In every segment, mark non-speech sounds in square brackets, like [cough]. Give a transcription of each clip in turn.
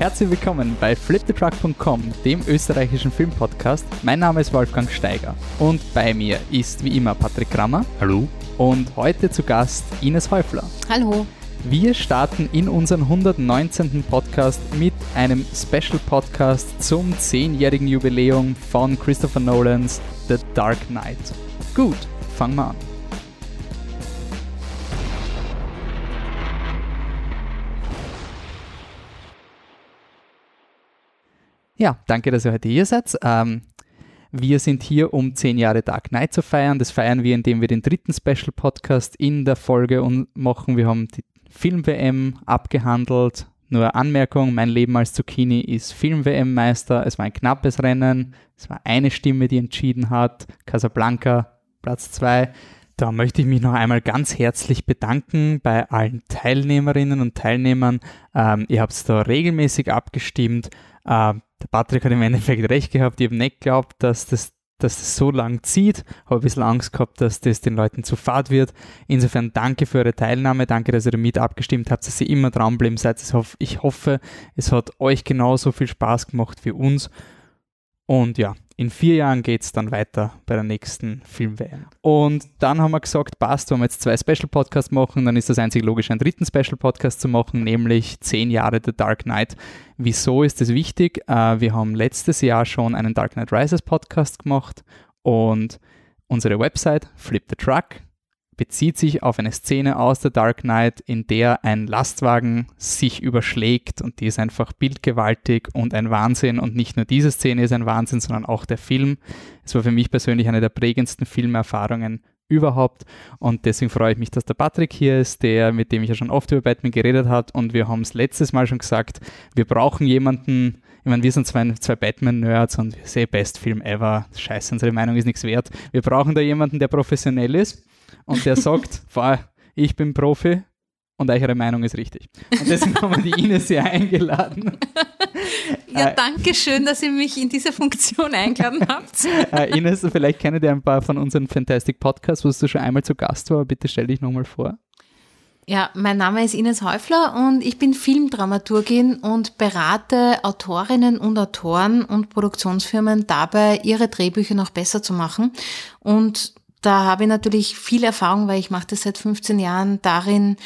Herzlich willkommen bei fliptetruck.com, dem österreichischen Filmpodcast. Mein Name ist Wolfgang Steiger und bei mir ist wie immer Patrick Krammer. Hallo. Und heute zu Gast Ines Häufler. Hallo. Wir starten in unseren 119. Podcast mit einem Special Podcast zum 10-jährigen Jubiläum von Christopher Nolans The Dark Knight. Gut, fangen wir an. Ja, danke, dass ihr heute hier seid. Ähm, wir sind hier, um 10 Jahre Dark Knight zu feiern. Das feiern wir, indem wir den dritten Special Podcast in der Folge machen. Wir haben die Film-WM abgehandelt. Nur Anmerkung, mein Leben als Zucchini ist Film-WM-Meister. Es war ein knappes Rennen. Es war eine Stimme, die entschieden hat. Casablanca, Platz 2. Da möchte ich mich noch einmal ganz herzlich bedanken bei allen Teilnehmerinnen und Teilnehmern. Ähm, ihr habt es da regelmäßig abgestimmt. Ähm, der Patrick hat im Endeffekt recht gehabt. Ich habe nicht geglaubt, dass das, dass das so lang zieht. Habe ein bisschen Angst gehabt, dass das den Leuten zu fad wird. Insofern danke für eure Teilnahme. Danke, dass ihr damit abgestimmt habt, dass ihr immer dranbleiben seid. Ich hoffe, es hat euch genauso viel Spaß gemacht wie uns. Und ja, in vier Jahren geht es dann weiter bei der nächsten Film-WM. Und dann haben wir gesagt, passt, wenn wir jetzt zwei Special-Podcasts machen, dann ist das einzig logisch, einen dritten Special-Podcast zu machen, nämlich zehn Jahre The Dark Knight. Wieso ist das wichtig? Äh, wir haben letztes Jahr schon einen Dark Knight Rises Podcast gemacht und unsere Website Flip the Truck bezieht sich auf eine Szene aus The Dark Knight, in der ein Lastwagen sich überschlägt und die ist einfach bildgewaltig und ein Wahnsinn. Und nicht nur diese Szene ist ein Wahnsinn, sondern auch der Film. Es war für mich persönlich eine der prägendsten Filmerfahrungen überhaupt. Und deswegen freue ich mich, dass der Patrick hier ist, der, mit dem ich ja schon oft über Batman geredet habe. Und wir haben es letztes Mal schon gesagt, wir brauchen jemanden, ich meine, wir sind zwei, zwei Batman-Nerds und wir sehen Best Film ever. Scheiße, unsere Meinung ist nichts wert. Wir brauchen da jemanden, der professionell ist und der sagt, [laughs] ich bin Profi und eure Meinung ist richtig. Und deswegen haben wir die Ines hier [laughs] eingeladen. Ja, äh, danke schön, dass ihr mich in diese Funktion eingeladen habt. [laughs] Äh, Ines, vielleicht kennt ihr ein paar von unseren Fantastic Podcasts, wo du schon einmal zu Gast war. Bitte stell dich nochmal vor. Ja, mein Name ist Ines Häufler und ich bin Filmdramaturgin und berate Autorinnen und Autoren und Produktionsfirmen dabei, ihre Drehbücher noch besser zu machen. Und da habe ich natürlich viel Erfahrung, weil ich mache das seit 15 Jahren darin,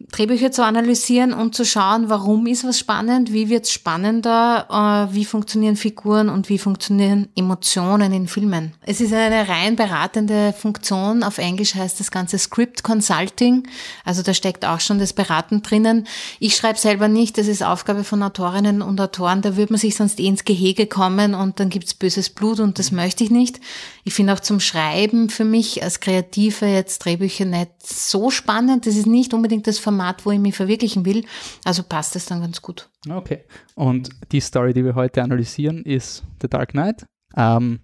Drehbücher zu analysieren und zu schauen, warum ist was spannend, wie wird es spannender, äh, wie funktionieren Figuren und wie funktionieren Emotionen in Filmen. Es ist eine rein beratende Funktion. Auf Englisch heißt das Ganze Script Consulting. Also da steckt auch schon das Beraten drinnen. Ich schreibe selber nicht, das ist Aufgabe von Autorinnen und Autoren. Da würde man sich sonst eh ins Gehege kommen und dann gibt's böses Blut und das möchte ich nicht. Ich finde auch zum Schreiben für mich als Kreative jetzt Drehbücher nicht so spannend. Das ist nicht unbedingt das Format, wo ich mich verwirklichen will. Also passt es dann ganz gut. Okay. Und die Story, die wir heute analysieren, ist The Dark Knight. Ähm,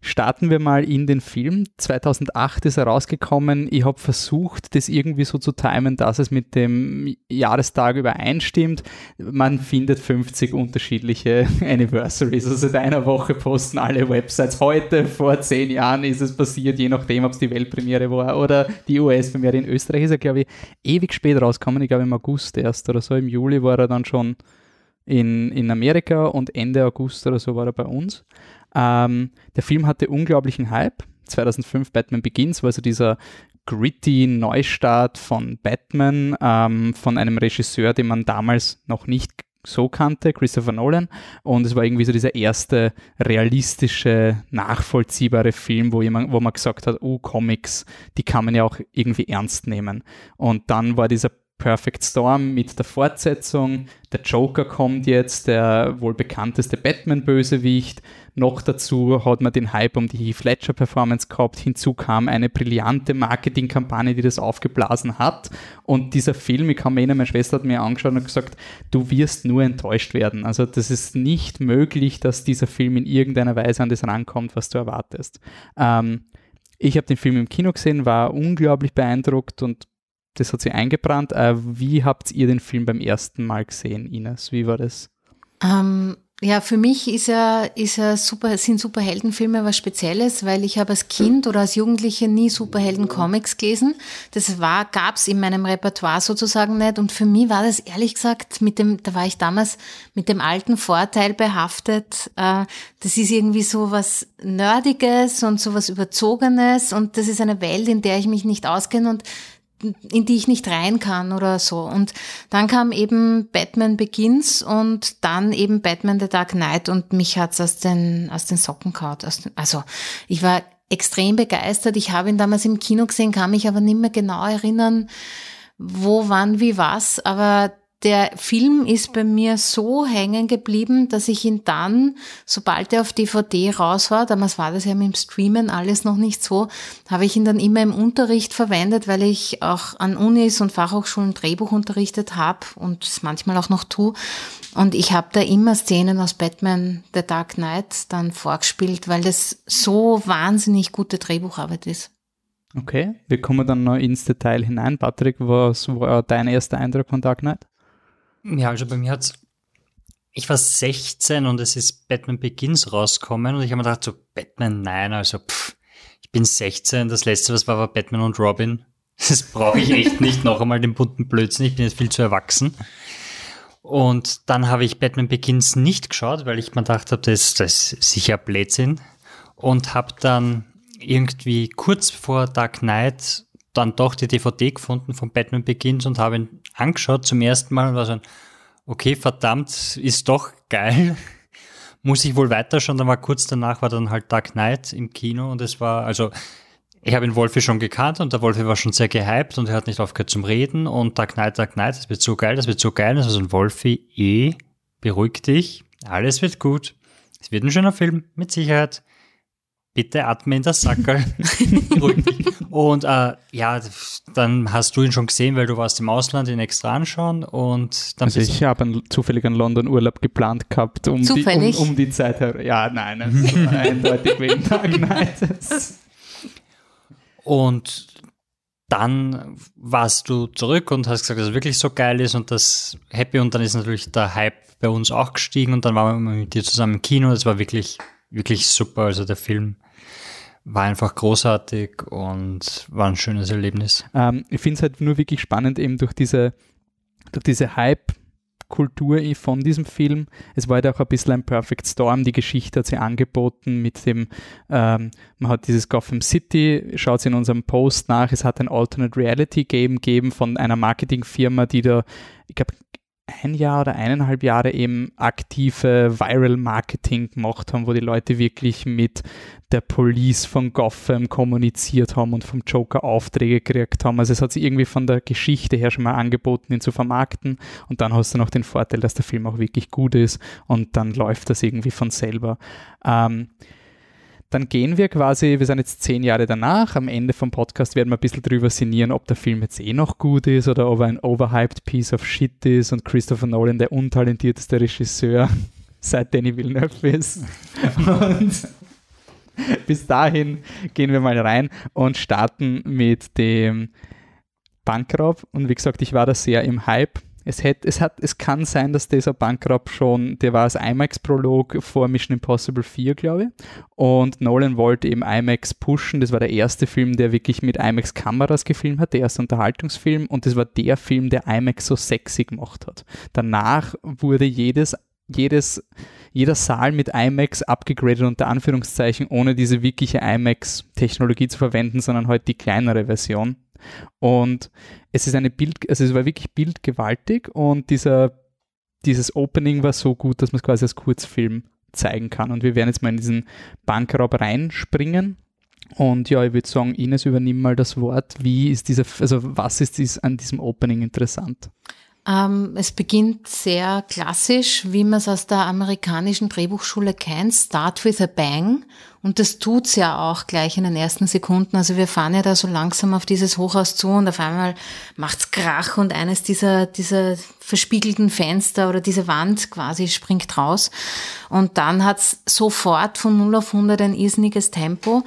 Starten wir mal in den Film. 2008 ist er rausgekommen. Ich habe versucht, das irgendwie so zu timen, dass es mit dem Jahrestag übereinstimmt. Man findet 50 unterschiedliche [laughs] Anniversaries. Also seit einer Woche posten alle Websites. Heute, vor zehn Jahren ist es passiert, je nachdem, ob es die Weltpremiere war oder die US-Premiere. In Österreich ist er, glaube ich, ewig spät rausgekommen. Ich glaube, im August erst oder so. Im Juli war er dann schon in, in Amerika und Ende August oder so war er bei uns. Ähm, der Film hatte unglaublichen Hype. 2005 Batman Begins war also dieser gritty Neustart von Batman, ähm, von einem Regisseur, den man damals noch nicht so kannte, Christopher Nolan. Und es war irgendwie so dieser erste realistische, nachvollziehbare Film, wo, jemand, wo man gesagt hat, oh, Comics, die kann man ja auch irgendwie ernst nehmen. Und dann war dieser Perfect Storm mit der Fortsetzung. Der Joker kommt jetzt, der wohl bekannteste Batman-Bösewicht. Noch dazu hat man den Hype um die Heath Ledger-Performance gehabt. Hinzu kam eine brillante Marketingkampagne, die das aufgeblasen hat. Und dieser Film, ich kann mir erinnern, meine Schwester hat mir angeschaut und gesagt, du wirst nur enttäuscht werden. Also das ist nicht möglich, dass dieser Film in irgendeiner Weise an das rankommt, was du erwartest. Ähm, ich habe den Film im Kino gesehen, war unglaublich beeindruckt und das hat sie eingebrannt. Äh, wie habt ihr den Film beim ersten Mal gesehen, Ines? Wie war das? Ähm, Ja, für mich ist ja, ist ja super, sind Superheldenfilme was Spezielles, weil ich habe als Kind oder als Jugendliche nie Superhelden-Comics gelesen. Das war, gab's in meinem Repertoire sozusagen nicht. Und für mich war das ehrlich gesagt mit dem, da war ich damals mit dem alten Vorteil behaftet. Äh, das ist irgendwie so was Nerdiges und so was Überzogenes und das ist eine Welt, in der ich mich nicht auskenne und in die ich nicht rein kann oder so. Und dann kam eben Batman Begins und dann eben Batman The Dark Knight und mich hat's aus den, aus den Socken kaut. Also ich war extrem begeistert. Ich habe ihn damals im Kino gesehen, kann mich aber nicht mehr genau erinnern, wo, wann, wie, was. Aber der Film ist bei mir so hängen geblieben, dass ich ihn dann, sobald er auf DVD raus war, damals war das ja mit dem Streamen alles noch nicht so, habe ich ihn dann immer im Unterricht verwendet, weil ich auch an Unis und Fachhochschulen Drehbuch unterrichtet habe und es manchmal auch noch tue. Und ich habe da immer Szenen aus Batman The Dark Knight dann vorgespielt, weil das so wahnsinnig gute Drehbucharbeit ist. Okay, wir kommen dann noch ins Detail hinein. Patrick, was war dein erster Eindruck von Dark Knight? Ja, also bei mir hat's. Ich war 16 und es ist Batman Begins rauskommen und ich habe mir gedacht, so Batman, nein, also pff, ich bin 16, das letzte, was war, war Batman und Robin. [laughs] Das brauche ich echt nicht noch einmal den bunten Blödsinn, ich bin jetzt viel zu erwachsen. Und dann habe ich Batman Begins nicht geschaut, weil ich mir gedacht habe, das, das ist sicher Blödsinn. Und habe dann irgendwie kurz vor Dark Knight dann doch die DVD gefunden von Batman Begins und habe ihn angeschaut zum ersten Mal und war so, okay, verdammt, ist doch geil. [laughs] Muss ich wohl weiterschauen. Dann war kurz danach war dann halt Dark Knight im Kino und es war, also ich habe den Wolfi schon gekannt und der Wolfi war schon sehr gehypt und er hat nicht aufgehört zum Reden und Dark Knight, Dark Knight, das wird so geil, das wird so geil. Also ein Wolfi, eh, beruhig dich, alles wird gut. Es wird ein schöner Film, mit Sicherheit bitte atme in das Sackerl. [laughs] und äh, ja, dann hast du ihn schon gesehen, weil du warst im Ausland, ihn extra anschauen und dann Also ich habe zufällig einen London-Urlaub geplant gehabt, um die, um, um, die Zeit her. Ja, nein, es war eindeutig [laughs] wegen Tag Nights. Und dann warst du zurück und hast gesagt, dass es wirklich so geil ist und das Happy und dann ist natürlich der Hype bei uns auch gestiegen und dann waren wir mit dir zusammen im Kino. Das war wirklich, wirklich super. Also der Film war einfach großartig und war ein schönes Erlebnis. Ähm, ich finde es halt nur wirklich spannend, eben durch diese, durch diese Hype. Kultur von diesem Film. Es war halt auch ein bisschen ein Perfect Storm. Die Geschichte hat sie angeboten mit dem, ähm, man hat dieses Gotham City, schaut in unserem Post nach, es hat ein Alternate Reality Game gegeben von einer Marketingfirma, die da, ich glaube, ein Jahr oder eineinhalb Jahre eben aktive Viral Marketing gemacht haben, wo die Leute wirklich mit der Police von Gotham kommuniziert haben und vom Joker Aufträge gekriegt haben. Also es hat sich irgendwie von der Geschichte her schon mal angeboten, ihn zu vermarkten und dann hast du noch den Vorteil, dass der Film auch wirklich gut ist und dann läuft das irgendwie von selber. Ähm, dann gehen wir quasi, wir sind jetzt zehn Jahre danach, am Ende vom Podcast werden wir ein bisschen drüber sinnieren, ob der Film jetzt eh noch gut ist oder ob er ein overhyped Piece of Shit ist und Christopher Nolan der untalentierteste Regisseur [laughs] seit Danny Villeneuve ist. Und [laughs] bis dahin gehen wir mal rein und starten mit dem Bankraub. Und wie gesagt, ich war da sehr im Hype es, hätte, es, hat, es kann sein, dass dieser Bankrab schon, der war als IMAX-Prolog vor Mission Impossible 4, glaube ich. Und Nolan wollte eben IMAX pushen. Das war der erste Film, der wirklich mit IMAX-Kameras gefilmt hat, der erste Unterhaltungsfilm. Und das war der Film, der IMAX so sexy gemacht hat. Danach wurde jedes, jedes, jeder Saal mit IMAX abgegradet unter Anführungszeichen, ohne diese wirkliche IMAX-Technologie zu verwenden, sondern heute halt die kleinere Version. Und es ist eine Bild, also es war wirklich bildgewaltig und dieser, dieses Opening war so gut, dass man es quasi als Kurzfilm zeigen kann. Und wir werden jetzt mal in diesen Bankraub reinspringen. Und ja, ich würde sagen, Ines, übernimm mal das Wort. Wie ist dieser, also was ist dies an diesem Opening interessant? Ähm, es beginnt sehr klassisch, wie man es aus der amerikanischen Drehbuchschule kennt, Start with a Bang Und das tut's ja auch gleich in den ersten Sekunden. Also wir fahren ja da so langsam auf dieses Hochhaus zu und auf einmal macht's Krach und eines dieser, dieser verspiegelten Fenster oder diese Wand quasi springt raus. Und dann hat's sofort von 0 auf 100 ein irrsinniges Tempo.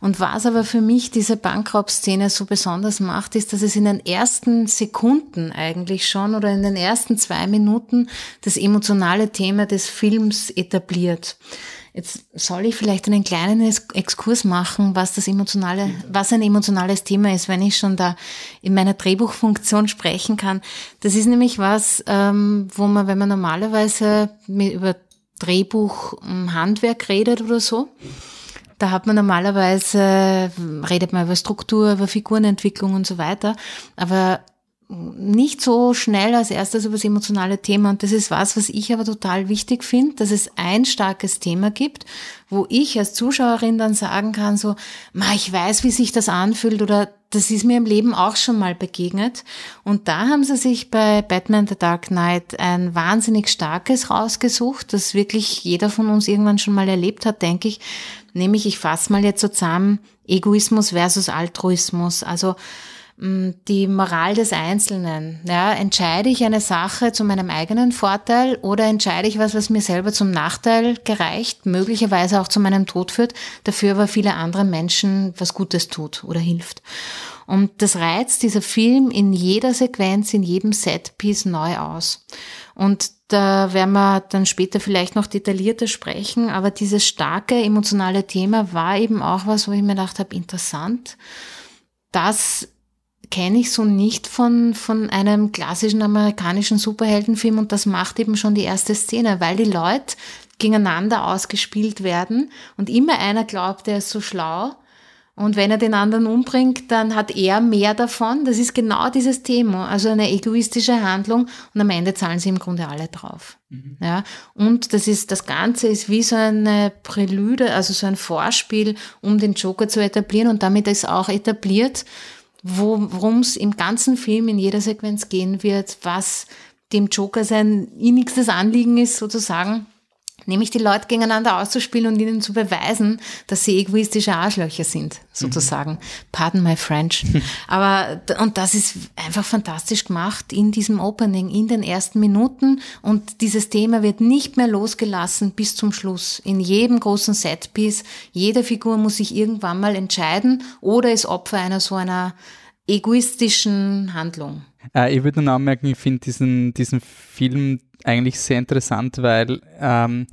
Und was aber für mich diese Bankraubszene so besonders macht, ist, dass es in den ersten Sekunden eigentlich schon oder in den ersten zwei Minuten das emotionale Thema des Films etabliert. Jetzt soll ich vielleicht einen kleinen Exkurs machen, was das emotionale, was ein emotionales Thema ist, wenn ich schon da in meiner Drehbuchfunktion sprechen kann. Das ist nämlich was, ähm, wo man, wenn man normalerweise über Drehbuch, Handwerk redet oder so, da hat man normalerweise, redet man über Struktur, über Figurenentwicklung und so weiter. Aber nicht so schnell als erstes über das emotionale Thema. Und das ist was, was ich aber total wichtig finde, dass es ein starkes Thema gibt, wo ich als Zuschauerin dann sagen kann, so, ma, ich weiß, wie sich das anfühlt oder das ist mir im Leben auch schon mal begegnet. Und da haben sie sich bei Batman The Dark Knight ein wahnsinnig starkes rausgesucht, das wirklich jeder von uns irgendwann schon mal erlebt hat, denke ich. Nämlich, ich fasse mal jetzt so zusammen, Egoismus versus Altruismus. Also, die Moral des Einzelnen. Ja, entscheide ich eine Sache zu meinem eigenen Vorteil oder entscheide ich was, was mir selber zum Nachteil gereicht, möglicherweise auch zu meinem Tod führt, dafür aber viele andere Menschen was Gutes tut oder hilft. Und das reizt dieser Film in jeder Sequenz, in jedem Setpiece neu aus. Und da werden wir dann später vielleicht noch detaillierter sprechen, aber dieses starke emotionale Thema war eben auch was, wo ich mir gedacht habe, interessant. Das kenne ich so nicht von, von einem klassischen amerikanischen Superheldenfilm und das macht eben schon die erste Szene, weil die Leute gegeneinander ausgespielt werden und immer einer glaubt, er ist so schlau und wenn er den anderen umbringt, dann hat er mehr davon. Das ist genau dieses Thema, also eine egoistische Handlung und am Ende zahlen sie im Grunde alle drauf. Mhm. Ja, und das ist, das Ganze ist wie so eine Prälude, also so ein Vorspiel, um den Joker zu etablieren und damit ist auch etabliert, worum es im ganzen Film in jeder Sequenz gehen wird, was dem Joker sein innigstes Anliegen ist, sozusagen, nämlich die Leute gegeneinander auszuspielen und ihnen zu beweisen, dass sie egoistische Arschlöcher sind, sozusagen. Mhm. Pardon my French. [laughs] Aber, und das ist einfach fantastisch gemacht in diesem Opening, in den ersten Minuten. Und dieses Thema wird nicht mehr losgelassen bis zum Schluss. In jedem großen Setpiece. Jede Figur muss sich irgendwann mal entscheiden oder ist Opfer einer so einer egoistischen Handlung. Äh, ich würde nur anmerken, ich finde diesen, diesen Film eigentlich sehr interessant, weil ähm,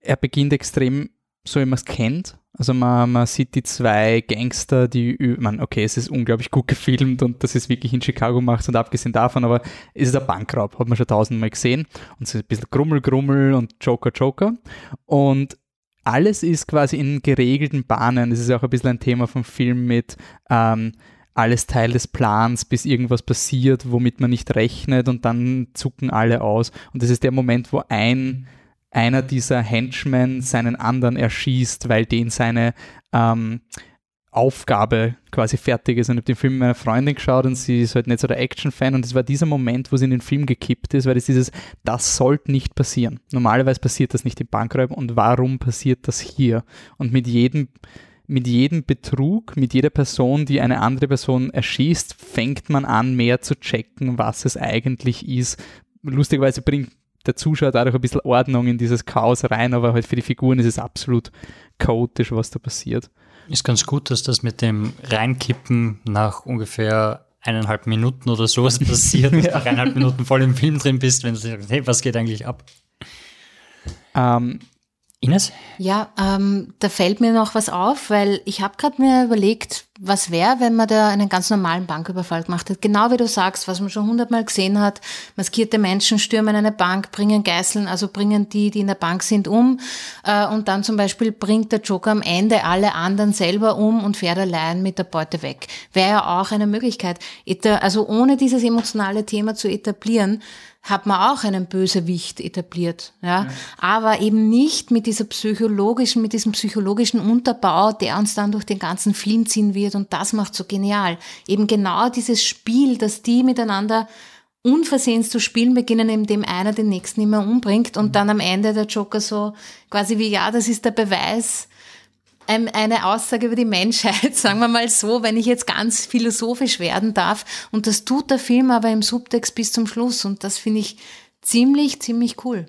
er beginnt extrem so, wie man es kennt. Also man, man sieht die zwei Gangster, die, man, okay, es ist unglaublich gut gefilmt und das ist wirklich in Chicago gemacht und abgesehen davon, aber es ist ein Bankraub, hat man schon tausendmal gesehen und es ist ein bisschen Grummel, Grummel und Joker, Joker und alles ist quasi in geregelten Bahnen. Das ist auch ein bisschen ein Thema vom Film mit ähm, alles Teil des Plans, bis irgendwas passiert, womit man nicht rechnet und dann zucken alle aus. Und das ist der Moment, wo ein einer dieser Henchmen seinen anderen erschießt, weil den seine ähm, Aufgabe quasi fertig ist. Und ich habe den Film mit meiner Freundin geschaut und sie ist halt nicht so der Action-Fan und es war dieser Moment, wo sie in den Film gekippt ist, weil es dieses, das sollte nicht passieren. Normalerweise passiert das nicht im Bankräub und warum passiert das hier? Und mit jedem mit jedem Betrug, mit jeder Person, die eine andere Person erschießt, fängt man an, mehr zu checken, was es eigentlich ist. Lustigerweise bringt der Zuschauer dadurch ein bisschen Ordnung in dieses Chaos rein, aber halt für die Figuren ist es absolut chaotisch, was da passiert. Ist ganz gut, dass das mit dem Reinkippen nach ungefähr eineinhalb Minuten oder sowas [laughs] passiert, dass ja. du nach eineinhalb Minuten voll im Film drin bist, wenn du sagst, hey, was geht eigentlich ab? Ähm, Ines? Ja, ähm, da fällt mir noch was auf, weil ich habe gerade mir überlegt, was wäre, wenn man da einen ganz normalen Banküberfall gemacht hat. Genau wie du sagst, was man schon hundertmal gesehen hat. Maskierte Menschen stürmen eine Bank, bringen Geiseln, also bringen die, die in der Bank sind, um. Äh, und dann zum Beispiel bringt der Joker am Ende alle anderen selber um und fährt allein mit der Beute weg. Wäre ja auch eine Möglichkeit. Also ohne dieses emotionale Thema zu etablieren, hat man auch einen Bösewicht etabliert, ja? ja. Aber eben nicht mit dieser psychologischen, mit diesem psychologischen Unterbau, der uns dann durch den ganzen Film ziehen wird und das macht so genial. Eben genau dieses Spiel, dass die miteinander unversehens zu spielen beginnen, indem einer den nächsten immer umbringt und dann am Ende der Joker so quasi wie, ja, das ist der Beweis, eine Aussage über die Menschheit, [laughs] sagen wir mal so, wenn ich jetzt ganz philosophisch werden darf. Und das tut der Film aber im Subtext bis zum Schluss. Und das finde ich ziemlich, ziemlich cool.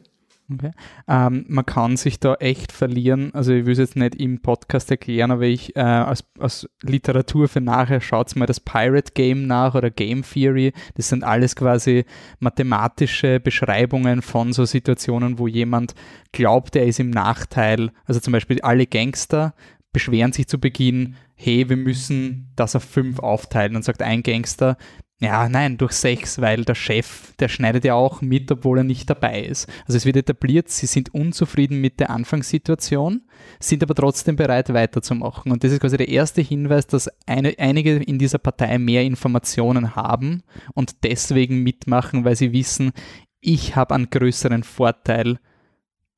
Okay. Ähm, man kann sich da echt verlieren. Also ich will es jetzt nicht im Podcast erklären, aber ich äh, als, als Literatur für nachher schaut mal das Pirate Game nach oder Game Theory. Das sind alles quasi mathematische Beschreibungen von so Situationen, wo jemand glaubt, er ist im Nachteil. Also zum Beispiel alle Gangster beschweren sich zu Beginn, hey, wir müssen das auf fünf aufteilen. Und sagt ein Gangster, ja, nein, durch sechs, weil der Chef, der schneidet ja auch mit, obwohl er nicht dabei ist. Also es wird etabliert, sie sind unzufrieden mit der Anfangssituation, sind aber trotzdem bereit weiterzumachen. Und das ist quasi der erste Hinweis, dass eine, einige in dieser Partei mehr Informationen haben und deswegen mitmachen, weil sie wissen, ich habe einen größeren Vorteil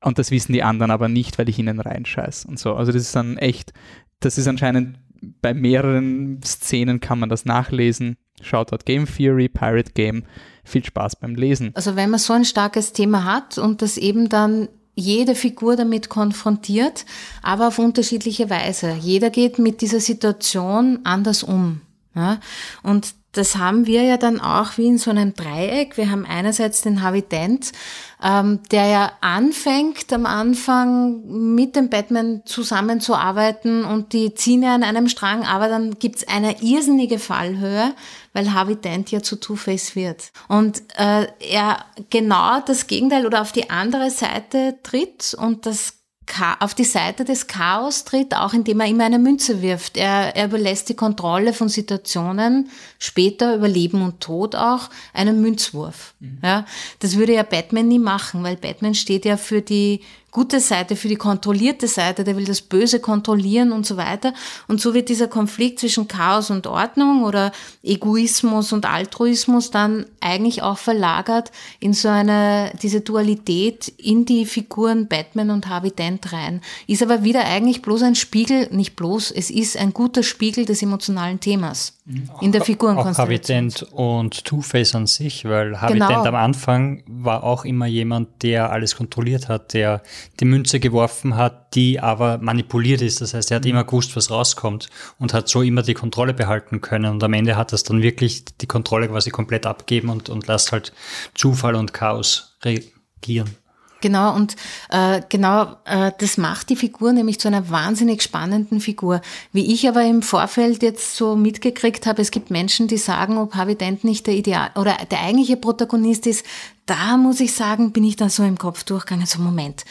und das wissen die anderen aber nicht, weil ich ihnen reinscheiß und so. Also das ist dann echt, das ist anscheinend bei mehreren Szenen kann man das nachlesen. Shoutout Game Theory, Pirate Game. Viel Spaß beim Lesen. Also wenn man so ein starkes Thema hat und das eben dann jede Figur damit konfrontiert, aber auf unterschiedliche Weise. Jeder geht mit dieser Situation anders um. Ja? Und das haben wir ja dann auch wie in so einem Dreieck. Wir haben einerseits den Habitent, ähm, der ja anfängt am Anfang mit dem Batman zusammenzuarbeiten und die ziehen ja an einem Strang, aber dann gibt's eine irrsinnige Fallhöhe, weil Dent ja zu Two-Face wird. Und äh, er genau das Gegenteil oder auf die andere Seite tritt und das auf die Seite des Chaos tritt, auch indem er immer eine Münze wirft. Er, er überlässt die Kontrolle von Situationen, später über Leben und Tod auch, einem Münzwurf. Mhm. Ja, das würde ja Batman nie machen, weil Batman steht ja für die gute Seite, für die kontrollierte Seite, der will das Böse kontrollieren und so weiter. Und so wird dieser Konflikt zwischen Chaos und Ordnung oder Egoismus und Altruismus dann eigentlich auch verlagert in so eine, diese Dualität in die Figuren Batman und Harvey Dent rein. Ist aber wieder eigentlich bloß ein Spiegel, nicht bloß, es ist ein guter Spiegel des emotionalen Themas in der Figurenkonstellation. Auch Harvey Dent und Two-Face an sich, weil Harvey genau. Dent am Anfang war auch immer jemand, der alles kontrolliert hat, der die Münze geworfen hat, die aber manipuliert ist. Das heißt, er hat mhm. immer gewusst, was rauskommt und hat so immer die Kontrolle behalten können. Und am Ende hat er dann wirklich die Kontrolle quasi komplett abgeben und, und lässt halt Zufall und Chaos regieren. Genau, und äh, genau äh, das macht die Figur nämlich zu einer wahnsinnig spannenden Figur. Wie ich aber im Vorfeld jetzt so mitgekriegt habe, es gibt Menschen, die sagen, ob Harvey Dent nicht der Ideal oder der eigentliche Protagonist ist, da muss ich sagen, bin ich dann so im Kopf durchgegangen, so Moment.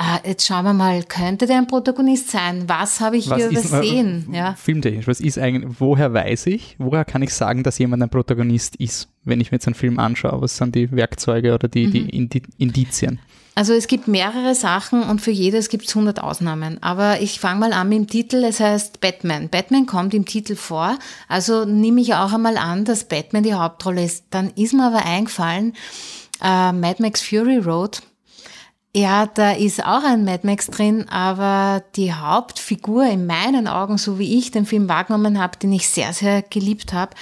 Äh, jetzt schauen wir mal, könnte der ein Protagonist sein? Was habe ich was hier ist, übersehen? Äh, ja. Filmtechnisch, was ist eigentlich, woher weiß ich, woher kann ich sagen, dass jemand ein Protagonist ist, wenn ich mir jetzt einen Film anschaue? Was sind die Werkzeuge oder die, mhm. die Indizien? Also es gibt mehrere Sachen und für jedes gibt es 100 Ausnahmen. Aber ich fange mal an mit dem Titel, es heißt Batman. Batman kommt im Titel vor, also nehme ich auch einmal an, dass Batman die Hauptrolle ist. Dann ist mir aber eingefallen, äh, Mad Max Fury Road, ja, da ist auch ein Mad Max drin, aber die Hauptfigur in meinen Augen, so wie ich den Film wahrgenommen habe, den ich sehr, sehr geliebt habe,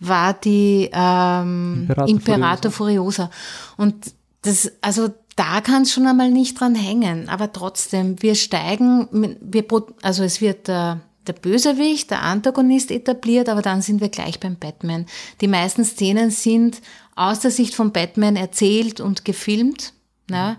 war die ähm, Imperator, Imperator Furiosa. Furiosa. Und das, also da kann es schon einmal nicht dran hängen, aber trotzdem, wir steigen, wir, also es wird der, der Bösewicht, der Antagonist etabliert, aber dann sind wir gleich beim Batman. Die meisten Szenen sind aus der Sicht von Batman erzählt und gefilmt. Ja.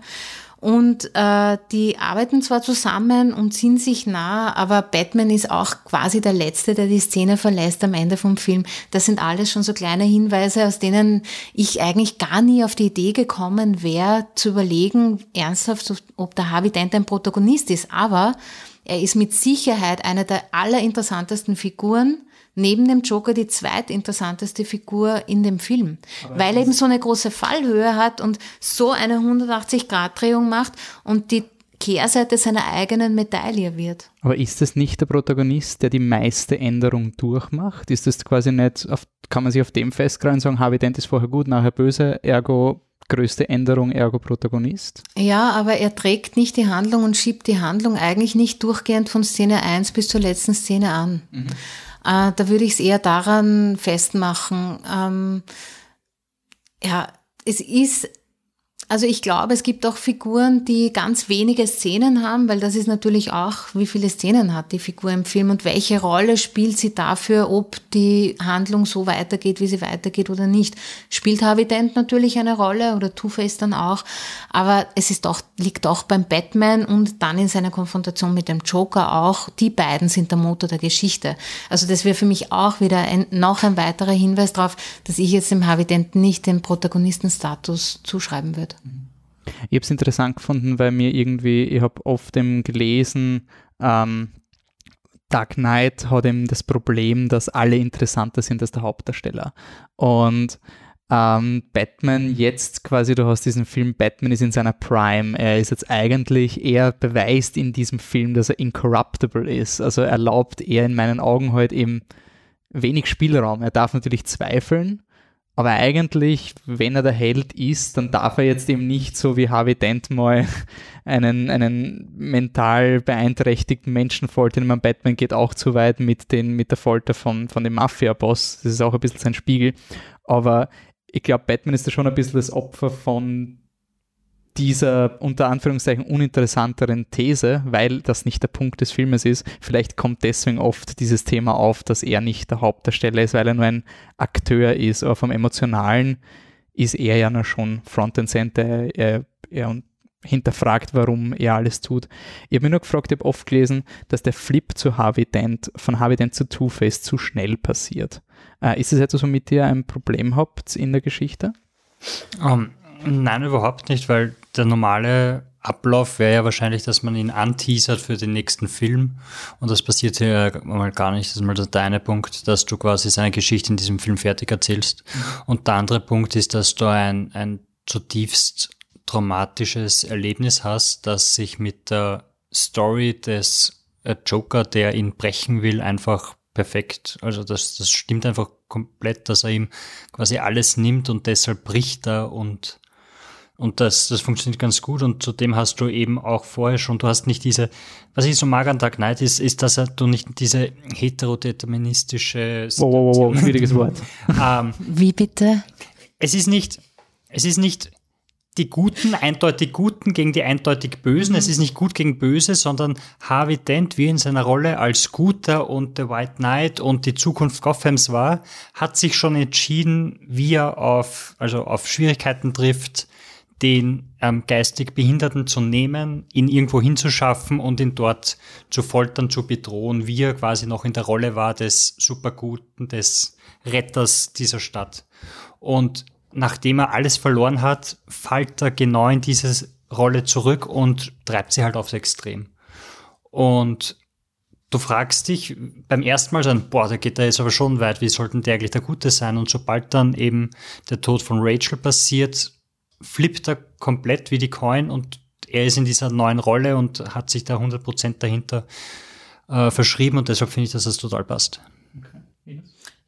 Und äh, die arbeiten zwar zusammen und sind sich nah, aber Batman ist auch quasi der Letzte, der die Szene verlässt am Ende vom Film. Das sind alles schon so kleine Hinweise, aus denen ich eigentlich gar nie auf die Idee gekommen wäre, zu überlegen, ernsthaft, ob der Harvey Dent ein Protagonist ist. Aber er ist mit Sicherheit einer der allerinteressantesten Figuren neben dem Joker die zweitinteressanteste Figur in dem Film, Aber weil er eben so eine große Fallhöhe hat und so eine 180-Grad-Drehung macht und die Kehrseite seiner eigenen Medaille wird. Aber ist das nicht der Protagonist, der die meiste Änderung durchmacht? Ist das quasi nicht, auf, kann man sich auf dem festgreifen und sagen, Harvey Dent ist vorher gut, nachher böse, ergo größte Änderung, ergo Protagonist? Ja, aber er trägt nicht die Handlung und schiebt die Handlung eigentlich nicht durchgehend von Szene 1 bis zur letzten Szene an. Mhm. Äh, da würde ich es eher daran festmachen. Ähm, ja, es ist also ich glaube, es gibt auch Figuren, die ganz wenige Szenen haben, weil das ist natürlich auch, wie viele Szenen hat die Figur im Film und welche Rolle spielt sie dafür, ob die Handlung so weitergeht, wie sie weitergeht oder nicht. Spielt Harvey Dent natürlich eine Rolle oder Two-Face dann auch, aber es ist doch, liegt doch beim Batman und dann in seiner Konfrontation mit dem Joker auch, die beiden sind der Motor der Geschichte. Also das wäre für mich auch wieder ein, noch ein weiterer Hinweis darauf, dass ich jetzt dem Harvey Dent nicht den Protagonistenstatus zuschreiben würde. Ich habe es interessant gefunden, weil mir irgendwie, ich habe oft eben gelesen, ähm, Dark Knight hat eben das Problem, dass alle interessanter sind als der Hauptdarsteller. Und ähm, Batman jetzt quasi, du hast diesen Film, Batman ist in seiner Prime. Er ist jetzt eigentlich, er beweist in diesem Film, dass er incorruptible ist. Also erlaubt er in meinen Augen halt eben wenig Spielraum. Er darf natürlich zweifeln, aber eigentlich, wenn er der Held ist, dann darf er jetzt eben nicht so wie Harvey Dent mal [laughs] einen, einen mental beeinträchtigten Menschen foltern. Man Batman geht auch zu weit mit, den, mit der Folter von, von dem Mafia-Boss. Das ist auch ein bisschen sein Spiegel. Aber ich glaube, Batman ist da schon ein bisschen das Opfer von dieser unter Anführungszeichen uninteressanteren These, weil das nicht der Punkt des Filmes ist. Vielleicht kommt deswegen oft dieses Thema auf, dass er nicht der Hauptdarsteller ist, weil er nur ein Akteur ist. Aber vom Emotionalen ist er ja noch schon Front and Center. Er, er hinterfragt, warum er alles tut. Ich habe mir nur gefragt, ich habe oft gelesen, dass der Flip zu Harvey Dent, von Harvey Dent zu Two-Face zu schnell passiert. Äh, ist es etwas, womit ihr ein Problem habt in der Geschichte? Um, Nein, überhaupt nicht, weil der normale Ablauf wäre ja wahrscheinlich, dass man ihn anteasert für den nächsten Film. Und das passiert hier mal gar nicht. Das ist mal der eine Punkt, dass du quasi seine Geschichte in diesem Film fertig erzählst. Mhm. Und der andere Punkt ist, dass du ein, ein zutiefst traumatisches Erlebnis hast, das sich mit der Story des äh, Joker, der ihn brechen will, einfach perfekt. Also das, das stimmt einfach komplett, dass er ihm quasi alles nimmt und deshalb bricht er und und das, das funktioniert ganz gut und zudem hast du eben auch vorher schon, du hast nicht diese, was ich so mag an Dark Knight ist, ist, dass du nicht diese heterodeterministische Wow, wow, wow, schwieriges Wort. [laughs] ähm, Wie bitte? Es ist nicht, es ist nicht die Guten, eindeutig Guten gegen die eindeutig Bösen. Mhm. Es ist nicht gut gegen Böse, sondern Harvey Dent, wie in seiner Rolle als Guter und The White Knight und die Zukunft Gothams war, hat sich schon entschieden, wie er auf, also auf Schwierigkeiten trifft, den ähm, geistig Behinderten zu nehmen, ihn irgendwo hinzuschaffen und ihn dort zu foltern, zu bedrohen, wie er quasi noch in der Rolle war des Superguten, des Retters dieser Stadt. Und nachdem er alles verloren hat, fällt er genau in diese Rolle zurück und treibt sie halt aufs Extrem. Und du fragst dich beim ersten Mal dann, boah, da geht er jetzt aber schon weit, wie sollten der eigentlich der Gute sein? Und sobald dann eben der Tod von Rachel passiert, flippt er komplett wie die Coin und er ist in dieser neuen Rolle und hat sich da 100% dahinter äh, verschrieben und deshalb finde ich, dass das total passt.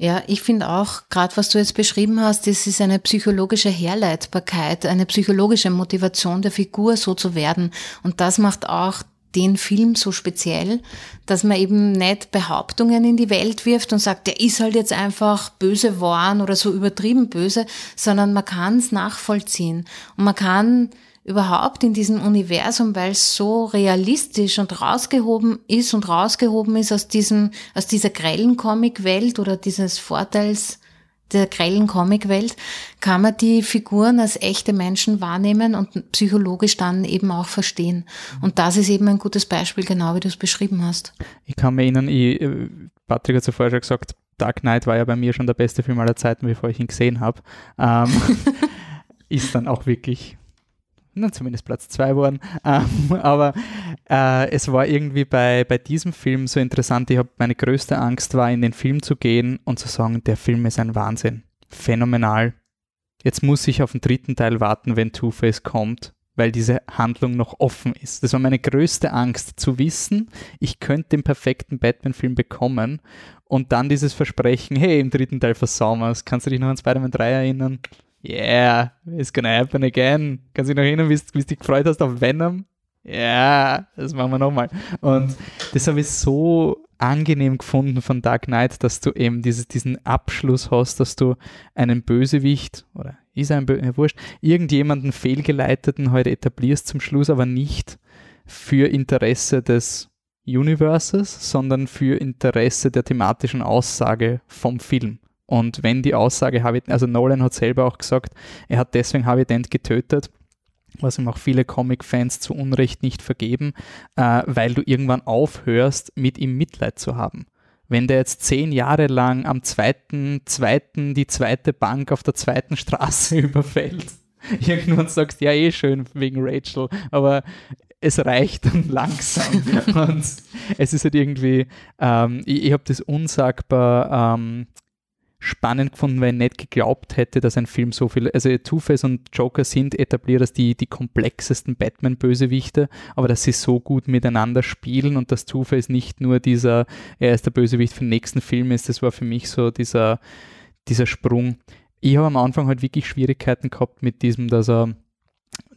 Ja, ich finde auch, gerade was du jetzt beschrieben hast, das ist eine psychologische Herleitbarkeit, eine psychologische Motivation der Figur, so zu werden. Und das macht auch den Film so speziell, dass man eben nicht Behauptungen in die Welt wirft und sagt, der ist halt jetzt einfach böse worden oder so übertrieben böse, sondern man kann es nachvollziehen. Und man kann überhaupt in diesem Universum, weil es so realistisch und rausgehoben ist und rausgehoben ist aus diesem, aus dieser grellen Comic-Welt oder dieses Vorteils, der grellen Comicwelt kann man die Figuren als echte Menschen wahrnehmen und psychologisch dann eben auch verstehen. Und das ist eben ein gutes Beispiel, genau wie du es beschrieben hast. Ich kann mir erinnern, ich, Patrick hat zuvor schon gesagt, Dark Knight war ja bei mir schon der beste Film aller Zeiten, bevor ich ihn gesehen habe. Ähm, [laughs] ist dann auch wirklich na, zumindest Platz 2 geworden. Ähm, [laughs] aber äh, es war irgendwie bei, bei diesem Film so interessant. Ich habe meine größte Angst war, in den Film zu gehen und zu sagen, der Film ist ein Wahnsinn. Phänomenal. Jetzt muss ich auf den dritten Teil warten, wenn Two-Face kommt, weil diese Handlung noch offen ist. Das war meine größte Angst, zu wissen, ich könnte den perfekten Batman-Film bekommen und dann dieses Versprechen, hey, im dritten Teil versauen wir es. Kannst du dich noch an Spider-Man 3 erinnern? Yeah, it's gonna happen again. Kannst du dich noch erinnern, wie du dich gefreut hast auf Venom? Ja, yeah, das machen wir nochmal. Und das habe ich so angenehm gefunden von Dark Knight, dass du eben dieses, diesen Abschluss hast, dass du einen Bösewicht oder ist ein Bö wurscht, irgendjemanden fehlgeleiteten heute etablierst zum Schluss, aber nicht für Interesse des Universes, sondern für Interesse der thematischen Aussage vom Film. Und wenn die Aussage Harvey, also Nolan hat selber auch gesagt, er hat deswegen Harvey Dent getötet, was ihm auch viele Comic-Fans zu Unrecht nicht vergeben, äh, weil du irgendwann aufhörst, mit ihm Mitleid zu haben. Wenn der jetzt zehn Jahre lang am zweiten, zweiten, die zweite Bank auf der zweiten Straße [laughs] überfällt, irgendwann sagst, ja eh schön wegen Rachel, aber es reicht dann [laughs] langsam. [laughs] und es ist halt irgendwie, ähm, ich, ich habe das unsagbar ähm, spannend gefunden, weil ich nicht geglaubt hätte, dass ein Film so viel, also Two-Face und Joker sind etabliert als die, die komplexesten Batman-Bösewichte, aber dass sie so gut miteinander spielen und dass Two-Face nicht nur dieser, er ist der Bösewicht für den nächsten Film ist, das war für mich so dieser, dieser Sprung. Ich habe am Anfang halt wirklich Schwierigkeiten gehabt mit diesem, dass er,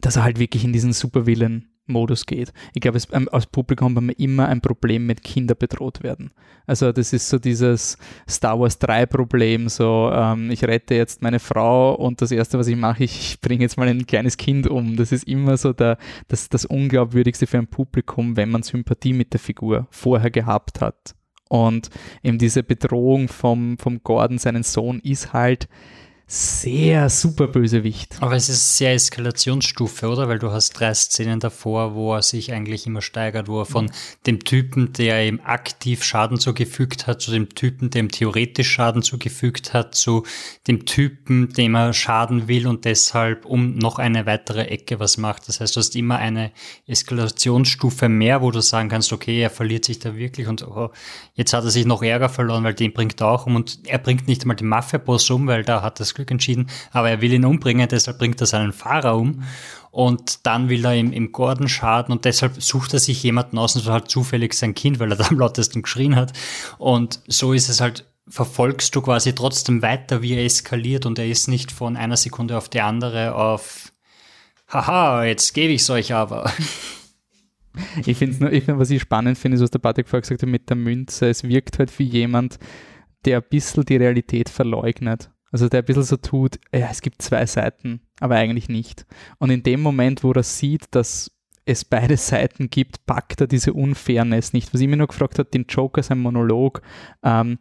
dass er halt wirklich in diesen Supervillain Modus geht. Ich glaube, ähm, als Publikum haben wir immer ein Problem mit Kinder bedroht werden. Also das ist so dieses Star Wars 3 Problem, so ähm, ich rette jetzt meine Frau und das Erste, was ich mache, ich bringe jetzt mal ein kleines Kind um. Das ist immer so der, das, das Unglaubwürdigste für ein Publikum, wenn man Sympathie mit der Figur vorher gehabt hat. Und eben diese Bedrohung vom, vom Gordon, seinen Sohn, ist halt sehr super Bösewicht. Aber es ist sehr Eskalationsstufe, oder? Weil du hast drei Szenen davor, wo er sich eigentlich immer steigert, wo er von dem Typen, der ihm aktiv Schaden zugefügt hat, zu dem Typen, dem theoretisch Schaden zugefügt hat, zu dem Typen, dem er schaden will und deshalb um noch eine weitere Ecke was macht. Das heißt, du hast immer eine Eskalationsstufe mehr, wo du sagen kannst, okay, er verliert sich da wirklich und oh, jetzt hat er sich noch Ärger verloren, weil den bringt er auch um und er bringt nicht einmal den Mafia-Boss um, weil da hat das Glück entschieden, aber er will ihn umbringen, deshalb bringt er seinen Fahrer um. Und dann will er ihm im Gordon schaden und deshalb sucht er sich jemanden aus und so halt zufällig sein Kind, weil er [laughs] da am lautesten geschrien hat. Und so ist es halt, verfolgst du quasi trotzdem weiter, wie er eskaliert und er ist nicht von einer Sekunde auf die andere auf, haha, jetzt gebe ich es euch aber. [laughs] Ich finde nur, ich find, was ich spannend finde, ist, was der Patrick vorher gesagt hat mit der Münze. Es wirkt halt wie jemand, der ein bisschen die Realität verleugnet. Also der ein bisschen so tut, ja, es gibt zwei Seiten, aber eigentlich nicht. Und in dem Moment, wo er sieht, dass es beide Seiten gibt, packt er diese Unfairness nicht. Was ich mir nur gefragt habe, den Joker, sein Monolog, ähm,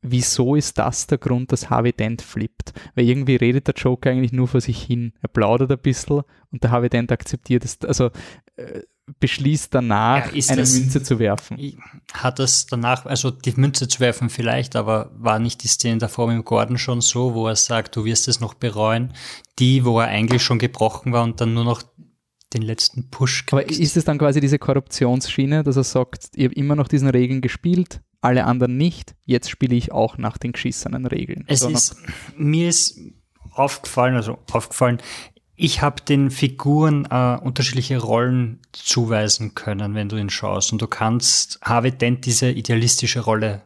wieso ist das der Grund, dass Harvey Dent flippt? Weil irgendwie redet der Joker eigentlich nur vor sich hin. Er plaudert ein bisschen und der Harvey Dent akzeptiert es. Also äh, beschließt danach, ja, eine das, Münze zu werfen. Hat es danach, also die Münze zu werfen vielleicht, aber war nicht die Szene davor mit dem Gordon schon so, wo er sagt, du wirst es noch bereuen, die, wo er eigentlich schon gebrochen war und dann nur noch den letzten Push kriegst. Aber ist es dann quasi diese Korruptionsschiene, dass er sagt, ihr habt immer noch diesen Regeln gespielt, alle anderen nicht, jetzt spiele ich auch nach den geschissenen Regeln. Es so ist, mir ist aufgefallen, also aufgefallen, ich habe den Figuren äh, unterschiedliche Rollen zuweisen können, wenn du ihn schaust. Und du kannst Harvey Dent diese idealistische Rolle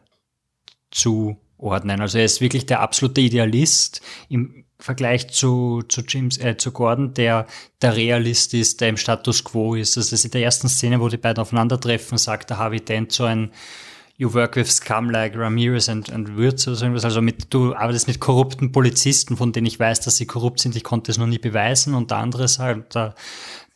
zuordnen. Also er ist wirklich der absolute Idealist im Vergleich zu, zu James, äh, zu Gordon, der der Realist ist, der im Status quo ist. Also in der ersten Szene, wo die beiden aufeinandertreffen, sagt der Harvey Dent so ein you work with scum like Ramirez and, and Würz oder so irgendwas. Also mit, du arbeitest mit korrupten Polizisten, von denen ich weiß, dass sie korrupt sind. Ich konnte es noch nie beweisen. Und der andere sagt, der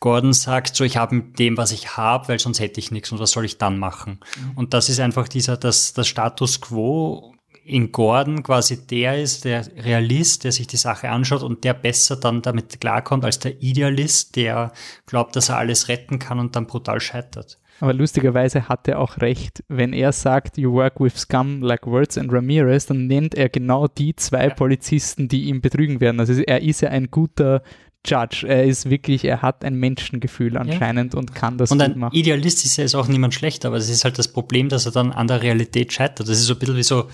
Gordon sagt so, ich habe mit dem, was ich habe, weil sonst hätte ich nichts. Und was soll ich dann machen? Mhm. Und das ist einfach dieser, das, das Status quo in Gordon quasi der ist, der Realist, der sich die Sache anschaut und der besser dann damit klarkommt als der Idealist, der glaubt, dass er alles retten kann und dann brutal scheitert. Aber lustigerweise hat er auch recht. Wenn er sagt, you work with scum like Words and Ramirez, dann nennt er genau die zwei Polizisten, die ihn betrügen werden. Also er ist ja ein guter Judge. Er ist wirklich, er hat ein Menschengefühl anscheinend ja. und kann das und gut machen. Idealist ist ja ist auch niemand schlecht, aber es ist halt das Problem, dass er dann an der Realität scheitert. Das ist so ein bisschen wie so,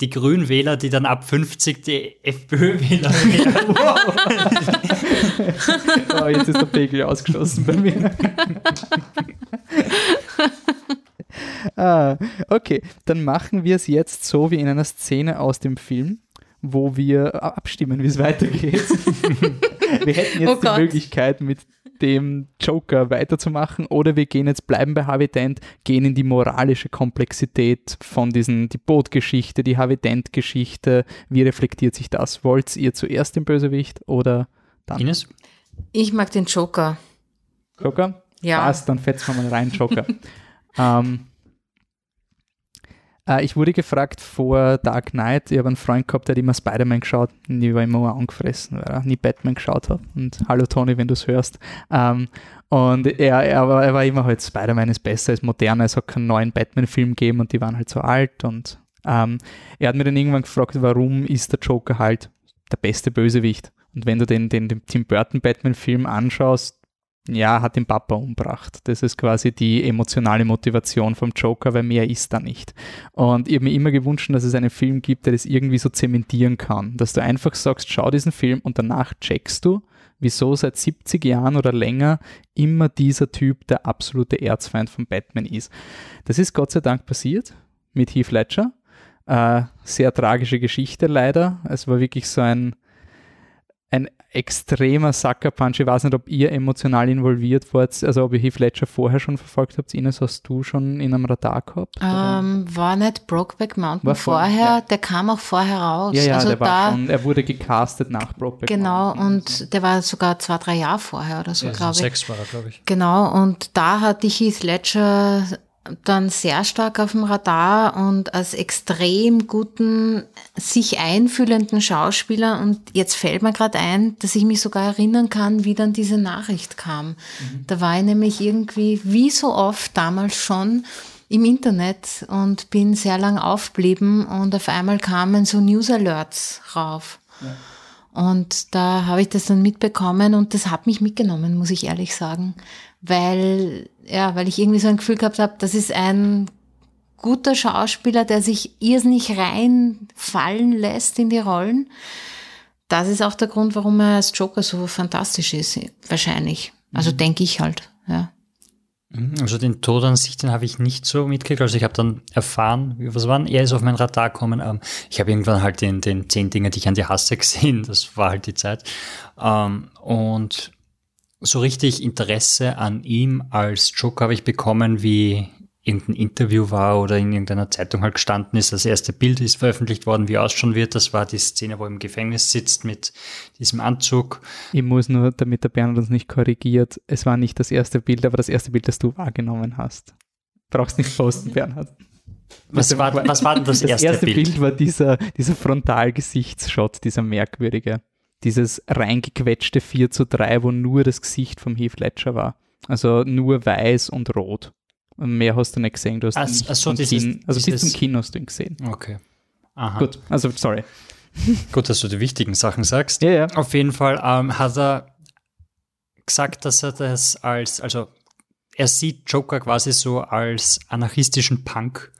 die Grünwähler, die dann ab 50 die FPÖ-Wähler wählen. [laughs] oh, jetzt ist der Pegel ausgeschlossen bei mir. [laughs] ah, okay, dann machen wir es jetzt so wie in einer Szene aus dem Film, wo wir abstimmen, wie es weitergeht. [laughs] wir hätten jetzt oh die Möglichkeit mit dem Joker weiterzumachen oder wir gehen jetzt, bleiben bei Harvey Dent, gehen in die moralische Komplexität von diesen, die Bootgeschichte, die Harvey Dent-Geschichte. Wie reflektiert sich das? Wollt ihr zuerst den Bösewicht oder dann? Ines? Ich mag den Joker. Joker? Ja. Passt, dann fetzen wir mal rein, Joker. [laughs] ähm, äh, ich wurde gefragt vor Dark Knight, ich habe einen Freund gehabt, der hat immer Spider-Man geschaut und ich war immer angefressen, weil er nie Batman geschaut hat. Und hallo Tony, wenn du es hörst. Ähm, und er, er, war, er war immer halt, Spider-Man ist besser, ist moderner, es hat keinen neuen Batman-Film gegeben und die waren halt so alt. Und ähm, er hat mir dann irgendwann gefragt, warum ist der Joker halt der beste Bösewicht? Und wenn du den, den, den Tim Burton Batman-Film anschaust, ja, hat den Papa umgebracht. Das ist quasi die emotionale Motivation vom Joker, weil mehr ist da nicht. Und ich habe mir immer gewünscht, dass es einen Film gibt, der das irgendwie so zementieren kann. Dass du einfach sagst, schau diesen Film und danach checkst du, wieso seit 70 Jahren oder länger immer dieser Typ der absolute Erzfeind von Batman ist. Das ist Gott sei Dank passiert mit Heath Ledger. Äh, sehr tragische Geschichte leider. Es war wirklich so ein ein extremer Sucker Punch. Ich weiß nicht, ob ihr emotional involviert wart, also ob ihr Heath Ledger vorher schon verfolgt habt. Ines, hast du schon in einem Radar gehabt? Ähm, war nicht Brokeback Mountain vorher, ja. der kam auch vorher raus. ja, ja, also der da, war schon, er wurde gecastet nach Brokeback genau, Mountain. und der war sogar zwei, drei Jahre vorher oder so, Ja, so glaube ich. sechs war er, glaube ich. Genau, und da hatte ich Heath Ledger dann sehr stark auf dem Radar und als extrem guten, sich einfühlenden Schauspieler. Und jetzt fällt mir gerade ein, dass ich mich sogar erinnern kann, wie dann diese Nachricht kam. Da war ich nämlich irgendwie, wie so oft damals schon, im Internet und bin sehr lang aufgeblieben und auf einmal kamen so News Alerts rauf. Und da habe ich das dann mitbekommen und das hat mich mitgenommen, muss ich ehrlich sagen. Weil, ja, weil ich irgendwie so ein Gefühl gehabt habe, das ist ein guter Schauspieler, der sich irrsinnig reinfallen lässt in die Rollen. Das ist auch der Grund, warum er als Joker so fantastisch ist, wahrscheinlich. Also denke ich halt, ja. Mhm, Also den Tod an sich, den habe ich nicht so mitgekriegt. Also ich habe dann erfahren, wie- was waren, er ist auf mein Radar gekommen. Ähm, ich habe irgendwann halt den, den zehn Dinge, die ich an dir hasse, gesehen. Das war halt die Zeit. Ähm, und so richtig Interesse an ihm als Joker habe ich bekommen, wie irgendein Interview war oder in irgendeiner Zeitung halt gestanden ist. Das erste Bild ist veröffentlicht worden, wie ausschauen wird. Das war die Szene, wo er im Gefängnis sitzt mit diesem Anzug. Ich muss nur, damit der Bernhard uns nicht korrigiert, es war nicht das erste Bild, aber das erste Bild, das du wahrgenommen hast. Brauchst nicht posten, Bernhard. Was war, was war denn das, Das erste, erste Bild? Bild war dieser, dieser Frontalgesichtsshot, dieser merkwürdige. Dieses reingequetschte 4 zu 3, wo nur das Gesicht vom Heath Ledger war. Also nur weiß und rot. Und mehr hast du nicht gesehen. Du hast ihn nicht ach so, vom dieses- Kinn, also bis zum Kinn hast du ihn gesehen. Okay. Aha. Gut, also sorry. [laughs] Gut, dass du die wichtigen Sachen sagst. Ja, ja. Auf jeden Fall ähm, hat er gesagt, dass er das als, also er sieht Joker quasi so als anarchistischen Punk.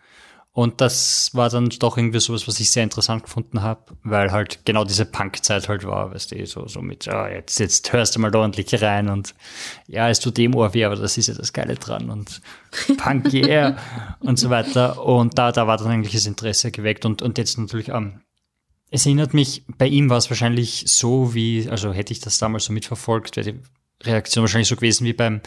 Und das war dann doch irgendwie sowas, was ich sehr interessant gefunden habe, weil halt genau diese Punk-Zeit halt war, weißt du, so, so mit, ah, jetzt, jetzt hörst du mal da ordentlich rein und ja, es tut dem Ohr weh, aber das ist ja das Geile dran und [laughs] Punk, yeah und so weiter. Und da, da war dann eigentlich das Interesse geweckt und, und jetzt natürlich, ähm, es erinnert mich, bei ihm war es wahrscheinlich so wie, also hätte ich das damals so mitverfolgt, Reaktion wahrscheinlich so gewesen wie beim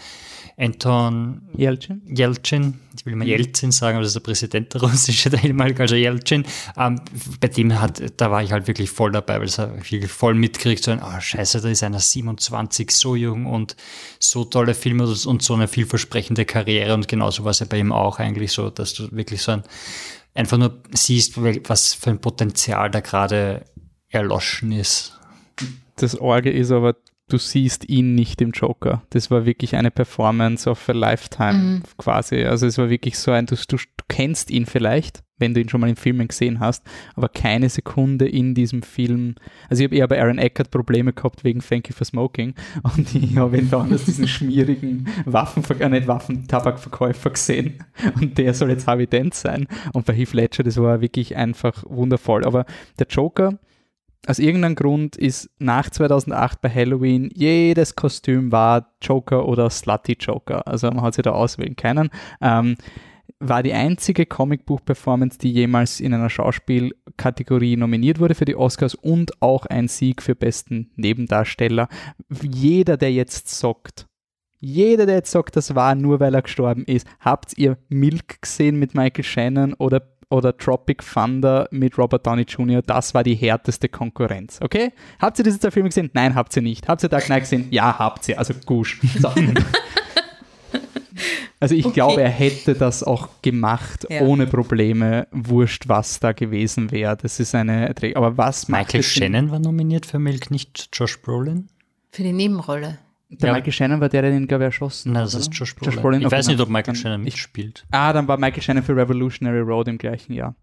Anton Jelcin? Jelcin, ich will immer Jelzin sagen, aber das ist der Präsident der russische, der [laughs] ehemalige, also Jelcin, ähm, bei dem hat, da war ich halt wirklich voll dabei, weil das hat wirklich voll mitgekriegt, so ein, oh scheiße, da ist einer 27, so jung und so tolle Filme und so eine vielversprechende Karriere und genauso war es ja bei ihm auch eigentlich so, dass du wirklich so ein, einfach nur siehst, was für ein Potenzial da gerade erloschen ist. Das Orge ist aber, du siehst ihn nicht im Joker. Das war wirklich eine Performance of a Lifetime quasi. Also es war wirklich so ein, du, du, du kennst ihn vielleicht, wenn du ihn schon mal in Filmen gesehen hast, aber keine Sekunde in diesem Film. Also ich habe eher bei Aaron Eckhart Probleme gehabt wegen Thank You for Smoking [laughs] und ich habe ihn da als diesen schmierigen Waffenver äh, nicht Waffen, Tabakverkäufer gesehen [laughs] und der soll jetzt Harvey Dent sein. Und bei Heath Ledger, das war wirklich einfach wundervoll. Aber der Joker, aus irgendeinem Grund ist nach 2008 bei Halloween jedes Kostüm war Joker oder Slutty Joker. Also man hat sich da auswählen können. Ähm, war die einzige Comicbuch-Performance, die jemals in einer Schauspielkategorie nominiert wurde für die Oscars und auch ein Sieg für besten Nebendarsteller. Jeder, der jetzt sagt, Jeder, der jetzt sagt, das war nur, weil er gestorben ist. Habt ihr Milk gesehen mit Michael Shannon oder, oder Tropic Thunder mit Robert Downey Jr.? Das war die härteste Konkurrenz, okay? Habt ihr diese zwei Filme gesehen? Nein, habt ihr nicht. Habt ihr Dark Knight gesehen? Ja, habt ihr. Also gusch. So. [laughs] Also ich okay. glaube, er hätte das auch gemacht, ja. ohne Probleme. Wurscht, was da gewesen wäre. Das ist eine. Aber was Michael Shannon war nominiert für Milk, nicht Josh Brolin? Für die Nebenrolle. Der ja. Michael Shannon war der, der den, glaube ich, erschossen Nein, das ist Josh Brolin. Josh Brolin ich weiß nicht, ob Michael Shannon mitspielt. Ah, dann war Michael Shannon für Revolutionary Road im gleichen Jahr.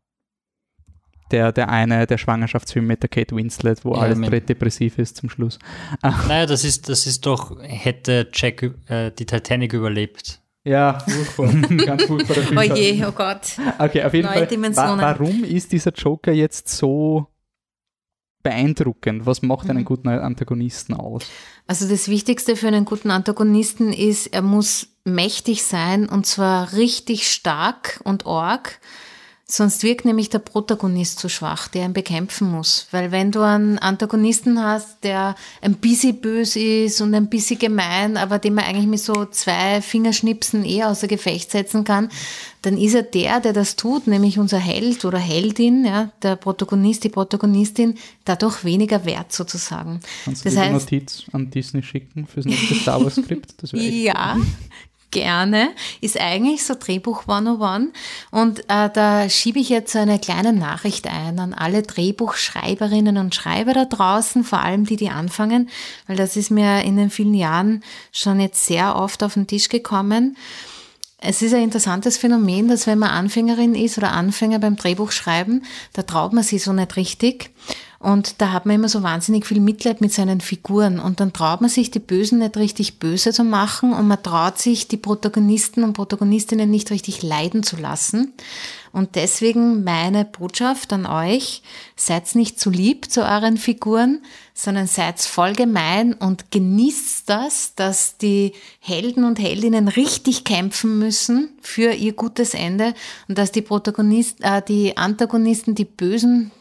Der, der eine, der Schwangerschaftsfilm mit der Kate Winslet, wo ja, alles depressiv ist zum Schluss. [laughs] Naja, das ist, das ist doch, hätte Jack äh, die Titanic überlebt. Ja, furchtbar. [laughs] Ganz furchtbar. oh je, oh Gott. Okay, auf jeden Neue Fall. Wa warum ist dieser Joker jetzt so beeindruckend? Was macht einen mhm. guten Antagonisten aus? Also das Wichtigste für einen guten Antagonisten ist, er muss mächtig sein und zwar richtig stark und arg. Sonst wirkt nämlich der Protagonist zu schwach, der ihn bekämpfen muss. Weil wenn du einen Antagonisten hast, der ein bisschen böse ist und ein bisschen gemein, aber den man eigentlich mit so zwei Fingerschnipsen eh außer Gefecht setzen kann, dann ist er der, der das tut, nämlich unser Held oder Heldin, ja, der Protagonist, die Protagonistin, dadurch weniger wert sozusagen. Kannst du das heißt, Notiz an Disney schicken fürs nächste Star Wars Skript? [laughs] ja, gerne, ist eigentlich so Drehbuch 101. Und äh, da schiebe ich jetzt so eine kleine Nachricht ein an alle Drehbuchschreiberinnen und Schreiber da draußen, vor allem die, die anfangen, weil das ist mir in den vielen Jahren schon jetzt sehr oft auf den Tisch gekommen. Es ist ein interessantes Phänomen, dass wenn man Anfängerin ist oder Anfänger beim Drehbuchschreiben, da traut man sich so nicht richtig. Und da hat man immer so wahnsinnig viel Mitleid mit seinen Figuren. Und dann traut man sich, die Bösen nicht richtig böse zu machen und man traut sich, die Protagonisten und Protagonistinnen nicht richtig leiden zu lassen. Und deswegen meine Botschaft an euch, seid nicht zu lieb zu euren Figuren, sondern seid voll gemein und genießt das, dass die Helden und Heldinnen richtig kämpfen müssen für ihr gutes Ende und dass die Protagonisten, äh, die Antagonisten, die Bösen,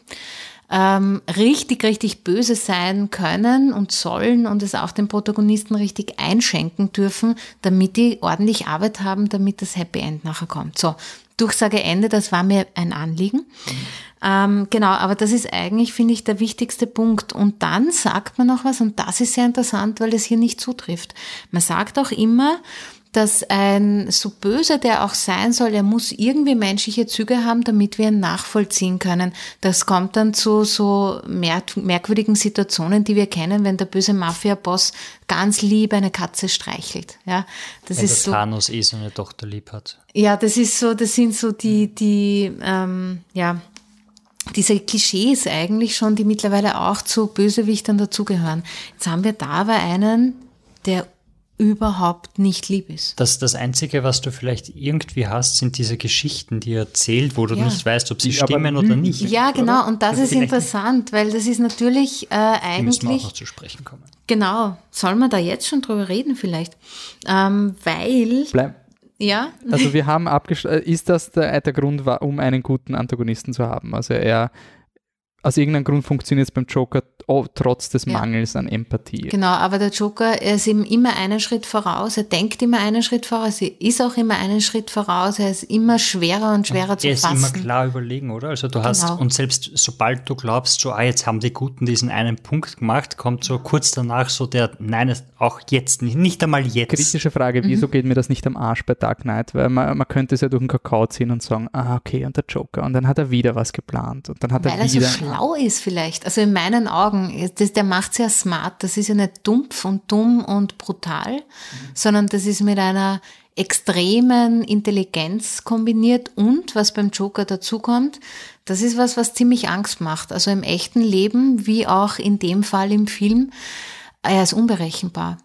ähm, richtig, richtig böse sein können und sollen und es auch den Protagonisten richtig einschenken dürfen, damit die ordentlich Arbeit haben, damit das Happy End nachher kommt. So, Durchsage Ende, das war mir ein Anliegen. Mhm. Ähm, genau, aber das ist eigentlich, finde ich, der wichtigste Punkt. Und dann sagt man noch was, und das ist sehr interessant, weil es hier nicht zutrifft. Man sagt auch immer, dass ein, so böse der auch sein soll, er muss irgendwie menschliche Züge haben, damit wir ihn nachvollziehen können. Das kommt dann zu so merkwürdigen Situationen, die wir kennen, wenn der böse Mafia-Boss ganz lieb eine Katze streichelt. Ja, das wenn ist der so. Thanos eh seine Tochter lieb hat. Ja, das ist so, das sind so die, die, ähm, ja, diese Klischees eigentlich schon, die mittlerweile auch zu Bösewichtern dazugehören. Jetzt haben wir da aber einen, der überhaupt nicht lieb ist. Das, das Einzige, was du vielleicht irgendwie hast, sind diese Geschichten, die er erzählt, wo du ja. nicht weißt, ob sie ja, stimmen oder nicht. Ja, genau. Oder? Und das, das ist interessant, weil das ist natürlich äh, eigentlich. Müssen wir auch noch zu sprechen kommen. Genau. Soll man da jetzt schon drüber reden vielleicht? Ähm, weil. Bleib. Ja. Also wir haben abgeschlossen, äh, ist das der, der Grund, um einen guten Antagonisten zu haben? Also er aus irgendeinem Grund funktioniert es beim Joker oh, trotz des Mangels ja. an Empathie. Genau, aber der Joker, er ist eben immer einen Schritt voraus, er denkt immer einen Schritt voraus, er ist auch immer einen Schritt voraus, er ist immer schwerer und schwerer ja, zu fassen. Er ist immer klar überlegen, oder? Also du hast, genau. und selbst sobald du glaubst, so, ah, jetzt haben die Guten diesen einen Punkt gemacht, kommt so kurz danach so der, nein, auch jetzt nicht, nicht einmal jetzt. Kritische Frage, wieso mhm. geht mir das nicht am Arsch bei Dark Knight? Weil man, man könnte es ja durch den Kakao ziehen und sagen, ah, okay, und der Joker, und dann hat er wieder was geplant und dann hat Weil er wieder... Er so schlau ist vielleicht. Also in meinen Augen, das, der macht ja smart. Das ist ja nicht dumpf und dumm und brutal, mhm. sondern das ist mit einer extremen Intelligenz kombiniert und was beim Joker dazukommt, das ist was, was ziemlich Angst macht. Also im echten Leben, wie auch in dem Fall im Film, er ist unberechenbar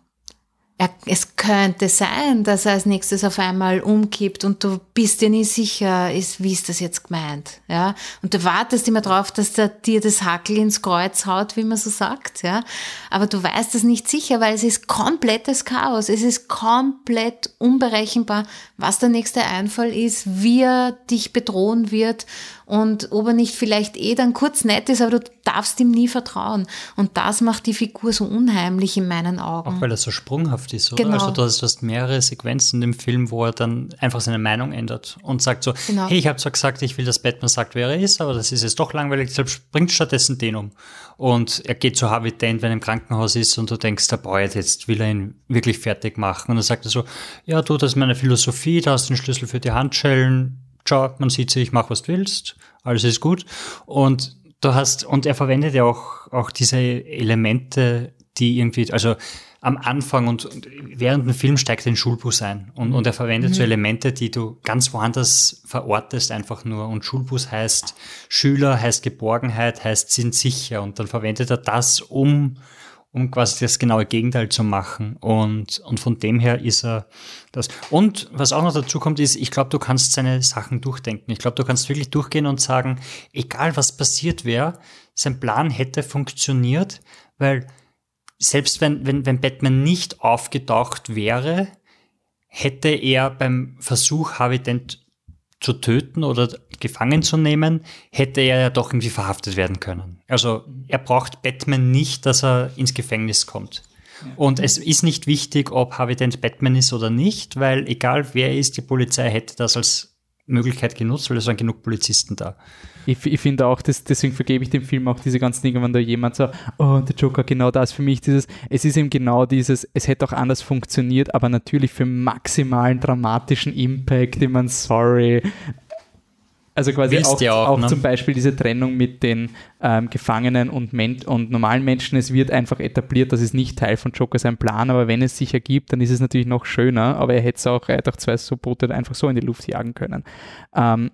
er, es könnte sein, dass er als nächstes auf einmal umkippt und du bist dir nicht sicher, ist, wie ist das jetzt gemeint, ja? Und du wartest immer drauf, dass der dir das Hackel ins Kreuz haut, wie man so sagt, ja? Aber du weißt es nicht sicher, weil es ist komplettes Chaos. Es ist komplett unberechenbar, was der nächste Einfall ist, wie er dich bedrohen wird und ob er nicht vielleicht eh dann kurz nett ist, aber du darfst ihm nie vertrauen. Und das macht die Figur so unheimlich in meinen Augen. Auch weil er so sprunghaft ist, oder? Genau. Also du hast, du hast mehrere Sequenzen im Film, wo er dann einfach seine Meinung ändert und sagt so, Genau. hey, ich habe zwar gesagt, ich will, dass Batman sagt, wer er ist, aber das ist jetzt doch langweilig, deshalb bringt stattdessen den um. Und er geht zu Harvey Dent, wenn er im Krankenhaus ist und du denkst, der Boy, jetzt will er ihn wirklich fertig machen. Und dann sagt er so, ja du, das ist meine Philosophie, da hast du den Schlüssel für die Handschellen, ciao, man sieht sich, mach was du willst, alles ist gut. Und du hast, und er verwendet ja auch, auch diese Elemente, die irgendwie, also am Anfang und, und während dem Film steigt er in den Schulbus ein. Und, und er verwendet so Elemente, die du ganz woanders verortest einfach nur. Und Schulbus heißt Schüler, heißt Geborgenheit, heißt sind sicher. Und dann verwendet er das, um um quasi das genaue Gegenteil zu machen. Und, und von dem her ist er das. Und was auch noch dazu kommt, ist, ich glaube, du kannst seine Sachen durchdenken. Ich glaube, du kannst wirklich durchgehen und sagen, egal was passiert wäre, sein Plan hätte funktioniert, weil selbst wenn, wenn, wenn Batman nicht aufgetaucht wäre, hätte er beim Versuch, Harvey Dent zu töten oder gefangen zu nehmen, hätte er ja doch irgendwie verhaftet werden können. Also er braucht Batman nicht, dass er ins Gefängnis kommt. Und es ist nicht wichtig, ob Harvey Dent Batman ist oder nicht, weil egal wer er ist, die Polizei hätte das als Möglichkeit genutzt, weil es waren genug Polizisten da. Ich, ich finde auch, das, deswegen vergebe ich dem Film auch diese ganzen Dinge, wenn da jemand sagt, oh, der Joker, genau das für mich, dieses, es ist eben genau dieses, es hätte auch anders funktioniert, aber natürlich für maximalen dramatischen Impact, ich meine, sorry. Also quasi Willst auch, auch, auch ne? zum Beispiel diese Trennung mit den ähm, Gefangenen und, Men und normalen Menschen, es wird einfach etabliert, das ist nicht Teil von Joker sein Plan, aber wenn es sich ergibt, dann ist es natürlich noch schöner, aber er hätte es auch, er hätte auch zwei so Boote einfach so in die Luft jagen können. Ähm,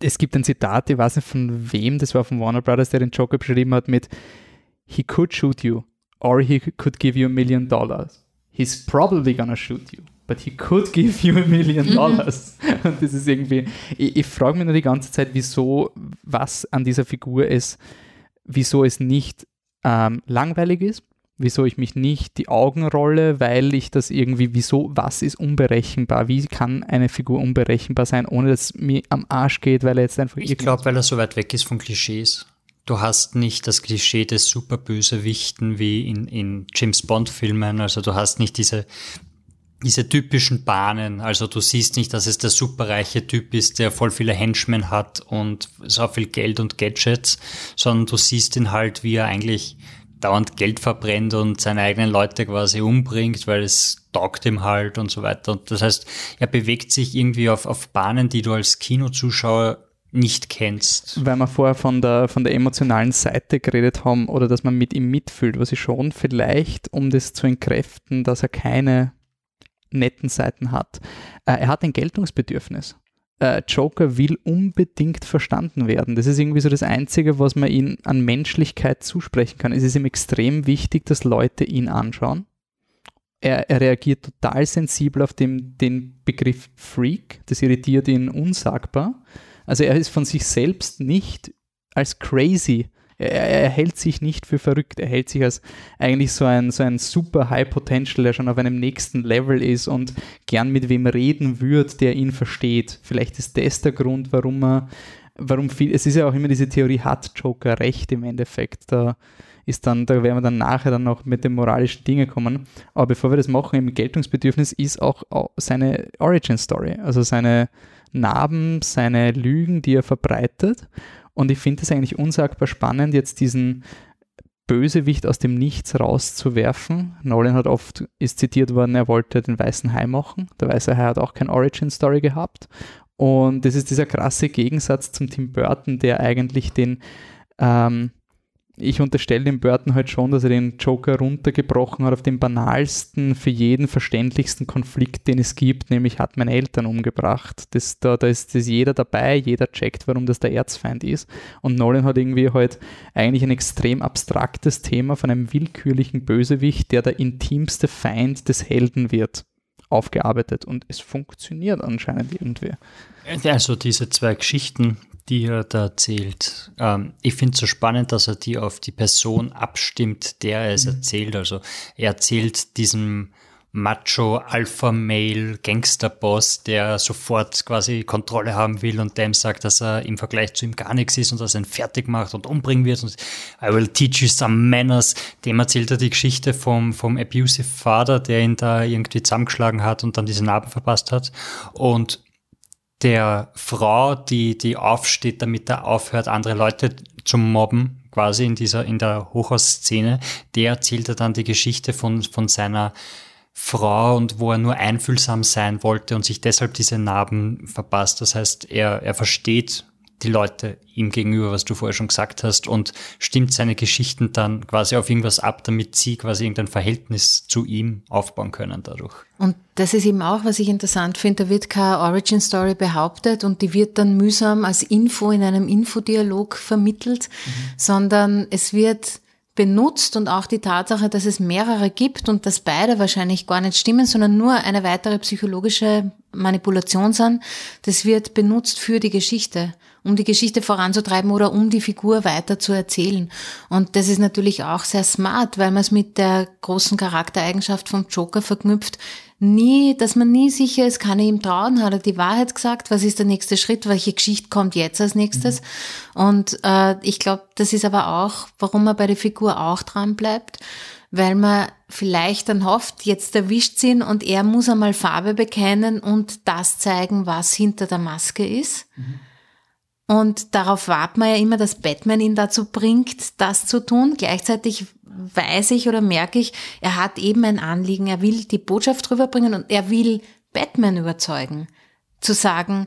es gibt ein Zitat, ich weiß nicht von wem, das war von Warner Brothers, der den Joker beschrieben hat mit He could shoot you or he could give you a million dollars. He's probably gonna shoot you, but he could give you a million dollars. Und das ist irgendwie, ich, ich frage mich nur die ganze Zeit, wieso, was an dieser Figur ist, wieso es nicht ähm, langweilig ist, wieso ich mich nicht die Augen rolle, weil ich das irgendwie, wieso, was ist unberechenbar? Wie kann eine Figur unberechenbar sein, ohne dass es mir am Arsch geht, weil er jetzt einfach Ich glaube, weil er so weit weg ist von Klischees. Du hast nicht das Klischee des Superbösewichten wie in, in James Bond-Filmen. Also du hast nicht diese, diese typischen Bahnen. Also du siehst nicht, dass es der superreiche Typ ist, der voll viele Henchmen hat und so viel Geld und Gadgets, sondern du siehst ihn halt, wie er eigentlich dauernd Geld verbrennt und seine eigenen Leute quasi umbringt, weil es taugt ihm halt und so weiter. Und das heißt, er bewegt sich irgendwie auf, auf Bahnen, die du als Kinozuschauer nicht kennst. weil wir vorher von der, von der emotionalen Seite geredet haben oder dass man mit ihm mitfühlt, was ich schon vielleicht, um das zu entkräften, dass er keine netten Seiten hat. Äh, er hat ein Geltungsbedürfnis. Äh, Joker will unbedingt verstanden werden. Das ist irgendwie so das Einzige, was man ihm an Menschlichkeit zusprechen kann. Es ist ihm extrem wichtig, dass Leute ihn anschauen. Er, er reagiert total sensibel auf den, den Begriff Freak. Das irritiert ihn unsagbar. Also er ist von sich selbst nicht als crazy. Er, er hält sich nicht für verrückt. Er hält sich als eigentlich so ein, so ein super High Potential, der schon auf einem nächsten Level ist und gern mit wem reden wird, der ihn versteht. Vielleicht ist das der Grund, warum er, warum viel, es ist ja auch immer diese Theorie, hat Joker recht im Endeffekt. Da ist dann, da werden wir dann nachher dann noch mit den moralischen Dingen kommen. Aber bevor wir das machen, im Geltungsbedürfnis ist auch, auch seine Origin Story, also seine Narben, seine Lügen, die er verbreitet. Und ich finde es eigentlich unsagbar spannend, jetzt diesen Bösewicht aus dem Nichts rauszuwerfen. Nolan hat oft, ist zitiert worden, er wollte den Weißen Hai machen. Der Weiße Hai hat auch kein Origin-Story gehabt. Und das ist dieser krasse Gegensatz zum Tim Burton, der eigentlich den, ähm, ich unterstelle dem Burton halt schon, dass er den Joker runtergebrochen hat auf den banalsten, für jeden verständlichsten Konflikt, den es gibt, nämlich hat meine Eltern umgebracht. Das, da, da ist das jeder dabei, jeder checkt, warum das der Erzfeind ist. Und Nolan hat irgendwie halt eigentlich ein extrem abstraktes Thema von einem willkürlichen Bösewicht, der der intimste Feind des Helden wird, aufgearbeitet. Und es funktioniert anscheinend irgendwie. Also diese zwei Geschichten, die er da erzählt. Ähm, ich finde es so spannend, dass er die auf die Person abstimmt, der er es erzählt. Also er erzählt diesem Macho, Alpha-Male, Gangster-Boss, der sofort quasi Kontrolle haben will und dem sagt, dass er im Vergleich zu ihm gar nichts ist und dass er ihn fertig macht und umbringen wird und I will teach you some manners. Dem erzählt er die Geschichte vom, vom abusive Father, der ihn da irgendwie zusammengeschlagen hat und dann diese Narben verpasst hat und der Frau, die, die aufsteht, damit er aufhört, andere Leute zu mobben, quasi in dieser, in der Hochhausszene, der erzählt er dann die Geschichte von, von seiner Frau und wo er nur einfühlsam sein wollte und sich deshalb diese Narben verpasst. Das heißt, er, er versteht die Leute ihm gegenüber, was du vorher schon gesagt hast, und stimmt seine Geschichten dann quasi auf irgendwas ab, damit sie quasi irgendein Verhältnis zu ihm aufbauen können dadurch. Und das ist eben auch, was ich interessant finde, da wird keine Origin Story behauptet und die wird dann mühsam als Info in einem Infodialog vermittelt, mhm. sondern es wird benutzt und auch die Tatsache, dass es mehrere gibt und dass beide wahrscheinlich gar nicht stimmen, sondern nur eine weitere psychologische Manipulation sind, das wird benutzt für die Geschichte um die Geschichte voranzutreiben oder um die Figur weiter zu erzählen. Und das ist natürlich auch sehr smart, weil man es mit der großen Charaktereigenschaft vom Joker verknüpft, nie, dass man nie sicher ist, kann er ihm trauen, hat er die Wahrheit gesagt, was ist der nächste Schritt, welche Geschichte kommt jetzt als nächstes. Mhm. Und äh, ich glaube, das ist aber auch, warum man bei der Figur auch dran bleibt, weil man vielleicht dann hofft, jetzt erwischt sind und er muss einmal Farbe bekennen und das zeigen, was hinter der Maske ist. Mhm. Und darauf wartet man ja immer, dass Batman ihn dazu bringt, das zu tun. Gleichzeitig weiß ich oder merke ich, er hat eben ein Anliegen. Er will die Botschaft rüberbringen und er will Batman überzeugen. Zu sagen,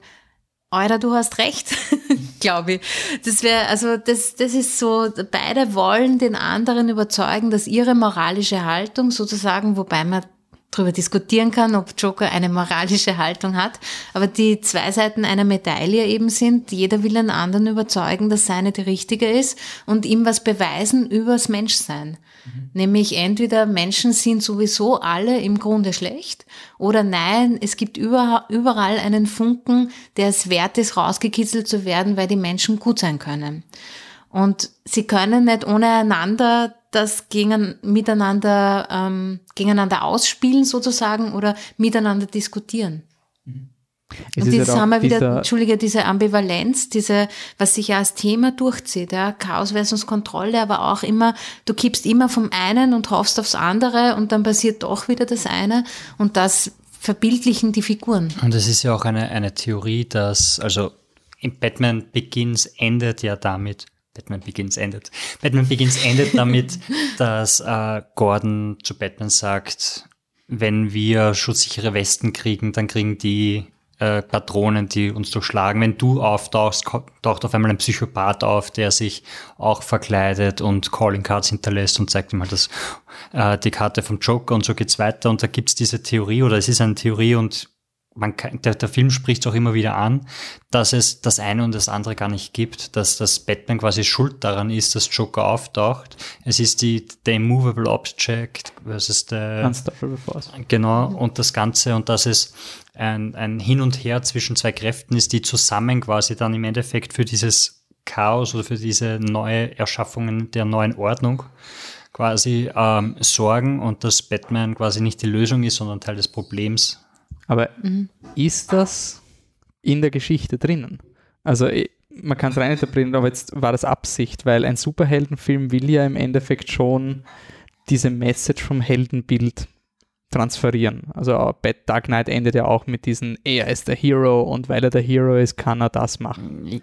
Euer, du hast recht, [laughs] glaube ich. Das wäre, also das, das ist so, beide wollen den anderen überzeugen, dass ihre moralische Haltung sozusagen, wobei man darüber diskutieren kann, ob Joker eine moralische Haltung hat, aber die zwei Seiten einer Medaille eben sind, jeder will einen anderen überzeugen, dass seine die richtige ist und ihm was beweisen übers Menschsein. Mhm. Nämlich entweder Menschen sind sowieso alle im Grunde schlecht oder nein, es gibt überall einen Funken, der es wert ist, rausgekitzelt zu werden, weil die Menschen gut sein können. Und sie können nicht ohne einander das gegen, miteinander, ähm, gegeneinander ausspielen sozusagen oder miteinander diskutieren. Mhm. Und jetzt haben wir wieder, entschuldige, diese Ambivalenz, diese, was sich ja als Thema durchzieht, ja, Chaos versus Kontrolle, aber auch immer, du kippst immer vom einen und hoffst aufs andere und dann passiert doch wieder das eine und das verbildlichen die Figuren. Und es ist ja auch eine, eine Theorie, dass, also in Batman Begins endet ja damit, Batman Begins endet. Batman Begins endet damit, [laughs] dass äh, Gordon zu Batman sagt, wenn wir schutzsichere Westen kriegen, dann kriegen die äh, Patronen, die uns durchschlagen. Wenn du auftauchst, taucht auf einmal ein Psychopath auf, der sich auch verkleidet und Calling Cards hinterlässt und zeigt ihm halt das, äh, die Karte vom Joker und so geht's weiter. Und da gibt's diese Theorie, oder es ist eine Theorie und man kann, der, der Film spricht auch immer wieder an, dass es das eine und das andere gar nicht gibt, dass das Batman quasi schuld daran ist, dass Joker auftaucht. Es ist die the immovable object versus the unstoppable force. Genau und das Ganze und dass es ein, ein Hin und Her zwischen zwei Kräften ist, die zusammen quasi dann im Endeffekt für dieses Chaos oder für diese neue Erschaffungen der neuen Ordnung quasi ähm, sorgen und dass Batman quasi nicht die Lösung ist, sondern Teil des Problems aber mhm. ist das in der Geschichte drinnen? Also eh, man kann es reininterpretieren, aber jetzt war das Absicht, weil ein Superheldenfilm will ja im Endeffekt schon diese Message vom Heldenbild transferieren. Also Dark Knight endet ja auch mit diesem, er ist der Hero und weil er der Hero ist, kann er das machen.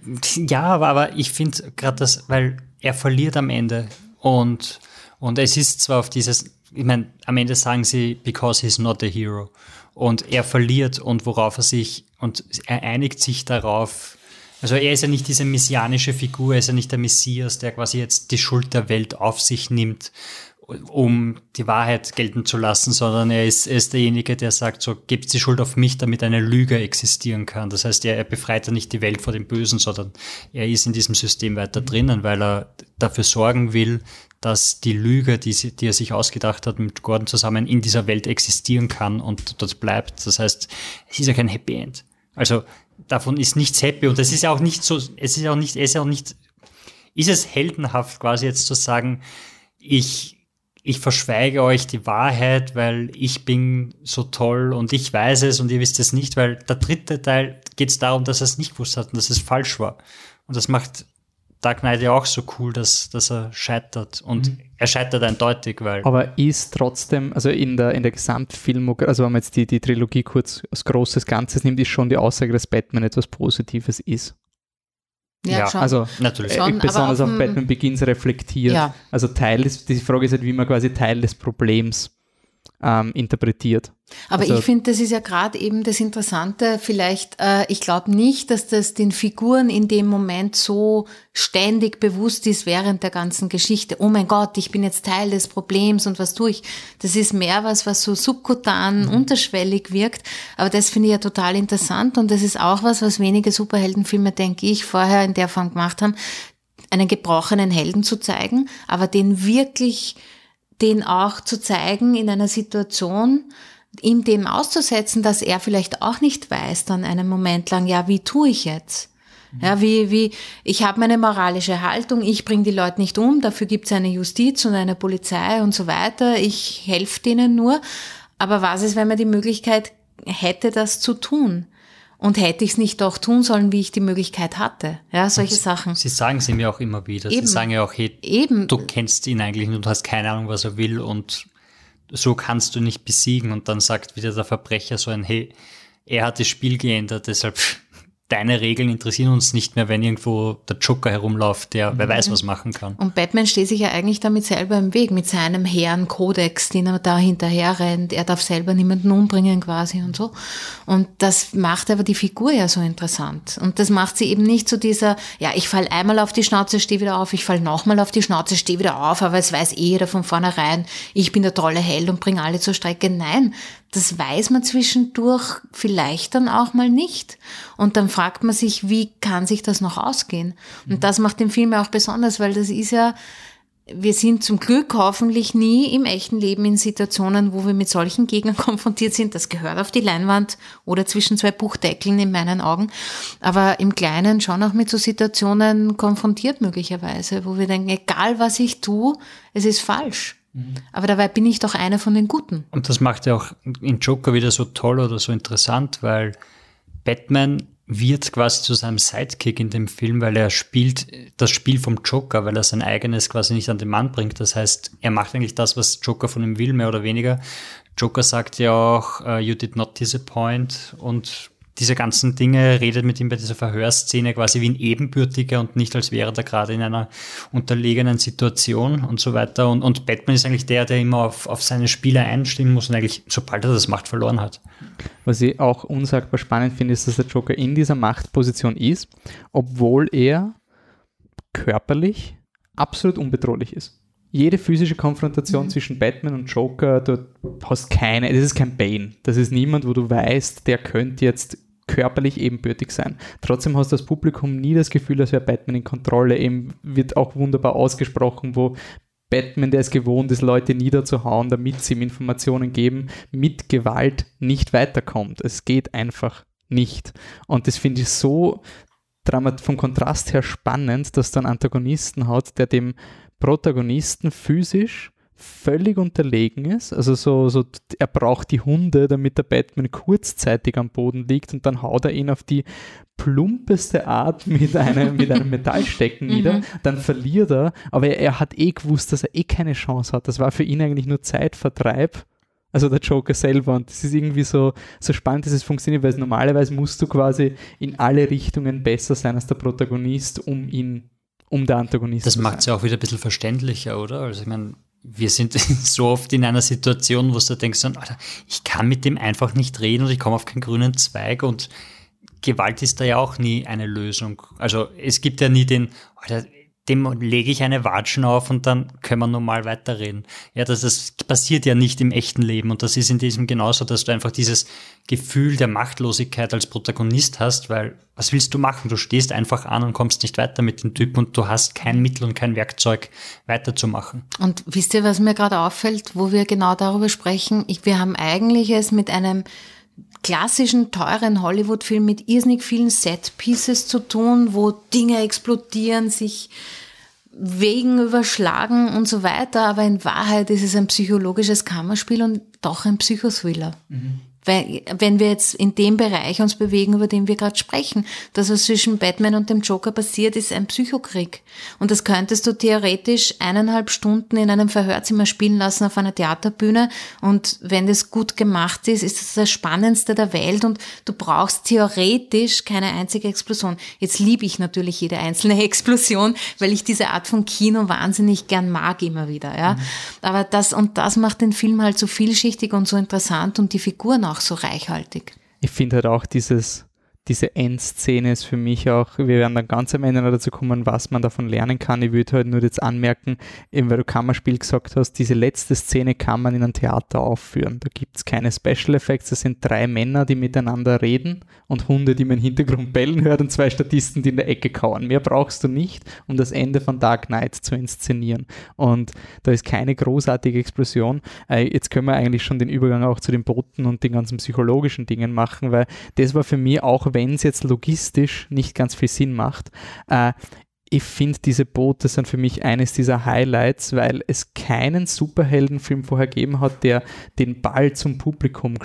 Ja, aber, aber ich finde gerade das, weil er verliert am Ende und, und es ist zwar auf dieses, ich meine, am Ende sagen sie, because he's not a hero und er verliert und worauf er sich, und er einigt sich darauf, also er ist ja nicht diese messianische Figur, er ist ja nicht der Messias, der quasi jetzt die Schuld der Welt auf sich nimmt, um die Wahrheit gelten zu lassen, sondern er ist, er ist derjenige, der sagt, so, gebt die Schuld auf mich, damit eine Lüge existieren kann. Das heißt, er, er befreit ja nicht die Welt vor dem Bösen, sondern er ist in diesem System weiter drinnen, weil er dafür sorgen will, dass die Lüge, die, sie, die er sich ausgedacht hat mit Gordon zusammen, in dieser Welt existieren kann und dort bleibt. Das heißt, es ist ja kein Happy End. Also davon ist nichts happy und es ist ja auch nicht so, es ist auch nicht, es ist auch nicht, ist es heldenhaft quasi jetzt zu sagen, ich ich verschweige euch die Wahrheit, weil ich bin so toll und ich weiß es und ihr wisst es nicht, weil der dritte Teil geht es darum, dass er es nicht gewusst hat und dass es falsch war. Und das macht Dark Knight ja auch so cool, dass, dass er scheitert. Und mhm. er scheitert eindeutig, weil. Aber ist trotzdem, also in der, in der Gesamtfilmografie, also wenn man jetzt die, die Trilogie kurz als großes Ganzes nimmt, ist schon die Aussage, dass Batman etwas Positives ist. Ja, ja, schon. also natürlich. Schon, besonders auf, auf Batman Begins reflektiert. Ja. Also Teil ist, die Frage ist halt, wie man quasi Teil des Problems ähm, interpretiert. Aber also, ich finde, das ist ja gerade eben das Interessante. Vielleicht, äh, ich glaube nicht, dass das den Figuren in dem Moment so ständig bewusst ist während der ganzen Geschichte. Oh mein Gott, ich bin jetzt Teil des Problems und was tue ich? Das ist mehr was, was so subkutan, mhm. unterschwellig wirkt. Aber das finde ich ja total interessant und das ist auch was, was wenige Superheldenfilme, denke ich, vorher in der Form gemacht haben, einen gebrochenen Helden zu zeigen, aber den wirklich den auch zu zeigen in einer Situation, ihm dem auszusetzen, dass er vielleicht auch nicht weiß dann einen Moment lang, ja, wie tue ich jetzt? Ja, wie, wie, ich habe meine moralische Haltung, ich bringe die Leute nicht um, dafür gibt es eine Justiz und eine Polizei und so weiter, ich helfe denen nur. Aber was ist, wenn man die Möglichkeit hätte, das zu tun? Und hätte ich es nicht doch tun sollen, wie ich die Möglichkeit hatte? Ja, solche Sie, Sachen. Sie sagen sie mir auch immer wieder. Eben. Sie sagen ja auch, hey, Eben. du kennst ihn eigentlich und du hast keine Ahnung, was er will und so kannst du nicht besiegen. Und dann sagt wieder der Verbrecher so ein, hey, er hat das Spiel geändert, deshalb deine Regeln interessieren uns nicht mehr, wenn irgendwo der Joker herumläuft, der mhm. wer weiß was machen kann. Und Batman steht sich ja eigentlich damit selber im Weg, mit seinem hehren Kodex, den er da hinterher rennt. Er darf selber niemanden umbringen quasi und so. Und das macht aber die Figur ja so interessant. Und das macht sie eben nicht zu dieser, ja, ich fall einmal auf die Schnauze, stehe wieder auf, ich fall nochmal auf die Schnauze, stehe wieder auf, aber es weiß eh jeder von vornherein, ich bin der tolle Held und bringe alle zur Strecke. Nein, das weiß man zwischendurch vielleicht dann auch mal nicht. Und dann fragt man sich, wie kann sich das noch ausgehen? Und mhm. das macht den Film ja auch besonders, weil das ist ja, wir sind zum Glück hoffentlich nie im echten Leben in Situationen, wo wir mit solchen Gegnern [laughs] konfrontiert sind. Das gehört auf die Leinwand oder zwischen zwei Buchdeckeln in meinen Augen. Aber im Kleinen schon auch mit so Situationen konfrontiert möglicherweise, wo wir denken, egal was ich tue, es ist falsch. Aber dabei bin ich doch einer von den Guten. Und das macht ja auch in Joker wieder so toll oder so interessant, weil Batman wird quasi zu seinem Sidekick in dem Film, weil er spielt das Spiel vom Joker, weil er sein eigenes quasi nicht an den Mann bringt. Das heißt, er macht eigentlich das, was Joker von ihm will, mehr oder weniger. Joker sagt ja auch, uh, you did not disappoint und diese ganzen Dinge, redet mit ihm bei dieser Verhörszene quasi wie ein Ebenbürtiger und nicht als wäre er gerade in einer unterlegenen Situation und so weiter. Und, und Batman ist eigentlich der, der immer auf, auf seine Spieler einstimmen muss und eigentlich, sobald er das Macht verloren hat. Was ich auch unsagbar spannend finde, ist, dass der Joker in dieser Machtposition ist, obwohl er körperlich absolut unbedrohlich ist jede physische Konfrontation mhm. zwischen Batman und Joker, du hast keine, das ist kein Bane. Das ist niemand, wo du weißt, der könnte jetzt körperlich ebenbürtig sein. Trotzdem hast das Publikum nie das Gefühl, als wäre Batman in Kontrolle. Eben wird auch wunderbar ausgesprochen, wo Batman, der es gewohnt ist, Leute niederzuhauen, damit sie ihm Informationen geben, mit Gewalt nicht weiterkommt. Es geht einfach nicht. Und das finde ich so vom Kontrast her spannend, dass du einen Antagonisten hat, der dem Protagonisten physisch völlig unterlegen ist. Also so, so, er braucht die Hunde, damit der Batman kurzzeitig am Boden liegt und dann haut er ihn auf die plumpeste Art mit einem, mit einem Metallstecken [laughs] nieder. Mhm. Dann verliert er, aber er, er, hat eh gewusst, dass er eh keine Chance hat. Das war für ihn eigentlich nur Zeitvertreib. Also der Joker selber. Und das ist irgendwie so, so spannend, dass es funktioniert, weil normalerweise musst du quasi in alle Richtungen besser sein als der Protagonist, um ihn um der Antagonist das zu sein. Das macht es ja auch wieder ein bisschen verständlicher, oder? Also ich meine, wir sind [laughs] so oft in einer Situation, wo du denkst, Alter, ich kann mit dem einfach nicht reden und ich komme auf keinen grünen Zweig und Gewalt ist da ja auch nie eine Lösung. Also es gibt ja nie den, Alter, dem lege ich eine Watschen auf und dann können wir normal weiterreden. Ja, das, das passiert ja nicht im echten Leben und das ist in diesem genauso, dass du einfach dieses Gefühl der Machtlosigkeit als Protagonist hast, weil was willst du machen? Du stehst einfach an und kommst nicht weiter mit dem Typen und du hast kein Mittel und kein Werkzeug weiterzumachen. Und wisst ihr, was mir gerade auffällt, wo wir genau darüber sprechen? Ich, wir haben eigentlich es mit einem klassischen, teuren Hollywood-Film mit irrsinnig vielen Set-Pieces zu tun, wo Dinge explodieren, sich Wegen überschlagen und so weiter, aber in Wahrheit ist es ein psychologisches Kammerspiel und doch ein Psychothriller. Mhm wenn wir jetzt in dem Bereich uns bewegen, über den wir gerade sprechen, das, was zwischen Batman und dem Joker passiert, ist ein Psychokrieg. Und das könntest du theoretisch eineinhalb Stunden in einem Verhörzimmer spielen lassen auf einer Theaterbühne. Und wenn das gut gemacht ist, ist das das Spannendste der Welt und du brauchst theoretisch keine einzige Explosion. Jetzt liebe ich natürlich jede einzelne [laughs] Explosion, weil ich diese Art von Kino wahnsinnig gern mag immer wieder, ja. Mhm. Aber das, und das macht den Film halt so vielschichtig und so interessant und die Figuren auch auch so reichhaltig. Ich finde halt auch dieses diese Endszene ist für mich auch, wir werden dann ganz am Ende noch dazu kommen, was man davon lernen kann. Ich würde halt nur jetzt anmerken, eben weil du Kammerspiel gesagt hast, diese letzte Szene kann man in einem Theater aufführen. Da gibt es keine Special Effects, das sind drei Männer, die miteinander reden und Hunde, die man im Hintergrund bellen hört und zwei Statisten, die in der Ecke kauen. Mehr brauchst du nicht, um das Ende von Dark Knight zu inszenieren. Und da ist keine großartige Explosion. Äh, jetzt können wir eigentlich schon den Übergang auch zu den Booten und den ganzen psychologischen Dingen machen, weil das war für mich auch wenn es jetzt logistisch nicht ganz viel Sinn macht, äh, ich finde, diese Boote sind für mich eines dieser Highlights, weil es keinen Superheldenfilm vorher gegeben hat, der den Ball zum Publikum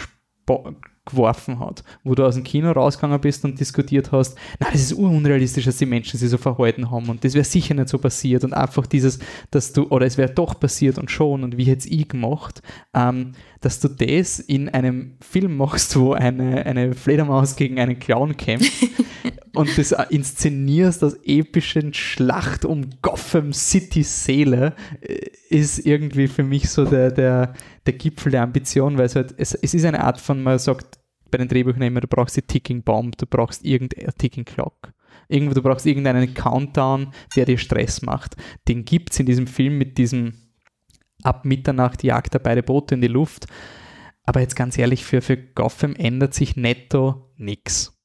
geworfen hat, wo du aus dem Kino rausgegangen bist und diskutiert hast, na, das ist unrealistisch, dass die Menschen sich so verhalten haben und das wäre sicher nicht so passiert und einfach dieses, dass du, oder es wäre doch passiert und schon und wie hätte ich gemacht, ähm, dass du das in einem Film machst, wo eine, eine Fledermaus gegen einen Clown kämpft [laughs] und das inszenierst als epischen Schlacht um Gotham City Seele, äh, ist irgendwie für mich so der, der, der Gipfel der Ambition, weil es halt, es, es ist eine Art von, man sagt bei den Drehbüchern immer, du brauchst die Ticking Bomb, du brauchst irgendeine Ticking Clock. Irgendwo, du brauchst irgendeinen Countdown, der dir Stress macht. Den gibt es in diesem Film mit diesem ab Mitternacht jagt er beide Boote in die Luft. Aber jetzt ganz ehrlich, für, für Gotham ändert sich netto nichts.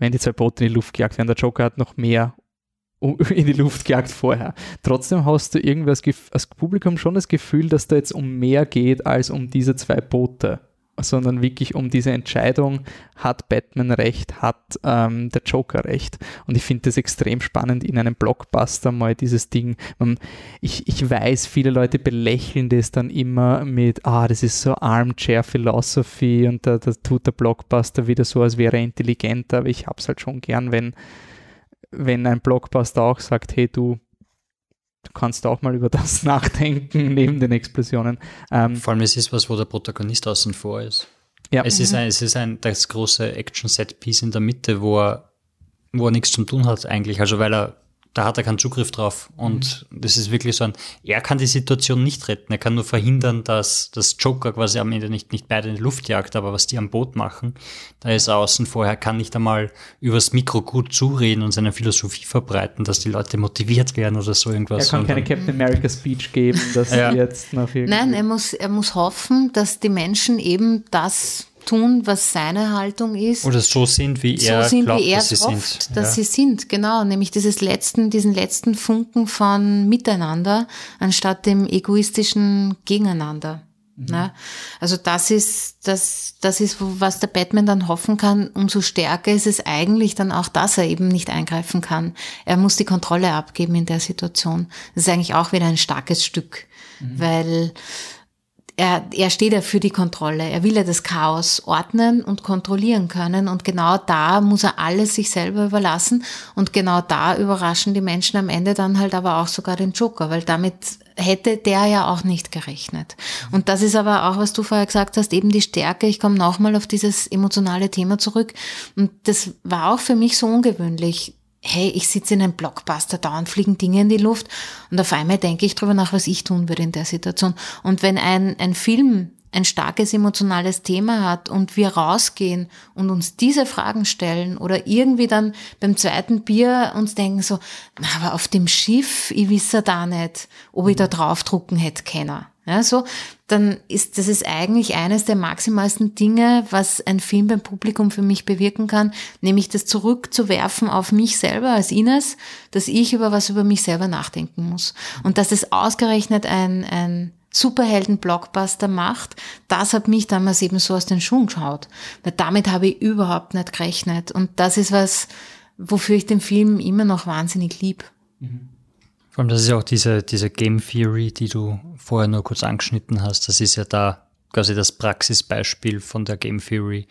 Wenn die zwei Boote in die Luft gejagt werden, der Joker hat noch mehr [laughs] in die Luft gejagt vorher. Trotzdem hast du irgendwie als, als Publikum schon das Gefühl, dass da jetzt um mehr geht als um diese zwei Boote sondern wirklich um diese Entscheidung, hat Batman recht, hat ähm, der Joker recht. Und ich finde das extrem spannend in einem Blockbuster mal dieses Ding. Ich, ich weiß, viele Leute belächeln das dann immer mit, ah, das ist so Armchair Philosophy und da, da tut der Blockbuster wieder so, als wäre er intelligenter, aber ich hab's halt schon gern, wenn wenn ein Blockbuster auch sagt, hey du, du kannst auch mal über das [laughs] nachdenken neben den Explosionen. Ähm, Vor allem es ist was, wo der Protagonist außen vor ist. Ja. Es, mhm. ist ein, es ist ein das große Action-Set-Piece in der Mitte, wo er, wo er nichts zu tun hat eigentlich. Also weil er da hat er keinen Zugriff drauf. Und mhm. das ist wirklich so ein, er kann die Situation nicht retten. Er kann nur verhindern, dass das Joker quasi am Ende nicht, nicht beide in die Luft jagt, aber was die am Boot machen, da ist er außen vorher, kann nicht einmal übers Mikro gut zureden und seine Philosophie verbreiten, dass die Leute motiviert werden oder so irgendwas. Er kann keine Captain America Speech geben, dass [laughs] ja. jetzt noch. Nein, er muss, er muss hoffen, dass die Menschen eben das tun, was seine Haltung ist. Oder so sind, wie er so sind, glaubt, wie er dass sie hofft, sind. Dass ja. sie sind, genau. Nämlich dieses letzten, diesen letzten Funken von Miteinander, anstatt dem egoistischen Gegeneinander. Mhm. Ne? Also das ist, das, das ist, was der Batman dann hoffen kann. Umso stärker ist es eigentlich dann auch, dass er eben nicht eingreifen kann. Er muss die Kontrolle abgeben in der Situation. Das ist eigentlich auch wieder ein starkes Stück, mhm. weil er, er steht ja für die Kontrolle. Er will ja das Chaos ordnen und kontrollieren können. Und genau da muss er alles sich selber überlassen. Und genau da überraschen die Menschen am Ende dann halt aber auch sogar den Joker, weil damit hätte der ja auch nicht gerechnet. Und das ist aber auch, was du vorher gesagt hast, eben die Stärke. Ich komme nochmal auf dieses emotionale Thema zurück. Und das war auch für mich so ungewöhnlich hey, ich sitze in einem Blockbuster, dauernd fliegen Dinge in die Luft und auf einmal denke ich drüber nach, was ich tun würde in der Situation. Und wenn ein, ein Film ein starkes emotionales Thema hat und wir rausgehen und uns diese Fragen stellen oder irgendwie dann beim zweiten Bier uns denken so, aber auf dem Schiff, ich wisse da nicht, ob ich da draufdrucken hätte können. Ja, so, dann ist das ist eigentlich eines der maximalsten Dinge, was ein Film beim Publikum für mich bewirken kann, nämlich das zurückzuwerfen auf mich selber als Ines, dass ich über was über mich selber nachdenken muss. Und dass es ausgerechnet ein, ein Superhelden-Blockbuster macht, das hat mich damals eben so aus den Schuhen geschaut. Weil damit habe ich überhaupt nicht gerechnet. Und das ist was, wofür ich den Film immer noch wahnsinnig lieb. Mhm. Vor allem, das ist ja auch diese, diese Game Theory, die du vorher nur kurz angeschnitten hast. Das ist ja da quasi das Praxisbeispiel von der Game Theory.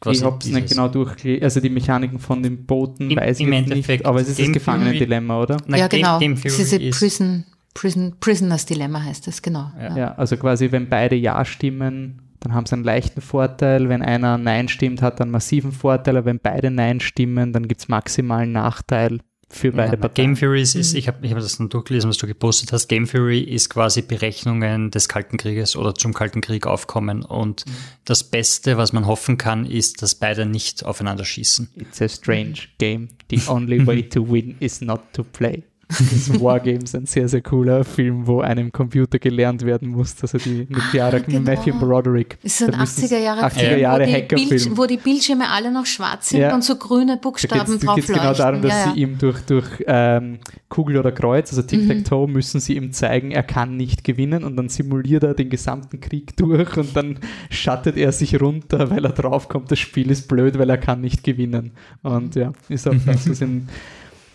Quasi ich habe es nicht genau durchgelesen, also die Mechaniken von den Booten Im, weiß ich nicht, aber es ist Game das Gefangenendilemma, oder? Na, ja, genau. Game Theory Diese Prison, Prison, Prisoners Dilemma heißt es, genau. Ja. ja, also quasi, wenn beide Ja stimmen, dann haben sie einen leichten Vorteil. Wenn einer Nein stimmt, hat er einen massiven Vorteil. Aber wenn beide Nein stimmen, dann gibt es maximalen Nachteil für beide ja, Parteien. Game Theory ist, ist ich habe ich hab das dann durchgelesen, was du gepostet hast. Game Theory ist quasi Berechnungen des Kalten Krieges oder zum Kalten Krieg aufkommen. Und mhm. das Beste, was man hoffen kann, ist, dass beide nicht aufeinander schießen. It's a strange game. The only way [laughs] to win is not to play. [laughs] Das Wargames, ein sehr, sehr cooler Film, wo einem Computer gelernt werden muss, dass er die Nukleare genau. Matthew Broderick. Das ist ein 80er Jahre, 80er Jahre wo, Hackerfilm. wo die Bildschirme alle noch schwarz sind ja. und so grüne Buchstaben da drauf Es geht genau darum, dass ja, ja. sie ihm durch, durch ähm, Kugel oder Kreuz, also Tic-Tac-Toe, mhm. müssen sie ihm zeigen, er kann nicht gewinnen und dann simuliert er den gesamten Krieg [laughs] durch und dann schattet er sich runter, weil er draufkommt, das Spiel ist blöd, weil er kann nicht gewinnen. Und ja, ist auch [laughs] das, was in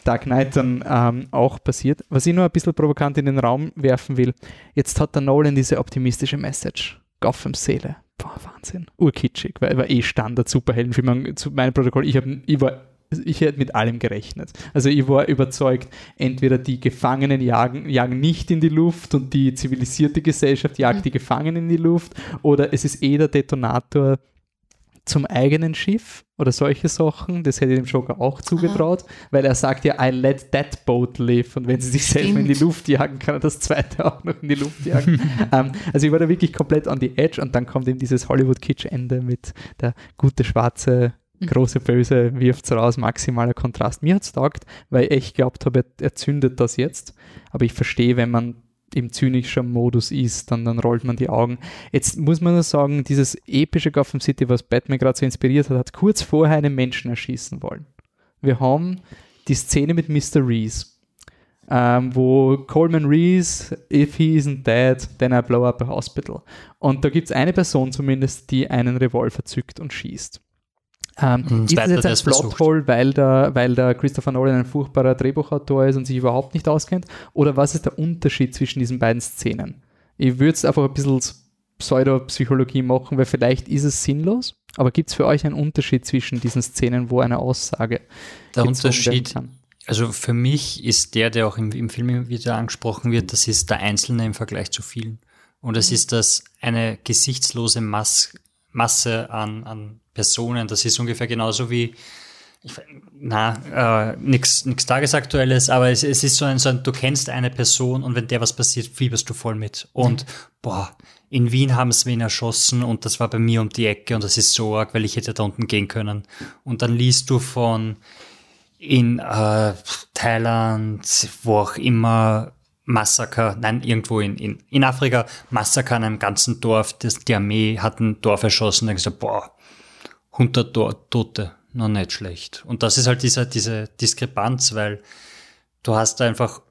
Dark Knight dann ähm, auch passiert. Was ich nur ein bisschen provokant in den Raum werfen will, jetzt hat der Nolan diese optimistische Message. Gothams Seele. Boah, Wahnsinn. Urkitschig, weil er war eh Standard Superheldenfilm. Zu meinem Protokoll, ich, hab, ich war ich hätte mit allem gerechnet. Also ich war überzeugt, entweder die Gefangenen jagen, jagen nicht in die Luft und die zivilisierte Gesellschaft jagt die Gefangenen in die Luft oder es ist eh der Detonator zum eigenen Schiff oder solche Sachen. Das hätte ich dem Joker auch zugetraut, Aha. weil er sagt ja, I let that boat live. Und wenn sie sich Stimmt. selber in die Luft jagen, kann er das zweite auch noch in die Luft jagen. um, [laughs] ähm, also ich war da wirklich komplett on the edge und dann kommt eben dieses Hollywood-Kitsch-Ende mit der gute schwarze mhm. große Böse wirft es raus, maximaler Kontrast. Mir hat es taugt, weil ich echt glaubt habe, er, er zündet das jetzt. Aber ich verstehe, wenn man im zynischen Modus ist, dann, dann rollt man die Augen. Jetzt muss man nur sagen, dieses epische Gotham City, was Batman gerade so inspiriert hat, hat kurz vorher einen Menschen erschießen wollen. Wir haben die Szene mit Mr. Reese, ähm, wo Coleman Reese, if he isn't dead, then I blow up a hospital. Und da gibt es eine Person zumindest, die einen Revolver zückt und schießt. Ähm, mhm, ist es jetzt ein Plothole, weil der, weil der Christopher Nolan ein furchtbarer Drehbuchautor ist und sich überhaupt nicht auskennt? Oder was ist der Unterschied zwischen diesen beiden Szenen? Ich würde es einfach ein bisschen Pseudopsychologie machen, weil vielleicht ist es sinnlos, aber gibt es für euch einen Unterschied zwischen diesen Szenen, wo eine Aussage Der Unterschied, also für mich ist der, der auch im, im Film wieder angesprochen wird, das ist der Einzelne im Vergleich zu vielen. Und es mhm. ist das eine gesichtslose Mass, Masse an, an Personen. Das ist ungefähr genauso wie, ich, na, äh, nichts Tagesaktuelles, aber es, es, ist so ein, so ein, du kennst eine Person und wenn der was passiert, fieberst du voll mit. Und mhm. boah, in Wien haben es wen erschossen und das war bei mir um die Ecke und das ist so arg, weil ich hätte da unten gehen können. Und dann liest du von in äh, Thailand, wo auch immer, Massaker, nein, irgendwo in, in, in Afrika, Massaker an einem ganzen Dorf, das, die Armee hat ein Dorf erschossen, dann gesagt, boah, 100 Tote, noch nicht schlecht. Und das ist halt dieser, diese Diskrepanz, weil du hast einfach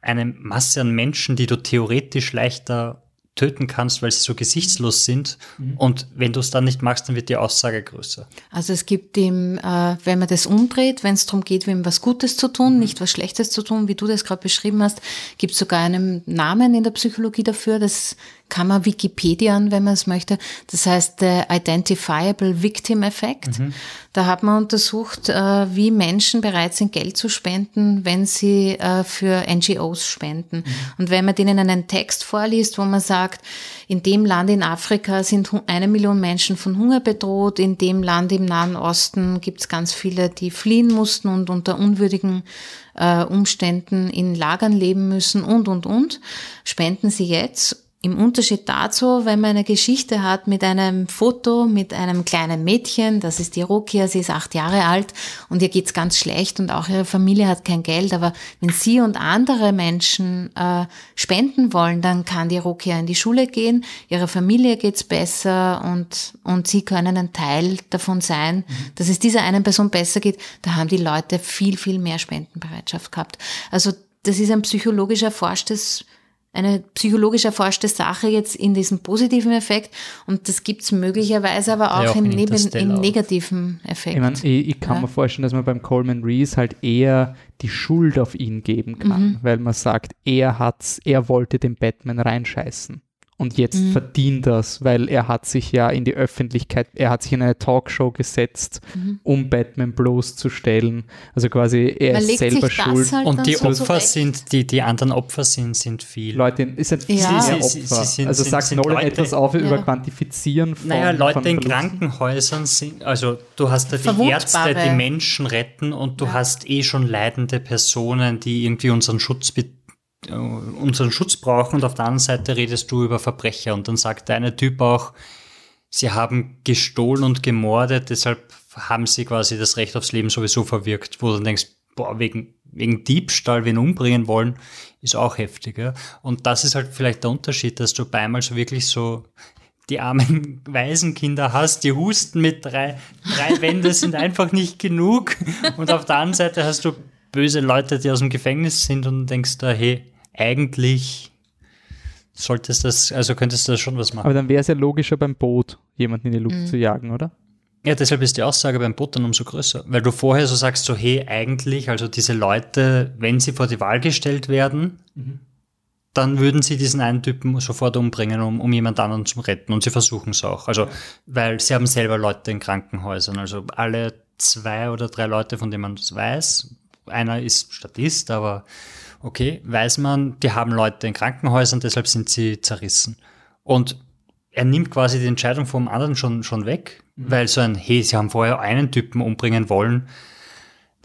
eine Masse an Menschen, die du theoretisch leichter töten kannst, weil sie so gesichtslos sind. Mhm. Und wenn du es dann nicht machst, dann wird die Aussage größer. Also es gibt ihm, äh, wenn man das umdreht, wenn es darum geht, ihm was Gutes zu tun, mhm. nicht was Schlechtes zu tun, wie du das gerade beschrieben hast, gibt es sogar einen Namen in der Psychologie dafür. Das kann man Wikipedia an, wenn man es möchte. Das heißt der Identifiable Victim Effect. Mhm. Da hat man untersucht, äh, wie Menschen bereit sind, Geld zu spenden, wenn sie äh, für NGOs spenden. Mhm. Und wenn man denen einen Text vorliest, wo man sagt, in dem Land in Afrika sind eine Million Menschen von Hunger bedroht, in dem Land im Nahen Osten gibt es ganz viele, die fliehen mussten und unter unwürdigen äh, Umständen in Lagern leben müssen und, und, und, spenden sie jetzt im Unterschied dazu, wenn man eine Geschichte hat mit einem Foto, mit einem kleinen Mädchen, das ist die Rokia, sie ist acht Jahre alt und ihr geht's ganz schlecht und auch ihre Familie hat kein Geld, aber wenn sie und andere Menschen äh, spenden wollen, dann kann die Rokia in die Schule gehen, ihrer Familie geht's besser und, und sie können ein Teil davon sein, mhm. dass es dieser einen Person besser geht. Da haben die Leute viel, viel mehr Spendenbereitschaft gehabt. Also das ist ein psychologisch erforschtes eine psychologisch erforschte Sache jetzt in diesem positiven Effekt und das gibt's möglicherweise aber auch, Ja, auch im, in neben, im negativen Effekt. Ich, mein, ich, ich kann Ja. mir vorstellen, dass man beim Coleman Reese halt eher die Schuld auf ihn geben kann, Mhm. weil man sagt, er hat's, er wollte den Batman reinscheißen. Und jetzt Mhm. verdient das, weil er hat sich ja in die Öffentlichkeit, er hat sich in eine Talkshow gesetzt, Mhm. um Batman bloßzustellen. Also quasi er Man ist legt selber sich das schuld. halt Und die so Opfer zurecht. sind, die, die anderen Opfer sind, sind viel. Leute, ist ein viel Ja. mehr Sie- Opfer. sie- sie sind- also sind- sagt sind Nolan Leute- etwas auf über Ja. Quantifizieren von Naja, Leute von in. Krankenhäusern sind, also du hast da die. Ärzte, die Menschen retten und du hast eh schon leidende Personen, die irgendwie unseren Schutz, äh, unseren Schutz brauchen und auf der anderen Seite redest du über Verbrecher und dann sagt der Typ auch, sie haben gestohlen und gemordet, deshalb haben sie quasi das Recht aufs Leben sowieso verwirkt, wo du dann denkst, boah, wegen, wegen Diebstahl wen umbringen wollen, ist auch heftig. Ja? Und das ist halt vielleicht der Unterschied, dass du bei einmal so wirklich so die armen [laughs] Waisenkinder hast, die husten mit drei, drei Wände sind einfach nicht genug. Und auf der anderen Seite hast du böse Leute, die aus dem Gefängnis sind und denkst da, hey, eigentlich solltest das, also könntest du da schon was machen. Aber dann wäre es ja logischer beim Boot, jemanden in die Mhm. Luft zu jagen, oder? Ja, deshalb ist die Aussage beim Boot dann umso größer. Weil du vorher so sagst, so, hey, eigentlich, also diese Leute, wenn sie vor die Wahl gestellt werden, dann würden sie diesen einen Typen sofort umbringen, um, um jemand anderen zu retten. Und sie versuchen es auch. Also, weil sie haben selber Leute in Krankenhäusern. Also alle zwei oder drei Leute, von denen man das weiß. Einer ist Statist, aber okay, weiß man, die haben Leute in Krankenhäusern, deshalb sind sie zerrissen. Und er nimmt quasi die Entscheidung vom anderen schon, schon weg, weil so ein, hey, sie haben vorher einen Typen umbringen wollen.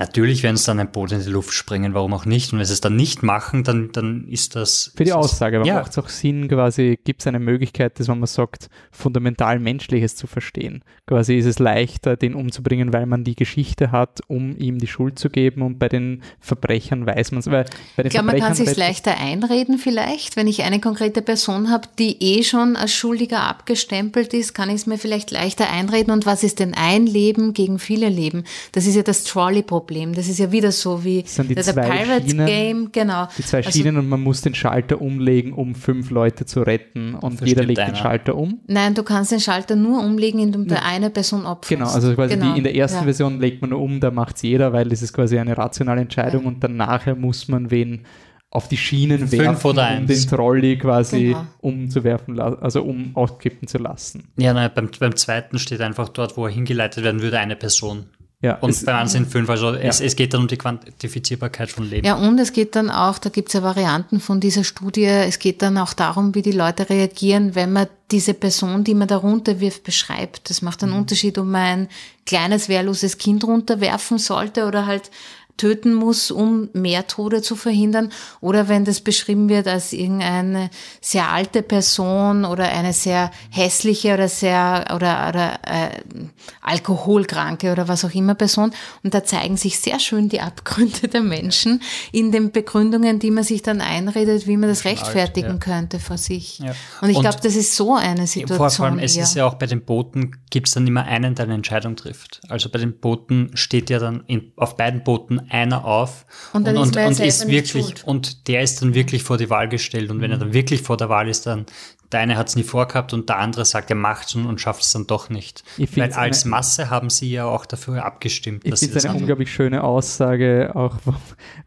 Natürlich werden sie dann ein Boot in die Luft springen, warum auch nicht? Und wenn sie es dann nicht machen, dann, dann ist das. Für die Aussage, aber ja. macht es auch Sinn, quasi, gibt es eine Möglichkeit, dass wenn man sagt, fundamental Menschliches zu verstehen. Quasi ist es leichter, den umzubringen, weil man die Geschichte hat, um ihm die Schuld zu geben und bei den Verbrechern weiß man es. Ich glaube, man kann sich leichter einreden vielleicht. Wenn ich eine konkrete Person habe, die eh schon als Schuldiger abgestempelt ist, kann ich es mir vielleicht leichter einreden. Und was ist denn ein Leben gegen viele Leben? Das ist ja das Trolley-Problem. Das ist ja wieder so wie sind die der zwei Pirates Schienen. Game, genau. die zwei Also- Schienen und man muss den Schalter umlegen, um fünf Leute zu retten und jeder legt den einer. Schalter um. Nein, du kannst den Schalter nur umlegen, indem du eine Person opferst. Genau, also quasi Genau, die, in der ersten ja. Version legt man nur um, da macht es jeder, weil das ist quasi eine rationale Entscheidung und dann nachher muss man wen auf die Schienen Fünf werfen, oder um den Trolley quasi Genau. umzuwerfen, also um auskippen zu lassen. Ja, nein, beim, beim zweiten steht einfach dort, wo er hingeleitet werden würde, eine Person. Ja, Und es- beim anderen sind fünf. Also es, es geht dann um die Quantifizierbarkeit von Leben. Ja, und es geht dann auch, da gibt es ja Varianten von dieser Studie, es geht dann auch darum, wie die Leute reagieren, wenn man diese Person, die man da runterwirft, beschreibt. Das macht einen Unterschied, ob man ein kleines, wehrloses Kind runterwerfen sollte oder halt töten muss, um mehr Tode zu verhindern. Oder wenn das beschrieben wird als irgendeine sehr alte Person oder eine sehr hässliche oder sehr oder, oder äh, alkoholkranke oder was auch immer Person. Und da zeigen sich sehr schön die Abgründe der Menschen in den Begründungen, die man sich dann einredet, wie man das rechtfertigen ja. könnte vor sich. Ja. Und ich glaube, das ist so eine Situation. vor allem, es ist ja auch bei den Booten, gibt es dann immer einen, der eine Entscheidung trifft. Also bei den Booten steht ja dann in, auf beiden Booten einer auf Und dann ist und ist wirklich, schuld. und der ist dann wirklich vor die Wahl gestellt. Und wenn er dann wirklich vor der Wahl ist, dann der eine hat es nie vorgehabt und der andere sagt, er macht's und, und schafft es dann doch nicht. Ich Weil als eine- Masse haben sie ja auch dafür abgestimmt, Ich dass sie finde es eine unglaublich schöne Aussage, auch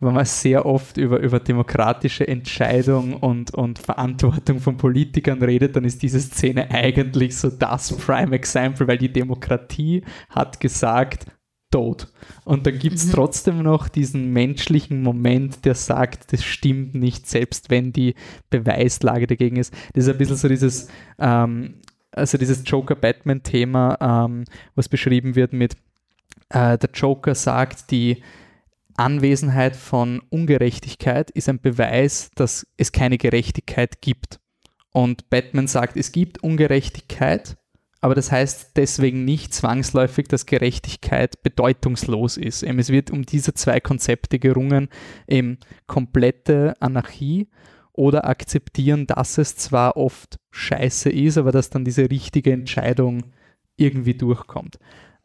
wo man sehr oft über, über demokratische Entscheidung und, und Verantwortung von Politikern redet, dann ist diese Szene eigentlich so das Prime Example, weil die Demokratie hat gesagt, tot. Und dann gibt es trotzdem noch diesen menschlichen Moment, der sagt, das stimmt nicht, selbst wenn die Beweislage dagegen ist. Das ist ein bisschen so dieses, ähm, also dieses Joker-Batman-Thema, ähm, was beschrieben wird mit, äh, der Joker sagt, die Anwesenheit von Ungerechtigkeit ist ein Beweis, dass es keine Gerechtigkeit gibt. Und Batman sagt, es gibt Ungerechtigkeit, aber das heißt deswegen nicht zwangsläufig, dass Gerechtigkeit bedeutungslos ist. Es wird um diese zwei Konzepte gerungen, eben komplette Anarchie oder akzeptieren, dass es zwar oft scheiße ist, aber dass dann diese richtige Entscheidung irgendwie durchkommt.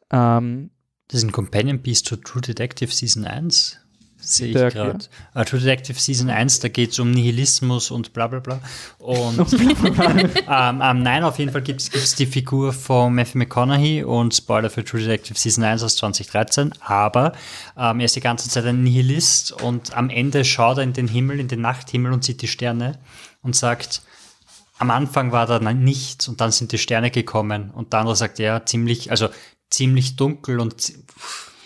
Ähm, Das ist ein Companion Piece zu True Detective Season 1. Sehe ich gerade. Ja. Uh, True Detective Season 1, da geht es um Nihilismus und bla bla bla. Und [laughs] [laughs] ähm, ähm, nein, auf jeden Fall gibt es die Figur von Matthew McConaughey und Spoiler für True Detective Season 1 aus 2013, aber ähm, er ist die ganze Zeit ein Nihilist und am Ende schaut er in den Himmel, in den Nachthimmel und sieht die Sterne und sagt, am Anfang war da nichts und dann sind die Sterne gekommen und der andere sagt, ja, ziemlich, also ziemlich dunkel und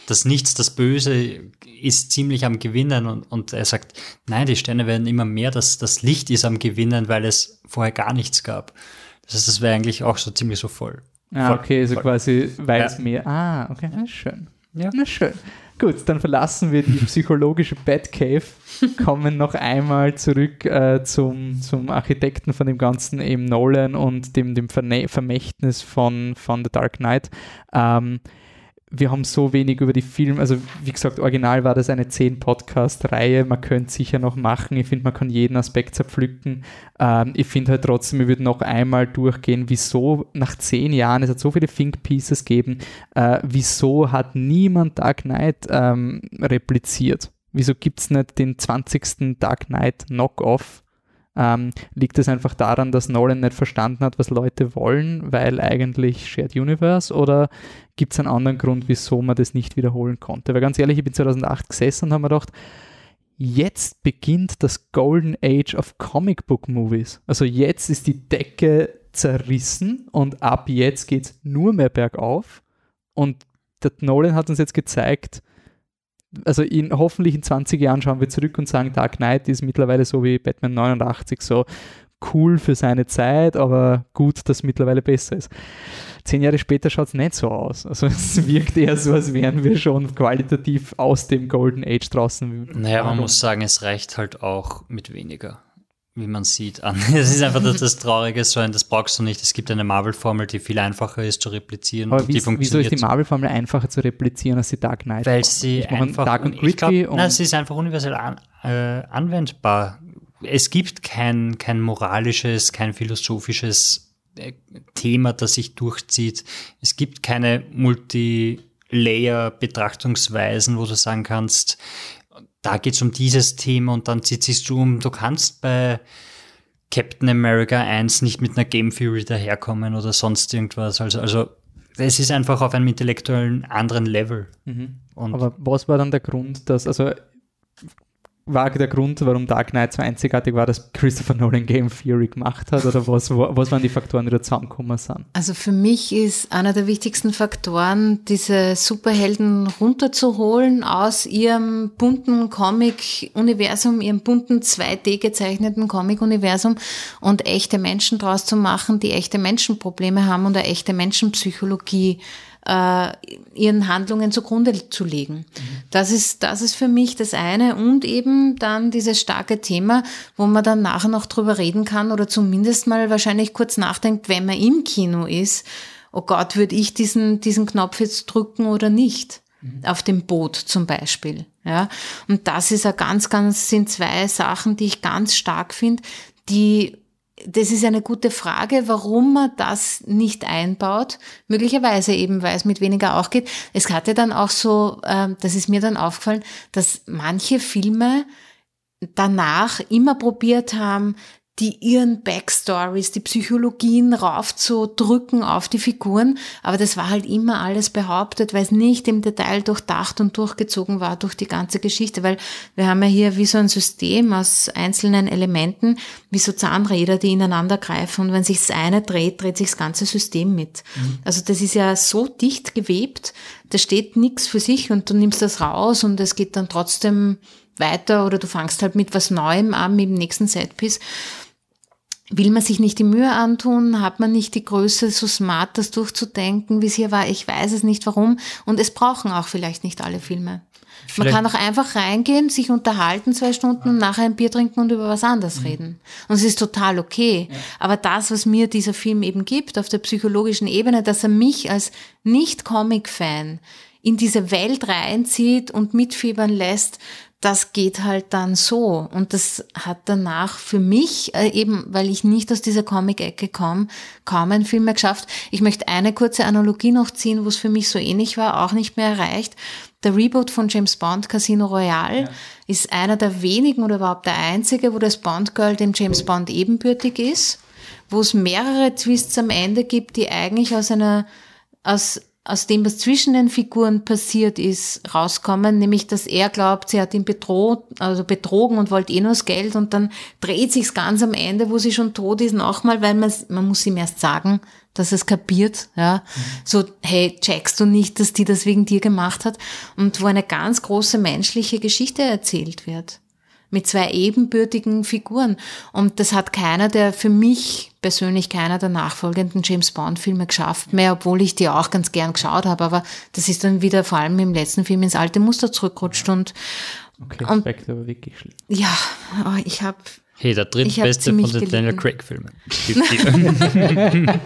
das Nichts, das Böse ist ziemlich am Gewinnen und, und er sagt, nein, die Sterne werden immer mehr, das, das Licht ist am Gewinnen, weil es vorher gar nichts gab. Das heißt, das wäre eigentlich auch so ziemlich so voll. Ah, voll, okay, also voll. quasi, weil es ja. mehr, ah, okay, na schön. Ja. Na schön. Gut, dann verlassen wir die psychologische Batcave, kommen noch einmal zurück äh, zum, zum Architekten von dem Ganzen, eben Nolan und dem, dem Vermächtnis von, von The Dark Knight. Ähm, wir haben so wenig über die Filme, also wie gesagt, original war das eine 10-Podcast-Reihe, man könnte sicher noch machen, ich finde, man kann jeden Aspekt zerpflücken. Ähm, ich finde halt trotzdem, wir würden noch einmal durchgehen, wieso nach 10 Jahren, es hat so viele Think Pieces gegeben, äh, wieso hat niemand Dark Knight ähm, repliziert? Wieso gibt es nicht den 20. Dark Knight Knock-Off? Ähm, liegt es einfach daran, dass Nolan nicht verstanden hat, was Leute wollen, weil eigentlich Shared Universe oder gibt es einen anderen Grund, wieso man das nicht wiederholen konnte? Weil ganz ehrlich, ich bin 2008 gesessen und habe mir gedacht, jetzt beginnt das Golden Age of Comic Book Movies. Also jetzt ist die Decke zerrissen und ab jetzt geht es nur mehr bergauf. Und der Nolan hat uns jetzt gezeigt, also in, hoffentlich in 20 Jahren schauen wir zurück und sagen, Dark Knight ist mittlerweile so wie Batman 89, so cool für seine Zeit, aber gut, dass mittlerweile besser ist. Zehn Jahre später schaut es nicht so aus. Also [laughs] es wirkt eher so, als wären wir schon qualitativ aus dem Golden Age draußen. Naja, man muss sagen, es reicht halt auch mit weniger wie man sieht, an. [laughs] Es ist einfach das, das Traurige, so ein, das brauchst du nicht. Es gibt eine Marvel-Formel, die viel einfacher ist zu replizieren. Aber wie, wieso ist die Marvel-Formel einfacher zu replizieren als die Dark Knight? Weil sie einfach, Dark und Gritty glaub, und nein, sie ist einfach universell an, äh, anwendbar. Es gibt kein, kein moralisches, kein philosophisches äh, Thema, das sich durchzieht. Es gibt keine Multi-Layer-Betrachtungsweisen, wo du sagen kannst, da geht es um dieses Thema und dann ziehst du um, du kannst bei Captain America 1 nicht mit einer Game Theory daherkommen oder sonst irgendwas. Also, also es ist einfach auf einem intellektuellen anderen Level. Mhm. Aber was war dann der Grund, dass, also war der Grund, warum Dark Knight so einzigartig war, dass Christopher Nolan Game Theory gemacht hat? Oder was, was waren die Faktoren, die da zusammengekommen sind? Also für mich ist einer der wichtigsten Faktoren, diese Superhelden runterzuholen aus ihrem bunten Comic-Universum, ihrem bunten 2D gezeichneten Comic-Universum und echte Menschen draus zu machen, die echte Menschenprobleme haben und eine echte Menschenpsychologie äh, ihren Handlungen zugrunde zu legen. Mhm. Das ist, das ist für mich das eine und eben dann dieses starke Thema, wo man dann nachher noch drüber reden kann oder zumindest mal wahrscheinlich kurz nachdenkt, wenn man im Kino ist, oh Gott, würde ich diesen, diesen Knopf jetzt drücken oder nicht? Mhm. Auf dem Boot zum Beispiel. Ja, und das ist ja ganz, ganz, sind zwei Sachen, die ich ganz stark finde, die das ist eine gute Frage, warum man das nicht einbaut. Möglicherweise eben, weil es mit weniger auch geht. Es hatte dann auch so, ähm, das ist mir dann aufgefallen, dass manche Filme danach immer probiert haben, die ihren Backstories, die Psychologien raufzudrücken auf die Figuren. Aber das war halt immer alles behauptet, weil es nicht im Detail durchdacht und durchgezogen war durch die ganze Geschichte. Weil wir haben ja hier wie so ein System aus einzelnen Elementen, wie so Zahnräder, die ineinander greifen. Und wenn sich das eine dreht, dreht sich das ganze System mit. Mhm. Also das ist ja so dicht gewebt, da steht nichts für sich und du nimmst das raus und es geht dann trotzdem weiter oder du fangst halt mit was Neuem an, mit dem nächsten Setpiece will man sich nicht die Mühe antun? Hat man nicht die Größe, so smart das durchzudenken, wie es hier war? Ich weiß es nicht warum. Und es brauchen auch vielleicht nicht alle Filme. Vielleicht. Man kann auch einfach reingehen, sich unterhalten zwei Stunden und nachher ein Bier trinken und über was anderes mhm. reden. Und es ist total okay. Ja. Aber das, was mir dieser Film eben gibt, auf der psychologischen Ebene, dass er mich als Nicht-Comic-Fan in diese Welt reinzieht und mitfiebern lässt, das geht halt dann so. Und das hat danach für mich, äh, eben weil ich nicht aus dieser Comic-Ecke komme, kaum einen Film mehr geschafft. Ich möchte eine kurze Analogie noch ziehen, wo es für mich so ähnlich war, auch nicht mehr erreicht. der Reboot von James Bond, Casino Royale, ja. ist einer der wenigen oder überhaupt der einzige, wo das Bond-Girl dem James Bond ebenbürtig ist, wo es mehrere Twists am Ende gibt, die eigentlich aus einer, aus aus dem, was zwischen den Figuren passiert ist, rauskommen, nämlich, dass er glaubt, sie hat ihn bedroht, also betrogen und wollte eh nur das Geld und dann dreht sich's ganz am Ende, wo sie schon tot ist, nochmal, weil man, man muss ihm erst sagen, dass es kapiert, ja. Mhm. So, hey, checkst du nicht, dass die das wegen dir gemacht hat? Und wo eine ganz große menschliche Geschichte erzählt wird mit zwei ebenbürtigen Figuren. Und das hat keiner der, für mich persönlich keiner der nachfolgenden James Bond Filme geschafft mehr, obwohl ich die auch ganz gern geschaut habe. Aber das ist dann wieder vor allem im letzten Film ins alte Muster zurückrutscht und, Okay, und, aber wirklich schlimm. Ja, ich habe Hey, der drittbeste von den Daniel Craig-Filmen. [laughs]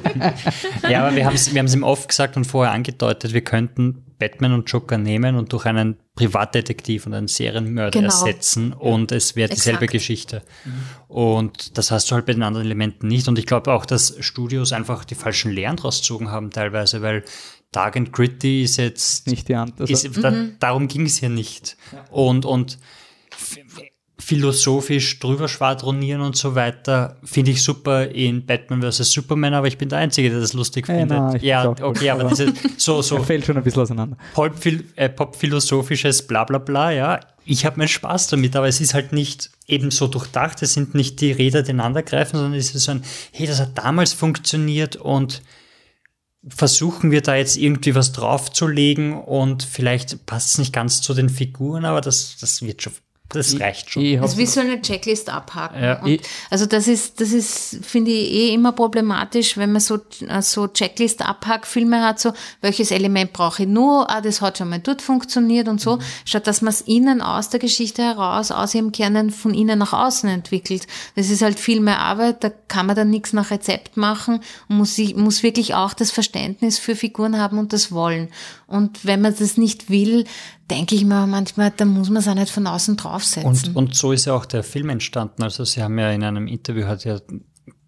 [laughs] ja, aber wir haben es wir ihm oft gesagt und vorher angedeutet, wir könnten Batman und Joker nehmen und durch einen Privatdetektiv und einen Serienmörder genau. ersetzen und es wäre dieselbe Exakt. Geschichte. Mhm. Und das hast du halt bei den anderen Elementen nicht. Und ich glaube auch, dass Studios einfach die falschen Lehren draus gezogen haben teilweise, weil Dark and Gritty ist jetzt nicht die Antwort. Also, ist, da, mhm. darum ging es ja nicht. Ja. Und, und philosophisch drüber schwadronieren und so weiter, finde ich super in Batman vs. Superman, aber ich bin der Einzige, der das lustig äh, findet. Nein, ja, okay, aber das ist so, so. [laughs] fällt schon ein bisschen auseinander. Pop-philosophisches äh, Pop Blablabla, ja. Ich habe meinen Spaß damit, aber es ist halt nicht eben so durchdacht, es sind nicht die Räder, die ineinandergreifen, sondern es ist so ein, hey, das hat damals funktioniert und versuchen wir da jetzt irgendwie was draufzulegen und vielleicht passt es nicht ganz zu den Figuren, aber das, das wird schon das reicht schon. Das ist wie so eine Checklist abhaken. Ja. also das ist, das ist, finde ich, eh immer problematisch, wenn man so, so checklist filme hat, so, welches Element brauche ich nur, ah, das hat schon mal dort funktioniert und so, mhm. statt dass man es innen aus der Geschichte heraus, aus ihrem Kernen von innen nach außen entwickelt. Das ist halt viel mehr Arbeit, da kann man dann nichts nach Rezept machen und muss, muss wirklich auch das Verständnis für Figuren haben und das Wollen. Und wenn man das nicht will, denke ich mir manchmal, da muss man es auch nicht von außen draufsetzen. Und, und so ist ja auch der Film entstanden. Also Sie haben ja in einem Interview, hat ja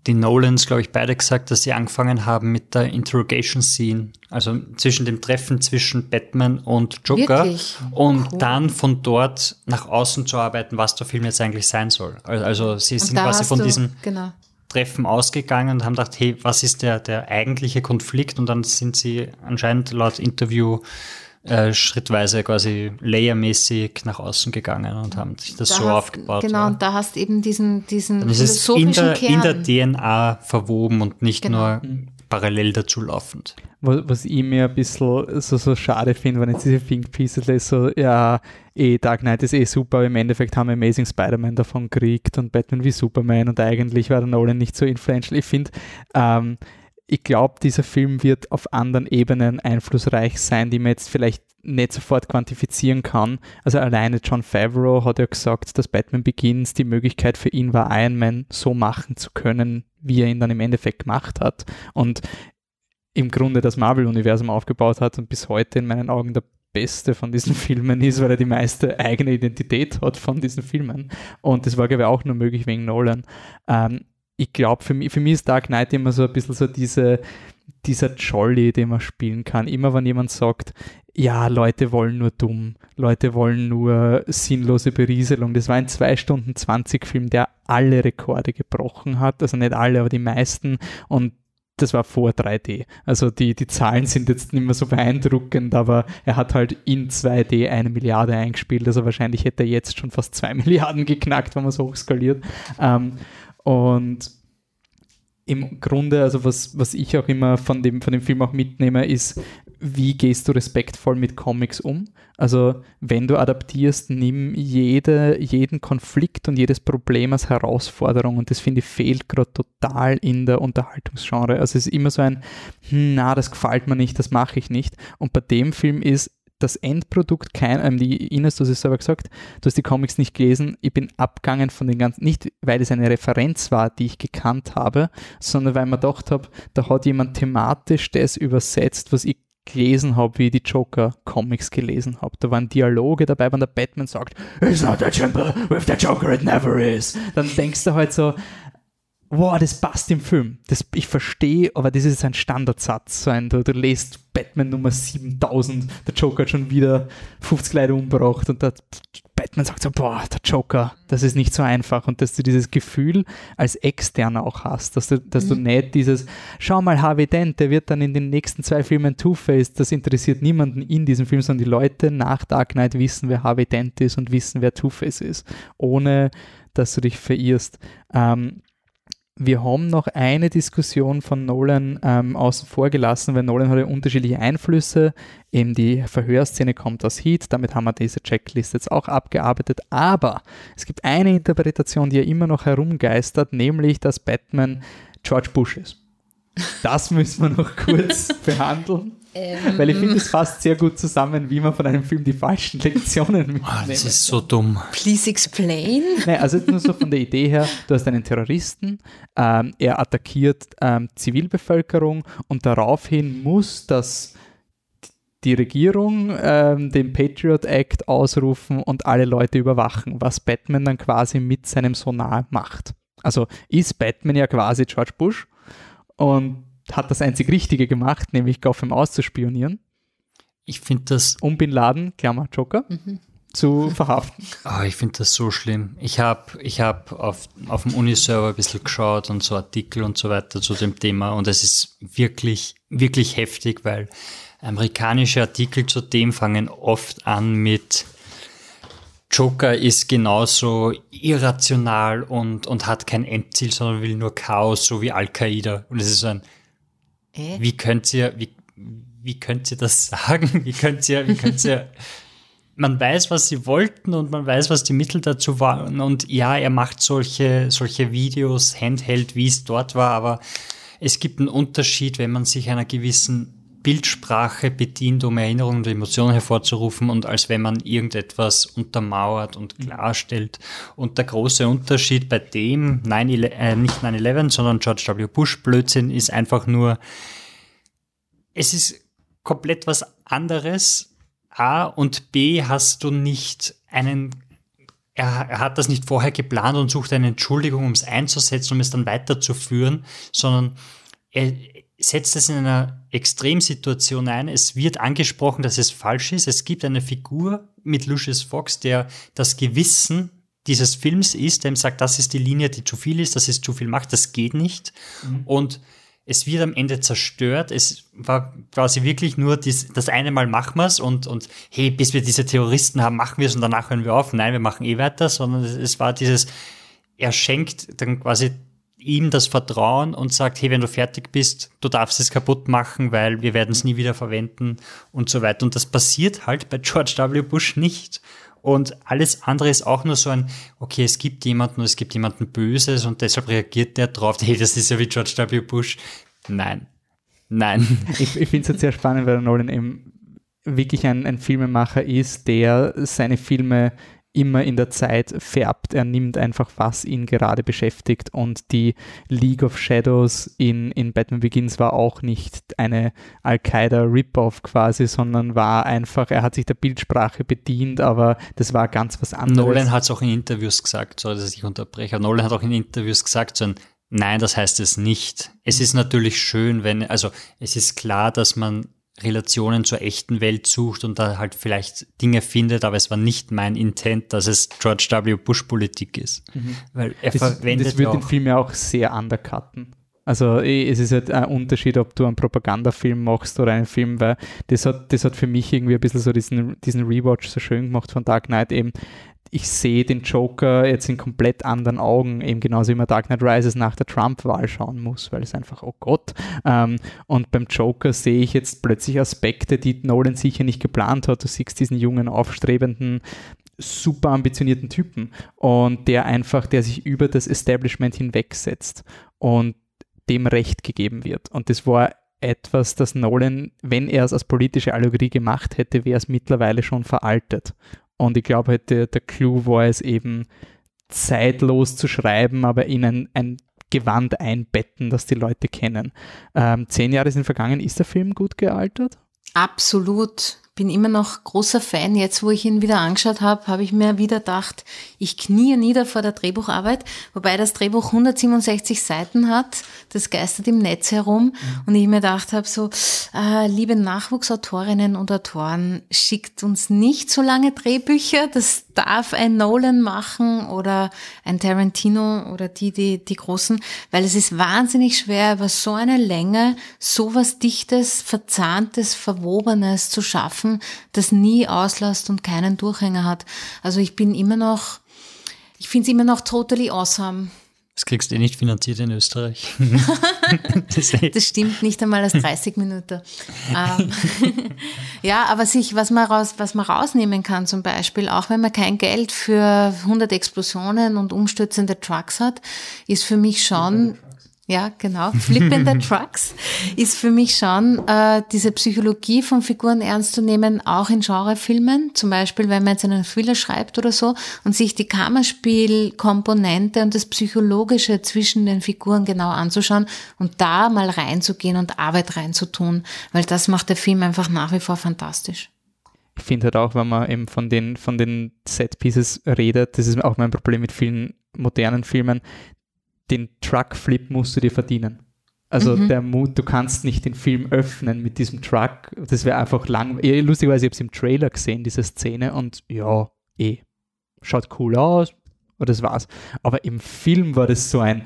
die Nolans, glaube ich, beide gesagt, dass sie angefangen haben mit der Interrogation Scene, also zwischen dem Treffen zwischen Batman und Joker Wirklich? und cool. dann von dort nach außen zu arbeiten, was der Film jetzt eigentlich sein soll. Also sie und sind quasi von diesem genau. Treffen ausgegangen und haben gedacht, hey, was ist der, der eigentliche Konflikt? Und dann sind sie anscheinend laut Interview äh, schrittweise quasi layermäßig nach außen gegangen und haben sich das da so hast, aufgebaut. Genau, ja. und da hast eben diesen, diesen Dann ist es in der, Kern. in der DNA verwoben und nicht genau. nur parallel dazu laufend. Was ich mir ein bisschen so, so schade finde, wenn ich diese Think Pieces lese, so, ja, eh, Dark Knight ist eh super, aber im Endeffekt haben wir Amazing Spider-Man davon gekriegt und Batman wie Superman und eigentlich war der Nolan nicht so influential. Ich finde, ähm, ich glaube, dieser Film wird auf anderen Ebenen einflussreich sein, die man jetzt vielleicht nicht sofort quantifizieren kann. Also alleine John Favreau hat ja gesagt, dass Batman Begins die Möglichkeit für ihn war, Iron Man so machen zu können, wie er ihn dann im Endeffekt gemacht hat. Und im Grunde das Marvel-Universum aufgebaut hat und bis heute in meinen Augen der beste von diesen [laughs] Filmen ist, weil er die meiste eigene Identität hat von diesen Filmen. Und das war, glaube ich, auch nur möglich wegen Nolan. Ähm, ich glaube, für mich, für mich ist Dark Knight immer so ein bisschen so diese, dieser Jolly, den man spielen kann. Immer wenn jemand sagt, ja, Leute wollen nur dumm, Leute wollen nur sinnlose Berieselung. Das war ein 2 Stunden 20 Film, der alle Rekorde gebrochen hat. Also nicht alle, aber die meisten. Und das war vor 3D. Also die, die Zahlen sind jetzt nicht mehr so beeindruckend, aber er hat halt in 2D eine Milliarde eingespielt. Also wahrscheinlich hätte er jetzt schon fast zwei [laughs] Milliarden geknackt, wenn man so hochskaliert. Ähm, und im Grunde, also was, was ich auch immer von dem, von dem Film auch mitnehme, ist, wie gehst du respektvoll mit Comics um? Also wenn du adaptierst, nimm jede, jeden Konflikt und jedes Problem als Herausforderung und das finde ich fehlt gerade total in der Unterhaltungsgenre. Also es ist immer so ein, hm, na, das gefällt mir nicht, das mache ich nicht. Und bei dem Film ist, das Endprodukt kein, ähm, die Ines, du hast es selber gesagt, du hast die Comics nicht gelesen, ich bin abgegangen von den ganzen, nicht weil es eine Referenz war, die ich gekannt habe, sondern weil man gedacht habe, da hat jemand thematisch das übersetzt, was ich gelesen habe, wie ich die Joker-Comics gelesen habe. Da waren Dialoge dabei, wenn der Batman sagt, It's not that simple, with the Joker it never is. Dann denkst du halt so, wow, das passt im Film. Das, ich verstehe, aber das ist ein Standardsatz. So ein, du, du lest Batman Nummer 7000, der Joker hat schon wieder 50 Leute umgebracht und der Batman sagt so, boah, der Joker, das ist nicht so einfach. Und dass du dieses Gefühl als Externer auch hast, dass du, dass mhm. du nicht dieses, schau mal, Harvey Dent, der wird dann in den nächsten zwei Filmen Two-Face, das interessiert niemanden in diesem Film, sondern die Leute nach Dark Knight wissen, wer Harvey Dent ist und wissen, wer Two-Face ist, ohne dass du dich verirrst. Ähm, wir haben noch eine Diskussion von Nolan ähm, außen vor gelassen, weil Nolan hat ja unterschiedliche Einflüsse. Eben die Verhörszene kommt aus Heat, damit haben wir diese Checklist jetzt auch abgearbeitet. Aber es gibt eine Interpretation, die ja immer noch herumgeistert, nämlich, dass Batman George Bush ist. Das müssen wir noch kurz [laughs] behandeln. Ähm. Weil ich finde, es fasst sehr gut zusammen, wie man von einem Film die falschen [laughs] Lektionen mitnimmt. Oh, das ist so dumm. Please explain. [laughs] Nein, also nur so von der Idee her, du hast einen Terroristen, ähm, er attackiert ähm, Zivilbevölkerung und daraufhin muss das die Regierung ähm, den Patriot Act ausrufen und alle Leute überwachen, was Batman dann quasi mit seinem Sonar macht. Also ist Batman ja quasi George Bush und hat das einzig Richtige gemacht, nämlich Gotham auszuspionieren. Ich finde das. Um Bin Laden, Klammer Joker, mhm. zu verhaften. Oh, [laughs] ich finde das so schlimm. Ich habe ich hab auf, auf dem Uniserver ein bisschen geschaut und so Artikel und so weiter zu dem Thema und es ist wirklich, wirklich heftig, weil amerikanische Artikel zu dem fangen oft an mit Joker ist genauso irrational und, und hat kein Endziel, sondern will nur Chaos, so wie Al-Qaida. Und es ist so ein, äh? wie könnt ihr, wie, wie könnt ihr das [laughs] sagen? Wie könnt ihr, wie könnt ihr, man weiß, was sie wollten und man weiß, was die Mittel dazu waren. Und ja, er macht solche, solche Videos handheld, wie es dort war, aber es gibt einen Unterschied, wenn man sich einer gewissen Bildsprache bedient, um Erinnerungen und Emotionen hervorzurufen und als wenn man irgendetwas untermauert und mhm. klarstellt. Und der große Unterschied bei dem, 9, äh, nicht 9-11, sondern George W. Bush Blödsinn ist einfach nur, es ist komplett was anderes. A und B hast du nicht einen er, er, hat das nicht vorher geplant und sucht eine Entschuldigung, um es einzusetzen, um es dann weiterzuführen, sondern er, setzt es in einer Extremsituation ein. Es wird angesprochen, dass es falsch ist. Es gibt eine Figur mit Lucius Fox, der das Gewissen dieses Films ist, der ihm sagt, das ist die Linie, die zu viel ist, das ist zu viel Macht, das geht nicht. Mhm. Und es wird am Ende zerstört. Es war quasi wirklich nur dies, das eine Mal machen wir es und, und hey, bis wir diese Terroristen haben, machen wir es und danach hören wir auf. Nein, wir machen eh weiter, sondern es war dieses, er schenkt dann quasi ihm das Vertrauen und sagt, hey, wenn du fertig bist, du darfst es kaputt machen, weil wir werden es nie wieder verwenden und so weiter. Und das passiert halt bei George W. Bush nicht. Und alles andere ist auch nur so ein, okay, es gibt jemanden es gibt jemanden Böses und deshalb reagiert der drauf, hey, das ist ja wie George W. Bush. Nein. Nein. [laughs] Ich, ich finde es jetzt sehr spannend, weil Nolan eben wirklich ein, ein Filmemacher ist, der seine Filme immer in der Zeit färbt. Er nimmt einfach, was ihn gerade beschäftigt. Und die League of Shadows in, in Batman Begins war auch nicht eine Al-Qaida-Rip-Off quasi, sondern war einfach, er hat sich der Bildsprache bedient, aber das war ganz was anderes. Nolan hat es auch in Interviews gesagt, sorry, dass ich unterbreche. Nolan hat auch in Interviews gesagt, so ein Nein, das heißt es nicht. Es ist natürlich schön, wenn, also es ist klar, dass man Relationen zur echten Welt sucht und da halt vielleicht Dinge findet, aber es war nicht mein Intent, dass es George W. Bush Politik ist. Mhm. Weil er das, verwendet das wird den Film ja auch sehr undercutten. Also eh, es ist halt ein Unterschied, ob du einen Propagandafilm machst oder einen Film, weil das hat, das hat für mich irgendwie ein bisschen so diesen, diesen Rewatch so schön gemacht von Dark Knight eben ich sehe den Joker jetzt in komplett anderen Augen, eben genauso wie man Dark Knight Rises nach der Trump-Wahl schauen muss, weil es einfach, oh Gott. Ähm, und beim Joker sehe ich jetzt plötzlich Aspekte, die Nolan sicher nicht geplant hat. Du siehst diesen jungen, aufstrebenden, super ambitionierten Typen und der einfach, der sich über das Establishment hinwegsetzt und dem Recht gegeben wird. Und das war etwas, das Nolan, wenn er es als politische Allegorie gemacht hätte, wäre es mittlerweile schon veraltet. Und ich glaube halt, der, der Clou war es eben, zeitlos zu schreiben, aber in ein, ein Gewand einbetten, das die Leute kennen. Ähm, zehn Jahre sind vergangen. Ist der Film gut gealtert? Absolut. Bin immer noch großer Fan. Jetzt, wo ich ihn wieder angeschaut habe, habe ich mir wieder gedacht, ich knie nieder vor der Drehbucharbeit, wobei das Drehbuch 167 Seiten hat. Das geistert im Netz herum. Mhm. Und ich mir gedacht habe, so, äh, liebe Nachwuchsautorinnen und Autoren, schickt uns nicht so lange Drehbücher. Das darf ein Nolan machen oder ein Tarantino oder die, die, die großen, weil es ist wahnsinnig schwer, über so eine Länge so was Dichtes, Verzahntes, Verwobenes zu schaffen, das nie auslässt und keinen Durchhänger hat. Also ich bin immer noch, ich finde es immer noch totally awesome. Das kriegst du eh nicht finanziert in Österreich. [laughs] das stimmt nicht einmal als 30 Minuten. Ähm, [laughs] ja, aber sich, was man, raus, was man rausnehmen kann zum Beispiel, auch wenn man kein Geld für 100 Explosionen und umstürzende Trucks hat, ist für mich schon ja, genau. Flip in the [laughs] Trucks ist für mich schon äh, diese Psychologie von Figuren ernst zu nehmen, auch in Genrefilmen. Zum Beispiel, wenn man jetzt einen Thriller schreibt oder so und sich die Kammerspielkomponente und das Psychologische zwischen den Figuren genau anzuschauen und da mal reinzugehen und Arbeit reinzutun, weil das macht der Film einfach nach wie vor fantastisch. Ich finde halt auch, wenn man eben von den, von den Set-Pieces redet, das ist auch mein Problem mit vielen modernen Filmen, den Truck-Flip musst du dir verdienen. Also mhm. der Mut, du kannst nicht den Film öffnen mit diesem Truck. Das wäre einfach lang. Lustigerweise, ich habe es im Trailer gesehen, diese Szene, und ja, eh, schaut cool aus, und das war's. Aber im Film war das so ein,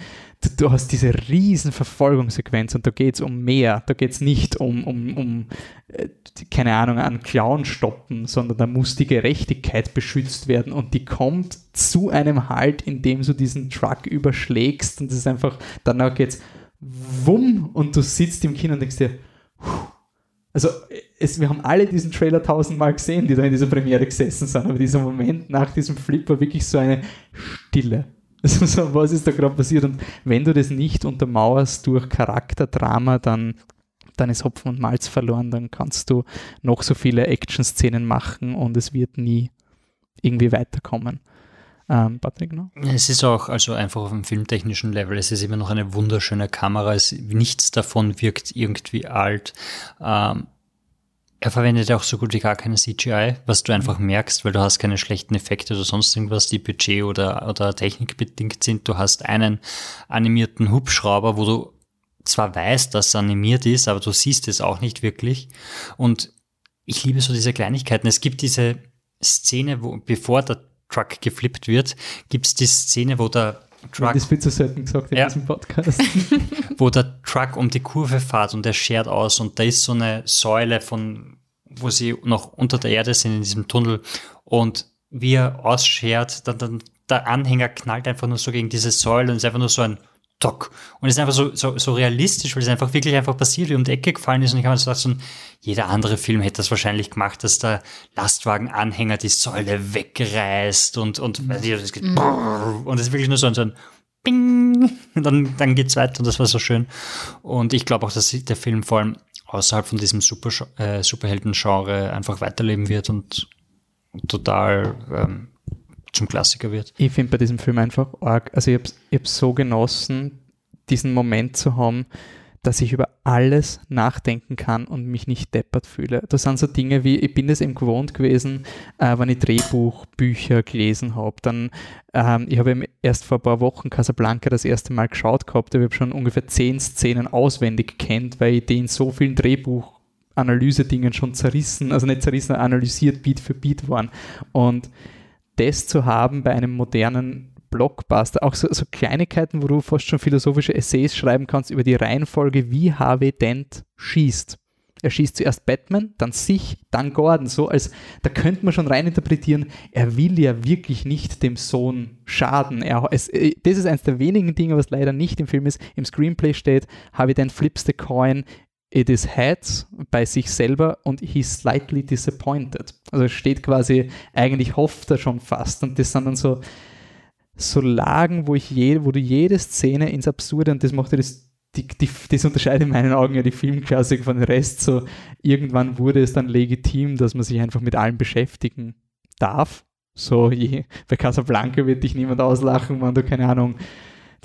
du, hast diese riesen Verfolgungssequenz und da geht es um mehr. Da geht es nicht um, um, um, äh, keine Ahnung, an Clown stoppen, sondern da muss die Gerechtigkeit beschützt werden und die kommt zu einem Halt, indem du diesen Truck überschlägst und das ist einfach, danach geht's wumm und du sitzt im Kino und denkst dir, also es, wir haben alle diesen Trailer tausendmal gesehen, die da in dieser Premiere gesessen sind, aber dieser Moment nach diesem Flip war wirklich so eine Stille. Also so, was ist da gerade passiert? Und wenn du das nicht untermauerst durch Charakterdrama, dann, dann ist Hopfen und Malz verloren, dann kannst du noch so viele Action-Szenen machen und es wird nie irgendwie weiterkommen. Ähm, Patrick, no? Es ist auch also einfach auf dem filmtechnischen Level, es ist immer noch eine wunderschöne Kamera, es, nichts davon wirkt irgendwie alt. Ähm, er verwendet auch so gut wie gar keine CGI, was du einfach merkst, weil du hast keine schlechten Effekte oder sonst irgendwas, die Budget oder, oder Technik bedingt sind. Du hast einen animierten Hubschrauber, wo du zwar weißt, dass es animiert ist, aber du siehst es auch nicht wirklich. Und ich liebe so diese Kleinigkeiten. Es gibt diese Szene, wo, bevor der Truck geflippt wird, gibt es die Szene, wo der Truck. Das wird zu selten gesagt in ja. diesem Podcast. [laughs] wo der Truck um die Kurve fährt und er schert aus und da ist so eine Säule von, wo sie noch unter der Erde sind in diesem Tunnel und wie er ausschert, dann, dann der Anhänger knallt einfach nur so gegen diese Säule und ist einfach nur so ein Doc. Und es ist einfach so, so, so realistisch, weil es einfach wirklich einfach passiert, wie um die Ecke gefallen ist. Und ich habe mir so gedacht, so jeder andere Film hätte das wahrscheinlich gemacht, dass der Lastwagenanhänger die Säule wegreißt und, und, mhm. es geht, mhm. und es ist wirklich nur so ein, so ein Bing, und dann, dann geht's weiter und das war so schön. Und ich glaube auch, dass der Film vor allem außerhalb von diesem Super, äh, Superhelden-Genre einfach weiterleben wird und total ähm, zum Klassiker wird. Ich finde bei diesem Film einfach arg, also ich habe es so genossen, diesen Moment zu haben, dass ich über alles nachdenken kann und mich nicht deppert fühle. Das sind so Dinge wie, ich bin das eben gewohnt gewesen, äh, wenn ich Drehbuchbücher gelesen habe. Dann, ähm, ich habe erst vor ein paar Wochen Casablanca das erste Mal geschaut gehabt, ich habe schon ungefähr zehn Szenen auswendig kennt, weil ich die in so vielen Drehbuchanalyse-Dingen schon zerrissen, also nicht zerrissen, analysiert Beat für Beat waren. Und das zu haben bei einem modernen Blockbuster, auch so, so, Kleinigkeiten, wo du fast schon philosophische Essays schreiben kannst über die Reihenfolge, wie Harvey Dent schießt. Er schießt zuerst Batman, dann sich, dann Gordon. So als, da könnte man schon reininterpretieren, er will ja wirklich nicht dem Sohn schaden. Er, es, äh, das ist eines der wenigen Dinge, was leider nicht im Film ist. Im Screenplay steht, Harvey Dent flips the coin, it is heads bei sich selber und he's slightly disappointed. Also steht quasi, eigentlich hofft er schon fast. Und das sind dann so, so Lagen, wo ich je, wo du jede Szene ins Absurde und das macht ja das, die, die, das unterscheidet in meinen Augen ja die Filmklassik von dem Rest. So irgendwann wurde es dann legitim, dass man sich einfach mit allem beschäftigen darf. So je, bei Casablanca wird dich niemand auslachen, wenn du keine Ahnung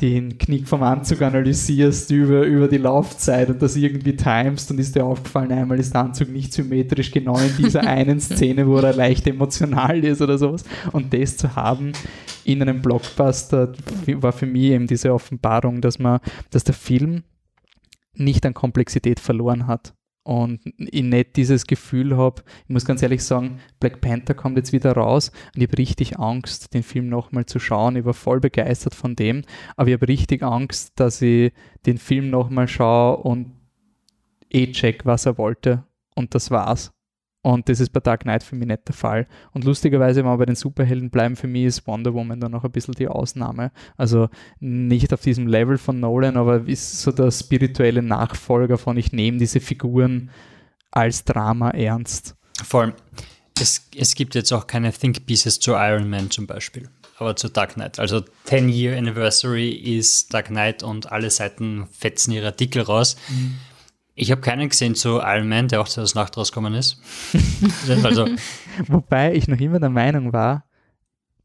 den Knick vom Anzug analysierst über, über die Laufzeit und das irgendwie timest, dann ist dir aufgefallen, einmal ist der Anzug nicht symmetrisch genau in dieser [laughs] einen Szene, wo er leicht emotional ist oder sowas. Und das zu haben in einem Blockbuster war für mich eben diese Offenbarung, dass man, dass der Film nicht an Komplexität verloren hat und ich nicht dieses Gefühl habe, ich muss ganz ehrlich sagen, Black Panther kommt jetzt wieder raus und ich habe richtig Angst, den Film nochmal zu schauen. Ich war voll begeistert von dem, aber ich habe richtig Angst, dass ich den Film nochmal schaue und eh check, was er wollte und das war's. Und das ist bei Dark Knight für mich nicht der Fall. Und lustigerweise, wenn wir bei den Superhelden bleiben, für mich ist Wonder Woman dann noch ein bisschen die Ausnahme. Also nicht auf diesem Level von Nolan, aber ist so der spirituelle Nachfolger von ich nehme diese Figuren als Drama ernst. Vor allem, es, es gibt jetzt auch keine Think Pieces zu Iron Man zum Beispiel, aber zu Dark Knight. Also 10 Year Anniversary ist Dark Knight und alle Seiten fetzen ihre Artikel raus. Mhm ich habe keinen gesehen zu Iron Man, der auch zur Nacht rausgekommen ist. [laughs] also. [laughs] Wobei ich noch immer der Meinung war,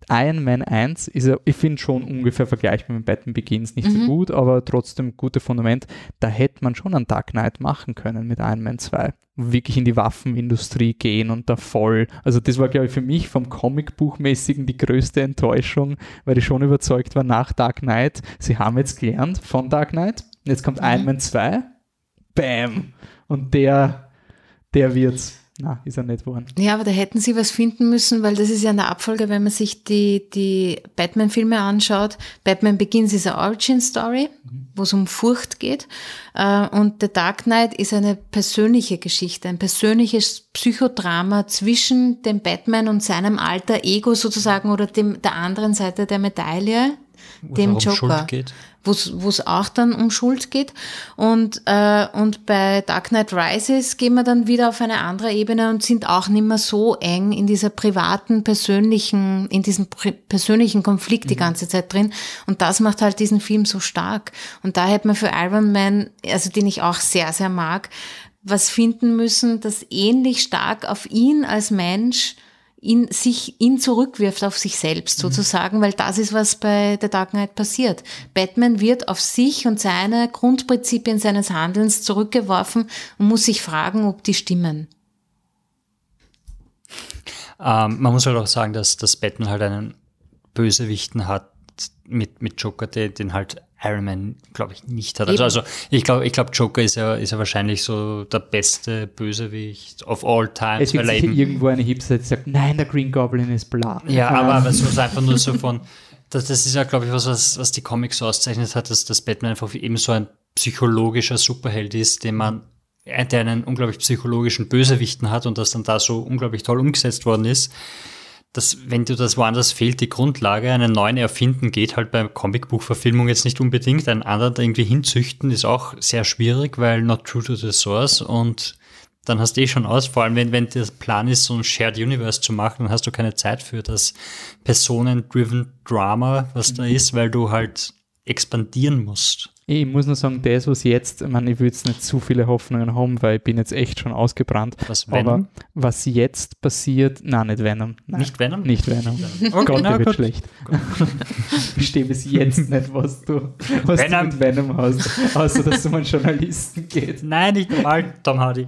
Iron Man 1 ist ja, ich finde schon ungefähr vergleichbar mit Batman Begins. Nicht mhm. so gut, aber trotzdem gute Fundament. Da hätte man schon einen Dark Knight machen können mit Iron Man 2. Wirklich in die Waffenindustrie gehen und da voll. Also, das war, glaube ich, für mich vom Comicbuchmäßigen die größte Enttäuschung, weil ich schon überzeugt war nach Dark Knight. Sie haben jetzt gelernt von Dark Knight. Jetzt kommt mhm. Iron Man 2 Bam. Und der, der wird's. Na, ist er nicht geworden. Ja, aber da hätten sie was finden müssen, weil das ist ja in der Abfolge, wenn man sich die, die Batman-Filme anschaut. Batman Begins ist eine Origin-Story, mhm. wo es um Furcht geht. Äh, und The Dark Knight ist eine persönliche Geschichte, ein persönliches Psychodrama zwischen dem Batman und seinem alter Ego sozusagen oder dem, der anderen Seite der Medaille, dem Joker wo es auch dann um Schuld geht. Und, äh, und bei Dark Knight Rises gehen wir dann wieder auf eine andere Ebene und sind auch nicht mehr so eng in dieser privaten, persönlichen, in diesem persönlichen Konflikt die mhm. ganze Zeit drin. Und das macht halt diesen Film so stark. Und da hätte man für Iron Man, also den ich auch sehr, sehr mag, was finden müssen, das ähnlich stark auf ihn als Mensch ihn, sich, ihn zurückwirft auf sich selbst mhm. sozusagen, weil das ist, was bei The Dark Knight passiert. Batman wird auf sich und seine Grundprinzipien seines Handelns zurückgeworfen und muss sich fragen, ob die stimmen. Ähm, man muss halt auch sagen, dass, dass Batman halt einen Bösewichten hat mit, mit Joker, den, den halt Iron Man, glaube ich, nicht hat. Also, also ich glaube, ich glaube, Joker ist ja, ist ja wahrscheinlich so der beste Bösewicht of all time. Es gibt irgendwo eine Hipster, die sagt, nein, der Green Goblin ist bla. Ja, aber, aber so [laughs] ist einfach nur so von, das, das ist ja, glaube ich, was, was, was die Comics so auszeichnet hat, dass, dass Batman einfach eben so ein psychologischer Superheld ist, den man der einen unglaublich psychologischen Bösewichten hat und das dann da so unglaublich toll umgesetzt worden ist dass wenn du das woanders fehlt, die Grundlage, einen neuen erfinden, geht halt bei Comicbuchverfilmung jetzt nicht unbedingt. Einen anderen irgendwie hinzüchten ist auch sehr schwierig, weil not true to the source und dann hast du eh schon aus. Vor allem, wenn, wenn der Plan ist, so ein Shared Universe zu machen, dann hast du keine Zeit für das Personen-driven Drama, was da ist, weil du halt expandieren musst. Ich muss nur sagen, das, was jetzt, ich meine, ich würde jetzt nicht zu viele Hoffnungen haben, weil ich bin jetzt echt schon ausgebrannt. Was Venom? Aber was jetzt passiert, nein, nicht Venom. Nein, nicht Venom? Nicht Venom. Okay, Gott, der wird gut. schlecht. [laughs] ich verstehe bis jetzt nicht, was du, was Venom. du mit Venom hast, außer dass es um einen Journalisten geht. Nein, nicht normal, Tom Hardy.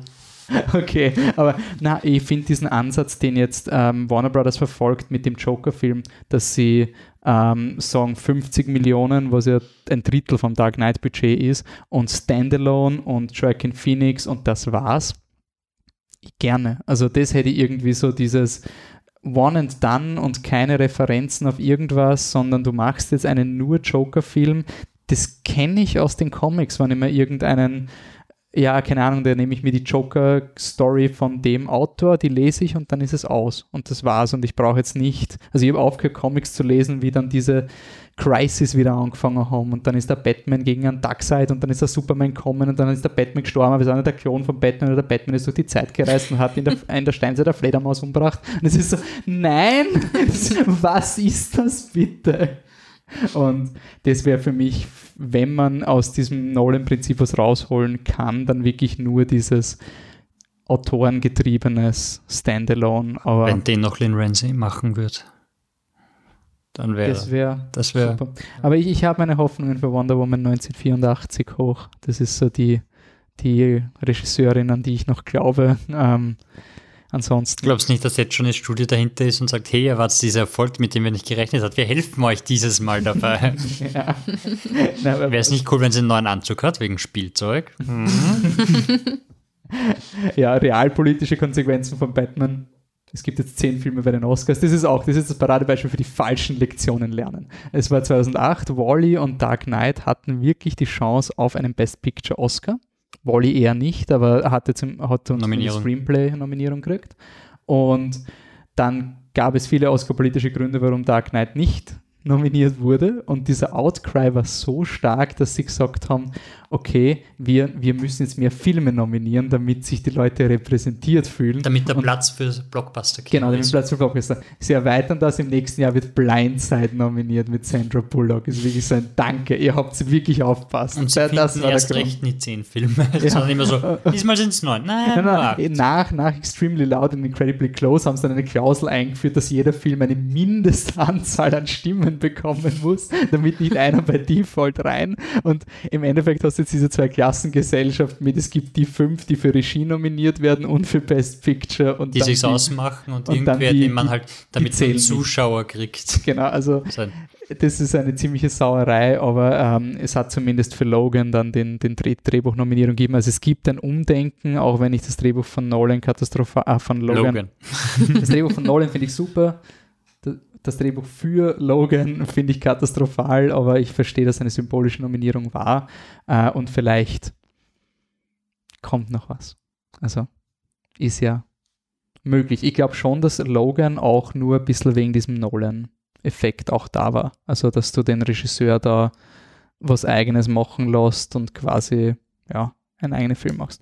Okay, aber na, ich finde diesen Ansatz, den jetzt ähm, Warner Brothers verfolgt mit dem Joker-Film, dass sie ähm, sagen 50 Millionen, was ja ein Drittel vom Dark Knight-Budget ist, und Standalone und Joaquin Phoenix und das war's. Gerne. Also das hätte ich irgendwie so dieses One and Done und keine Referenzen auf irgendwas, sondern du machst jetzt einen nur Joker-Film. Das kenne ich aus den Comics, wenn ich mir irgendeinen ja, keine Ahnung, da nehme ich mir die Joker-Story von dem Autor, die lese ich und dann ist es aus. Und das war's. Und ich brauche jetzt nicht, also ich habe aufgehört, Comics zu lesen, wie dann diese Crisis wieder angefangen haben. Und dann ist der Batman gegen einen Darkseid und dann ist der Superman gekommen und dann ist der Batman gestorben, aber es ist einer der Klon von Batman oder der Batman ist durch die Zeit gereist und hat in der, in der Steinzeit der Fledermaus umgebracht. Und es ist so, nein, [laughs] was ist das bitte? Und das wäre für mich, wenn man aus diesem Nolan-Prinzip was rausholen kann, dann wirklich nur dieses autorengetriebenes Standalone. Aber wenn den noch Lynn Ramsey machen wird. Dann wäre das wäre das wär, super. Aber ich, ich habe meine Hoffnungen für Wonder Woman 1984 hoch. Das ist so die, die Regisseurin, an die ich noch glaube. Ähm, ansonsten. Glaubst du nicht, dass jetzt schon eine Studie dahinter ist und sagt, hey, erwartet dieser Erfolg, mit dem wir nicht gerechnet hat. Wir helfen euch dieses Mal dabei. [laughs] ja. Wäre es nicht cool, wenn sie einen neuen Anzug hat, wegen Spielzeug? Mhm. [laughs] ja, realpolitische Konsequenzen von Batman. Es gibt jetzt zehn Filme bei den Oscars. Das ist auch, das ist das Paradebeispiel für die falschen Lektionen lernen. Es war 2008, Wally und Dark Knight hatten wirklich die Chance auf einen Best Picture Oscar. Wally eher nicht, aber hatte zum, hat uns eine Screenplay-Nominierung gekriegt. Und dann gab es viele Oscar-politische Gründe, warum Dark Knight nicht nominiert wurde. Und dieser Outcry war so stark, dass sie gesagt haben, okay, wir, wir müssen jetzt mehr Filme nominieren, damit sich die Leute repräsentiert fühlen. Damit der und, Platz für Blockbuster gibt. Genau, damit Platz für Blockbuster. Sie erweitern das, im nächsten Jahr wird Blindside nominiert mit Sandra Bullock. Ist wirklich so ein Danke, ihr habt wirklich aufpasst. Und sie ja, das war erst recht nicht zehn Filme, [laughs] ja. sondern immer so, diesmal sind es neun. Nein, nein, nein. Nach, nach Extremely Loud und Incredibly Close haben sie dann eine Klausel eingeführt, dass jeder Film eine Mindestanzahl an Stimmen bekommen muss, damit nicht einer bei Default rein. Und im Endeffekt hast du jetzt diese zwei Klassengesellschaften mit, es gibt die fünf, die für Regie nominiert werden und für Best Picture. Und die sich ausmachen und, und irgendwer, die, den man halt damit man Zuschauer kriegt. Genau, also das ist eine ziemliche Sauerei, aber ähm, es hat zumindest für Logan dann den, den Dreh Drehbuchnominierung gegeben. Also es gibt ein Umdenken, auch wenn ich das Drehbuch von Nolan katastrophal, äh, von Logan, Logan. das Drehbuch von Nolan finde ich super das Drehbuch für Logan finde ich katastrophal, aber ich verstehe, dass eine symbolische Nominierung war äh, und vielleicht kommt noch was. Also ist ja möglich. Ich glaube schon, dass Logan auch nur ein bisschen wegen diesem Nolan-Effekt auch da war. Also, dass du den Regisseur da was Eigenes machen lässt und quasi, ja, einen eigenen Film machst.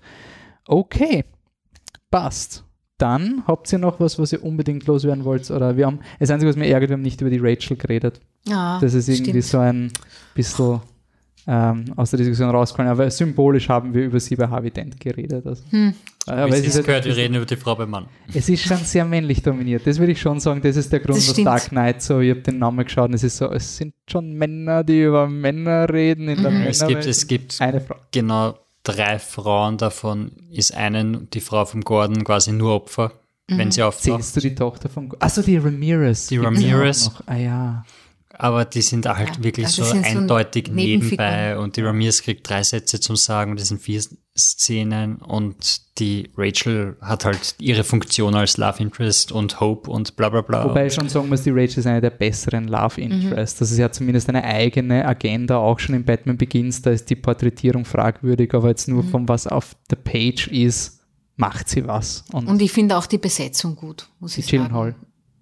Okay, passt dann habt ihr noch was, was ihr unbedingt loswerden wollt? Oder wir haben, das Einzige, was mir ärgert, wir haben nicht über die Rachel geredet. Ja, das ist irgendwie stimmt. so ein bisschen ähm, aus der Diskussion rausgekommen. Aber symbolisch haben wir über sie bei Harvey Dent geredet. Also. Hm. Aber es ist halt, gehört, wir reden über die Frau beim Mann. Es ist schon sehr männlich dominiert. Das würde ich schon sagen. Das ist der Grund, was Dark Knight so, ich habe den Namen geschaut und es ist so, es sind schon Männer, die über Männer reden in der mhm. Es gibt, es gibt eine Frau. Genau drei Frauen, davon ist einen, die Frau von Gordon, quasi nur Opfer, mhm. wenn sie auftaucht. Zählst du die Tochter von Gordon? Achso, die Ramirez. Die Ramirez. Ah ja. Aber die sind halt ja, wirklich so eindeutig so nebenbei und die Ramirez kriegt drei Sätze zum Sagen und das sind vier Szenen und die Rachel hat halt ihre Funktion als Love Interest und Hope und bla bla bla. Wobei ich schon sagen muss, die Rachel ist eine der besseren Love mhm. Interests. Mhm. Also sie hat zumindest eine eigene Agenda, auch schon in Batman Begins, da ist die Porträtierung fragwürdig, aber jetzt nur mhm. von was auf der Page ist, macht sie was. Und, und ich finde auch die Besetzung gut, muss ich sagen.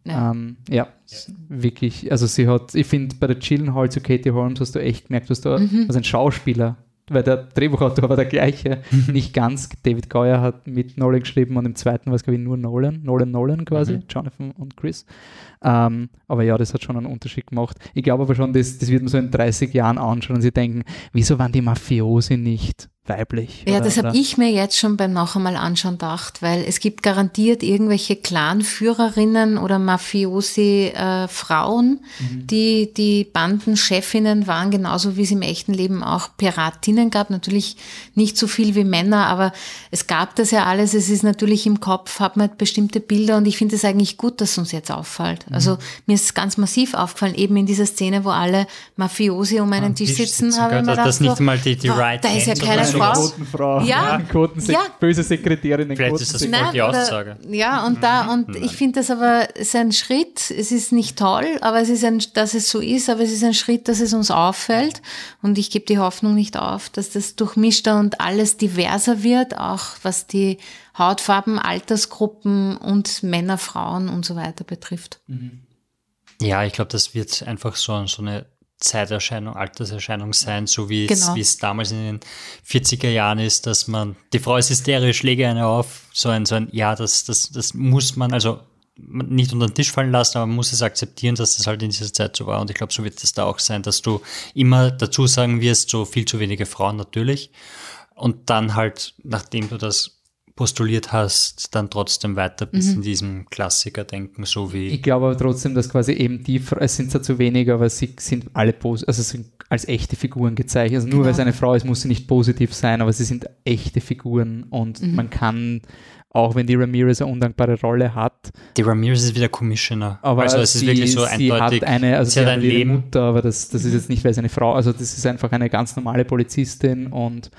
Ja. Ähm, ja, ja, wirklich. Also sie hat, ich finde, bei der Chillenhall zu Katie Holmes hast du echt gemerkt, dass du mhm. also ein Schauspieler, weil der Drehbuchautor war der gleiche, [laughs] nicht ganz. David Goyer hat mit Nolan geschrieben und im zweiten war es, glaube ich, nur Nolan, Nolan, Nolan quasi, mhm. Jonathan und Chris. Ähm, aber ja, das hat schon einen Unterschied gemacht. Ich glaube aber schon, das, das wird man so in 30 Jahren anschauen und sie denken, wieso waren die Mafiosi nicht weiblich. Ja, oder, das habe ich mir jetzt schon beim noch einmal anschauen gedacht, weil es gibt garantiert irgendwelche Clanführerinnen oder Mafiosi-Frauen, äh, mhm. die die Bandenchefinnen waren, genauso wie es im echten Leben auch Piratinnen gab. Natürlich nicht so viel wie Männer, aber es gab das ja alles. Es ist natürlich im Kopf, hat man bestimmte Bilder und ich finde es eigentlich gut, dass uns jetzt auffällt. Mhm. Also mir ist es ganz massiv aufgefallen, eben in dieser Szene, wo alle Mafiosi um einen Tisch, Tisch sitzen, sitzen habe ich mir gedacht, das nicht mal die, die right da ist ja keine Frau. Quotenfrau. Ja, Quotensek ja. böse Sekretärin. Vielleicht ist das voll die Aussage. ja, und da, und Nein. ich finde das aber, ist ein Schritt, es ist nicht toll, aber es ist ein, dass es so ist, aber es ist ein Schritt, dass es uns auffällt. Und ich gebe die Hoffnung nicht auf, dass das durchmischter und alles diverser wird, auch was die Hautfarben, Altersgruppen und Männer, Frauen und so weiter betrifft. Mhm. Ja, ich glaube, das wird einfach so, so eine Zeiterscheinung, Alterserscheinung sein, so wie genau. es, damals in den 40er Jahren ist, dass man, die Frau ist hysterisch, lege eine auf, so ein, so ein, ja, das, das, das muss man, also nicht unter den Tisch fallen lassen, aber man muss es akzeptieren, dass das halt in dieser Zeit so war. Und ich glaube, so wird es da auch sein, dass du immer dazu sagen wirst, so viel zu wenige Frauen natürlich. Und dann halt, nachdem du das postuliert hast, dann trotzdem weiter bis in diesem Klassiker denken, so wie. Ich glaube aber trotzdem, dass quasi eben die, es sind zwar zu wenige, aber sie sind alle pos also sind als echte Figuren gezeichnet. Also nur Genau. weil es eine Frau ist, muss sie nicht positiv sein, aber sie sind echte Figuren und Mhm. man kann, auch wenn die Ramirez eine undankbare Rolle hat, Die Ramirez ist wieder Commissioner. aber also es ist wirklich so sie eindeutig. hat eine, also sie sie, hat hat ein ihre Leben. Mutter, aber das, das ist jetzt nicht, weil sie eine Frau, also das ist einfach eine ganz normale Polizistin und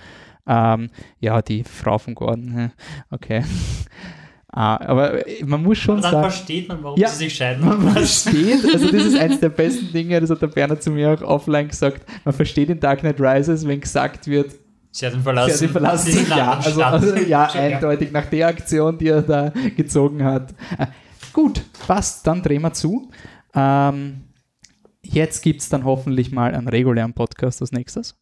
ähm, ja, die Frau von Gordon, okay. [laughs] Ah, aber man muss schon dann sagen, versteht man, warum Ja. sie sich scheiden. man [laughs] versteht, also das ist eines der besten Dinge, das hat der Berner zu mir auch offline gesagt, man versteht in Dark Knight Rises, wenn gesagt wird, Sie hat ihn verlassen. sie hat ihn verlassen, ja, also, also ja, eindeutig nach der Aktion, die er da gezogen hat. Äh, gut, passt, dann drehen wir zu. Ähm, jetzt gibt es dann hoffentlich mal einen regulären Podcast als nächstes.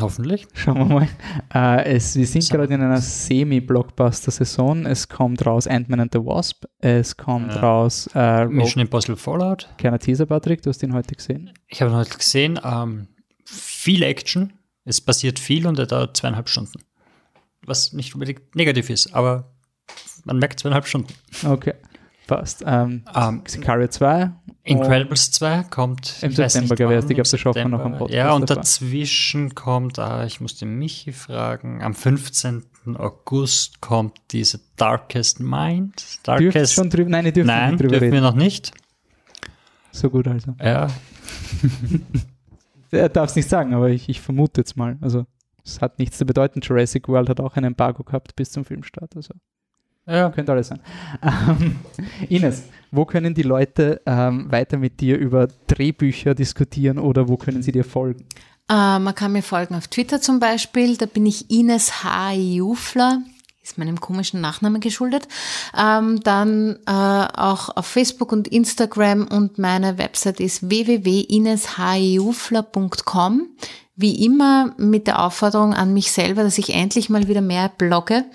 Hoffentlich. Schauen wir mal. Äh, es, wir sind So. gerade in einer Semi-Blockbuster-Saison. Es kommt raus Ant-Man and the wasp. Es kommt Ja. raus äh. Mission Impossible Fallout. Kleiner Teaser, Patrick, du hast ihn heute gesehen. Ich habe ihn heute gesehen. Ähm, viel Action. Es passiert viel und er dauert zweieinhalb Stunden. Was nicht unbedingt negativ ist, aber man merkt zweieinhalb Stunden. Okay, passt. Ähm, Ähm, Sicario 2. Incredibles 2 kommt Im September, glaube ich, wann, Ich glaube, da schaffen wir noch einen Podcast Ja, und davor. dazwischen kommt, ah, ich musste Michi fragen, am 15. August kommt diese Darkest Mind. Dürft Darkest schon drüber, nein, ihr dürft Nein, nicht drüber dürfen wir reden. noch nicht. So gut also. Ja, Er darf es nicht sagen, aber ich, ich vermute jetzt mal. Also, es hat nichts zu bedeuten. Jurassic World hat auch ein Embargo gehabt bis zum Filmstart. Also, ja. könnte alles sein. Ähm, Ines, wo können die Leute ähm, weiter mit dir über Drehbücher diskutieren oder wo können sie dir folgen? Äh, man kann mir folgen auf Twitter zum Beispiel, da bin ich Ines H. Jufler, ist meinem komischen Nachnamen geschuldet. Ähm, dann äh, auch auf Facebook und Instagram und meine Website ist www.ineshjufler.com. Wie immer mit der Aufforderung an mich selber, dass ich endlich mal wieder mehr blogge.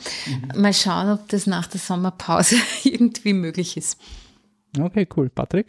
Mal schauen, ob das nach der Sommerpause [laughs] irgendwie möglich ist. Okay, cool. Patrick?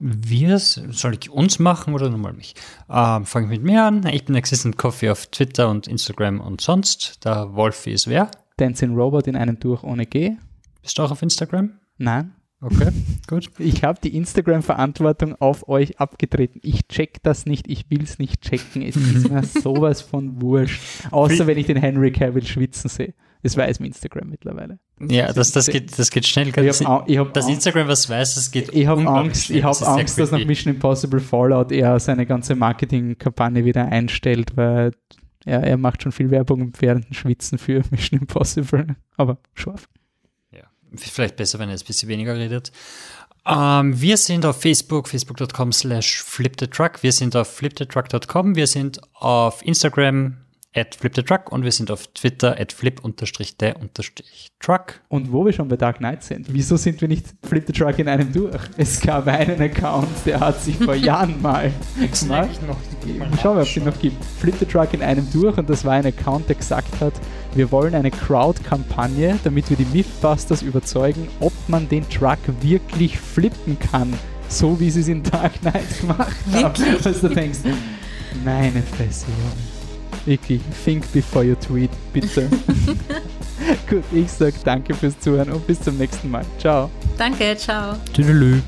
Wir, soll ich uns machen oder nochmal mich? Ähm, Fange ich mit mir an. Ich bin Existent Coffee auf Twitter und Instagram und sonst. Der Wolfi ist wer? Dancing Robot in einem durch ohne G? Bist du auch auf Instagram? Nein. Okay, gut. Ich habe die Instagram-Verantwortung auf euch abgetreten. Ich check das nicht, ich will es nicht checken. Es ist [laughs] mir sowas von wurscht. Außer wenn ich den Henry Cavill schwitzen sehe. Das weiß mein Instagram mittlerweile. Ja, das, das, geht, das geht schnell. Ich habe ich hab das Angst, Instagram was weiß, das geht ich hab unglaublich Angst, ich hab Das Angst dass nach. Mission Impossible Fallout er seine ganze Marketingkampagne wieder einstellt, weil er, er macht schon viel Werbung während dem Schwitzen für [laughs] Mission Impossible. Aber scharf. Vielleicht besser, wenn er jetzt ein bisschen weniger redet. Ähm, wir sind auf Facebook, facebook.com slash flipthetruck. Wir sind auf flipthetruck.com. Wir sind auf Instagram at flipthetruck und wir sind auf Twitter at flip-the-truck. Und wo wir schon bei Dark Knight sind, wieso sind wir nicht Flip the Truck in einem durch? Es gab einen Account, der hat sich vor [laughs] Jahren mal gemacht. Schauen wir, ob es ihn noch gibt. Flip the Truck in einem durch und das war ein Account, der gesagt hat, wir wollen eine Crowd-Kampagne, damit wir die Mythbusters überzeugen, ob man den Truck wirklich flippen kann, so wie sie es in Dark Knight gemacht haben. Wirklich? [laughs] Was du denkst, meine Fresse, Junge. Wirklich, think before you tweet, bitte. [laughs] [laughs] Gut, ich sag danke fürs Zuhören und bis zum nächsten Mal. Ciao. Danke, ciao. Tüdelü.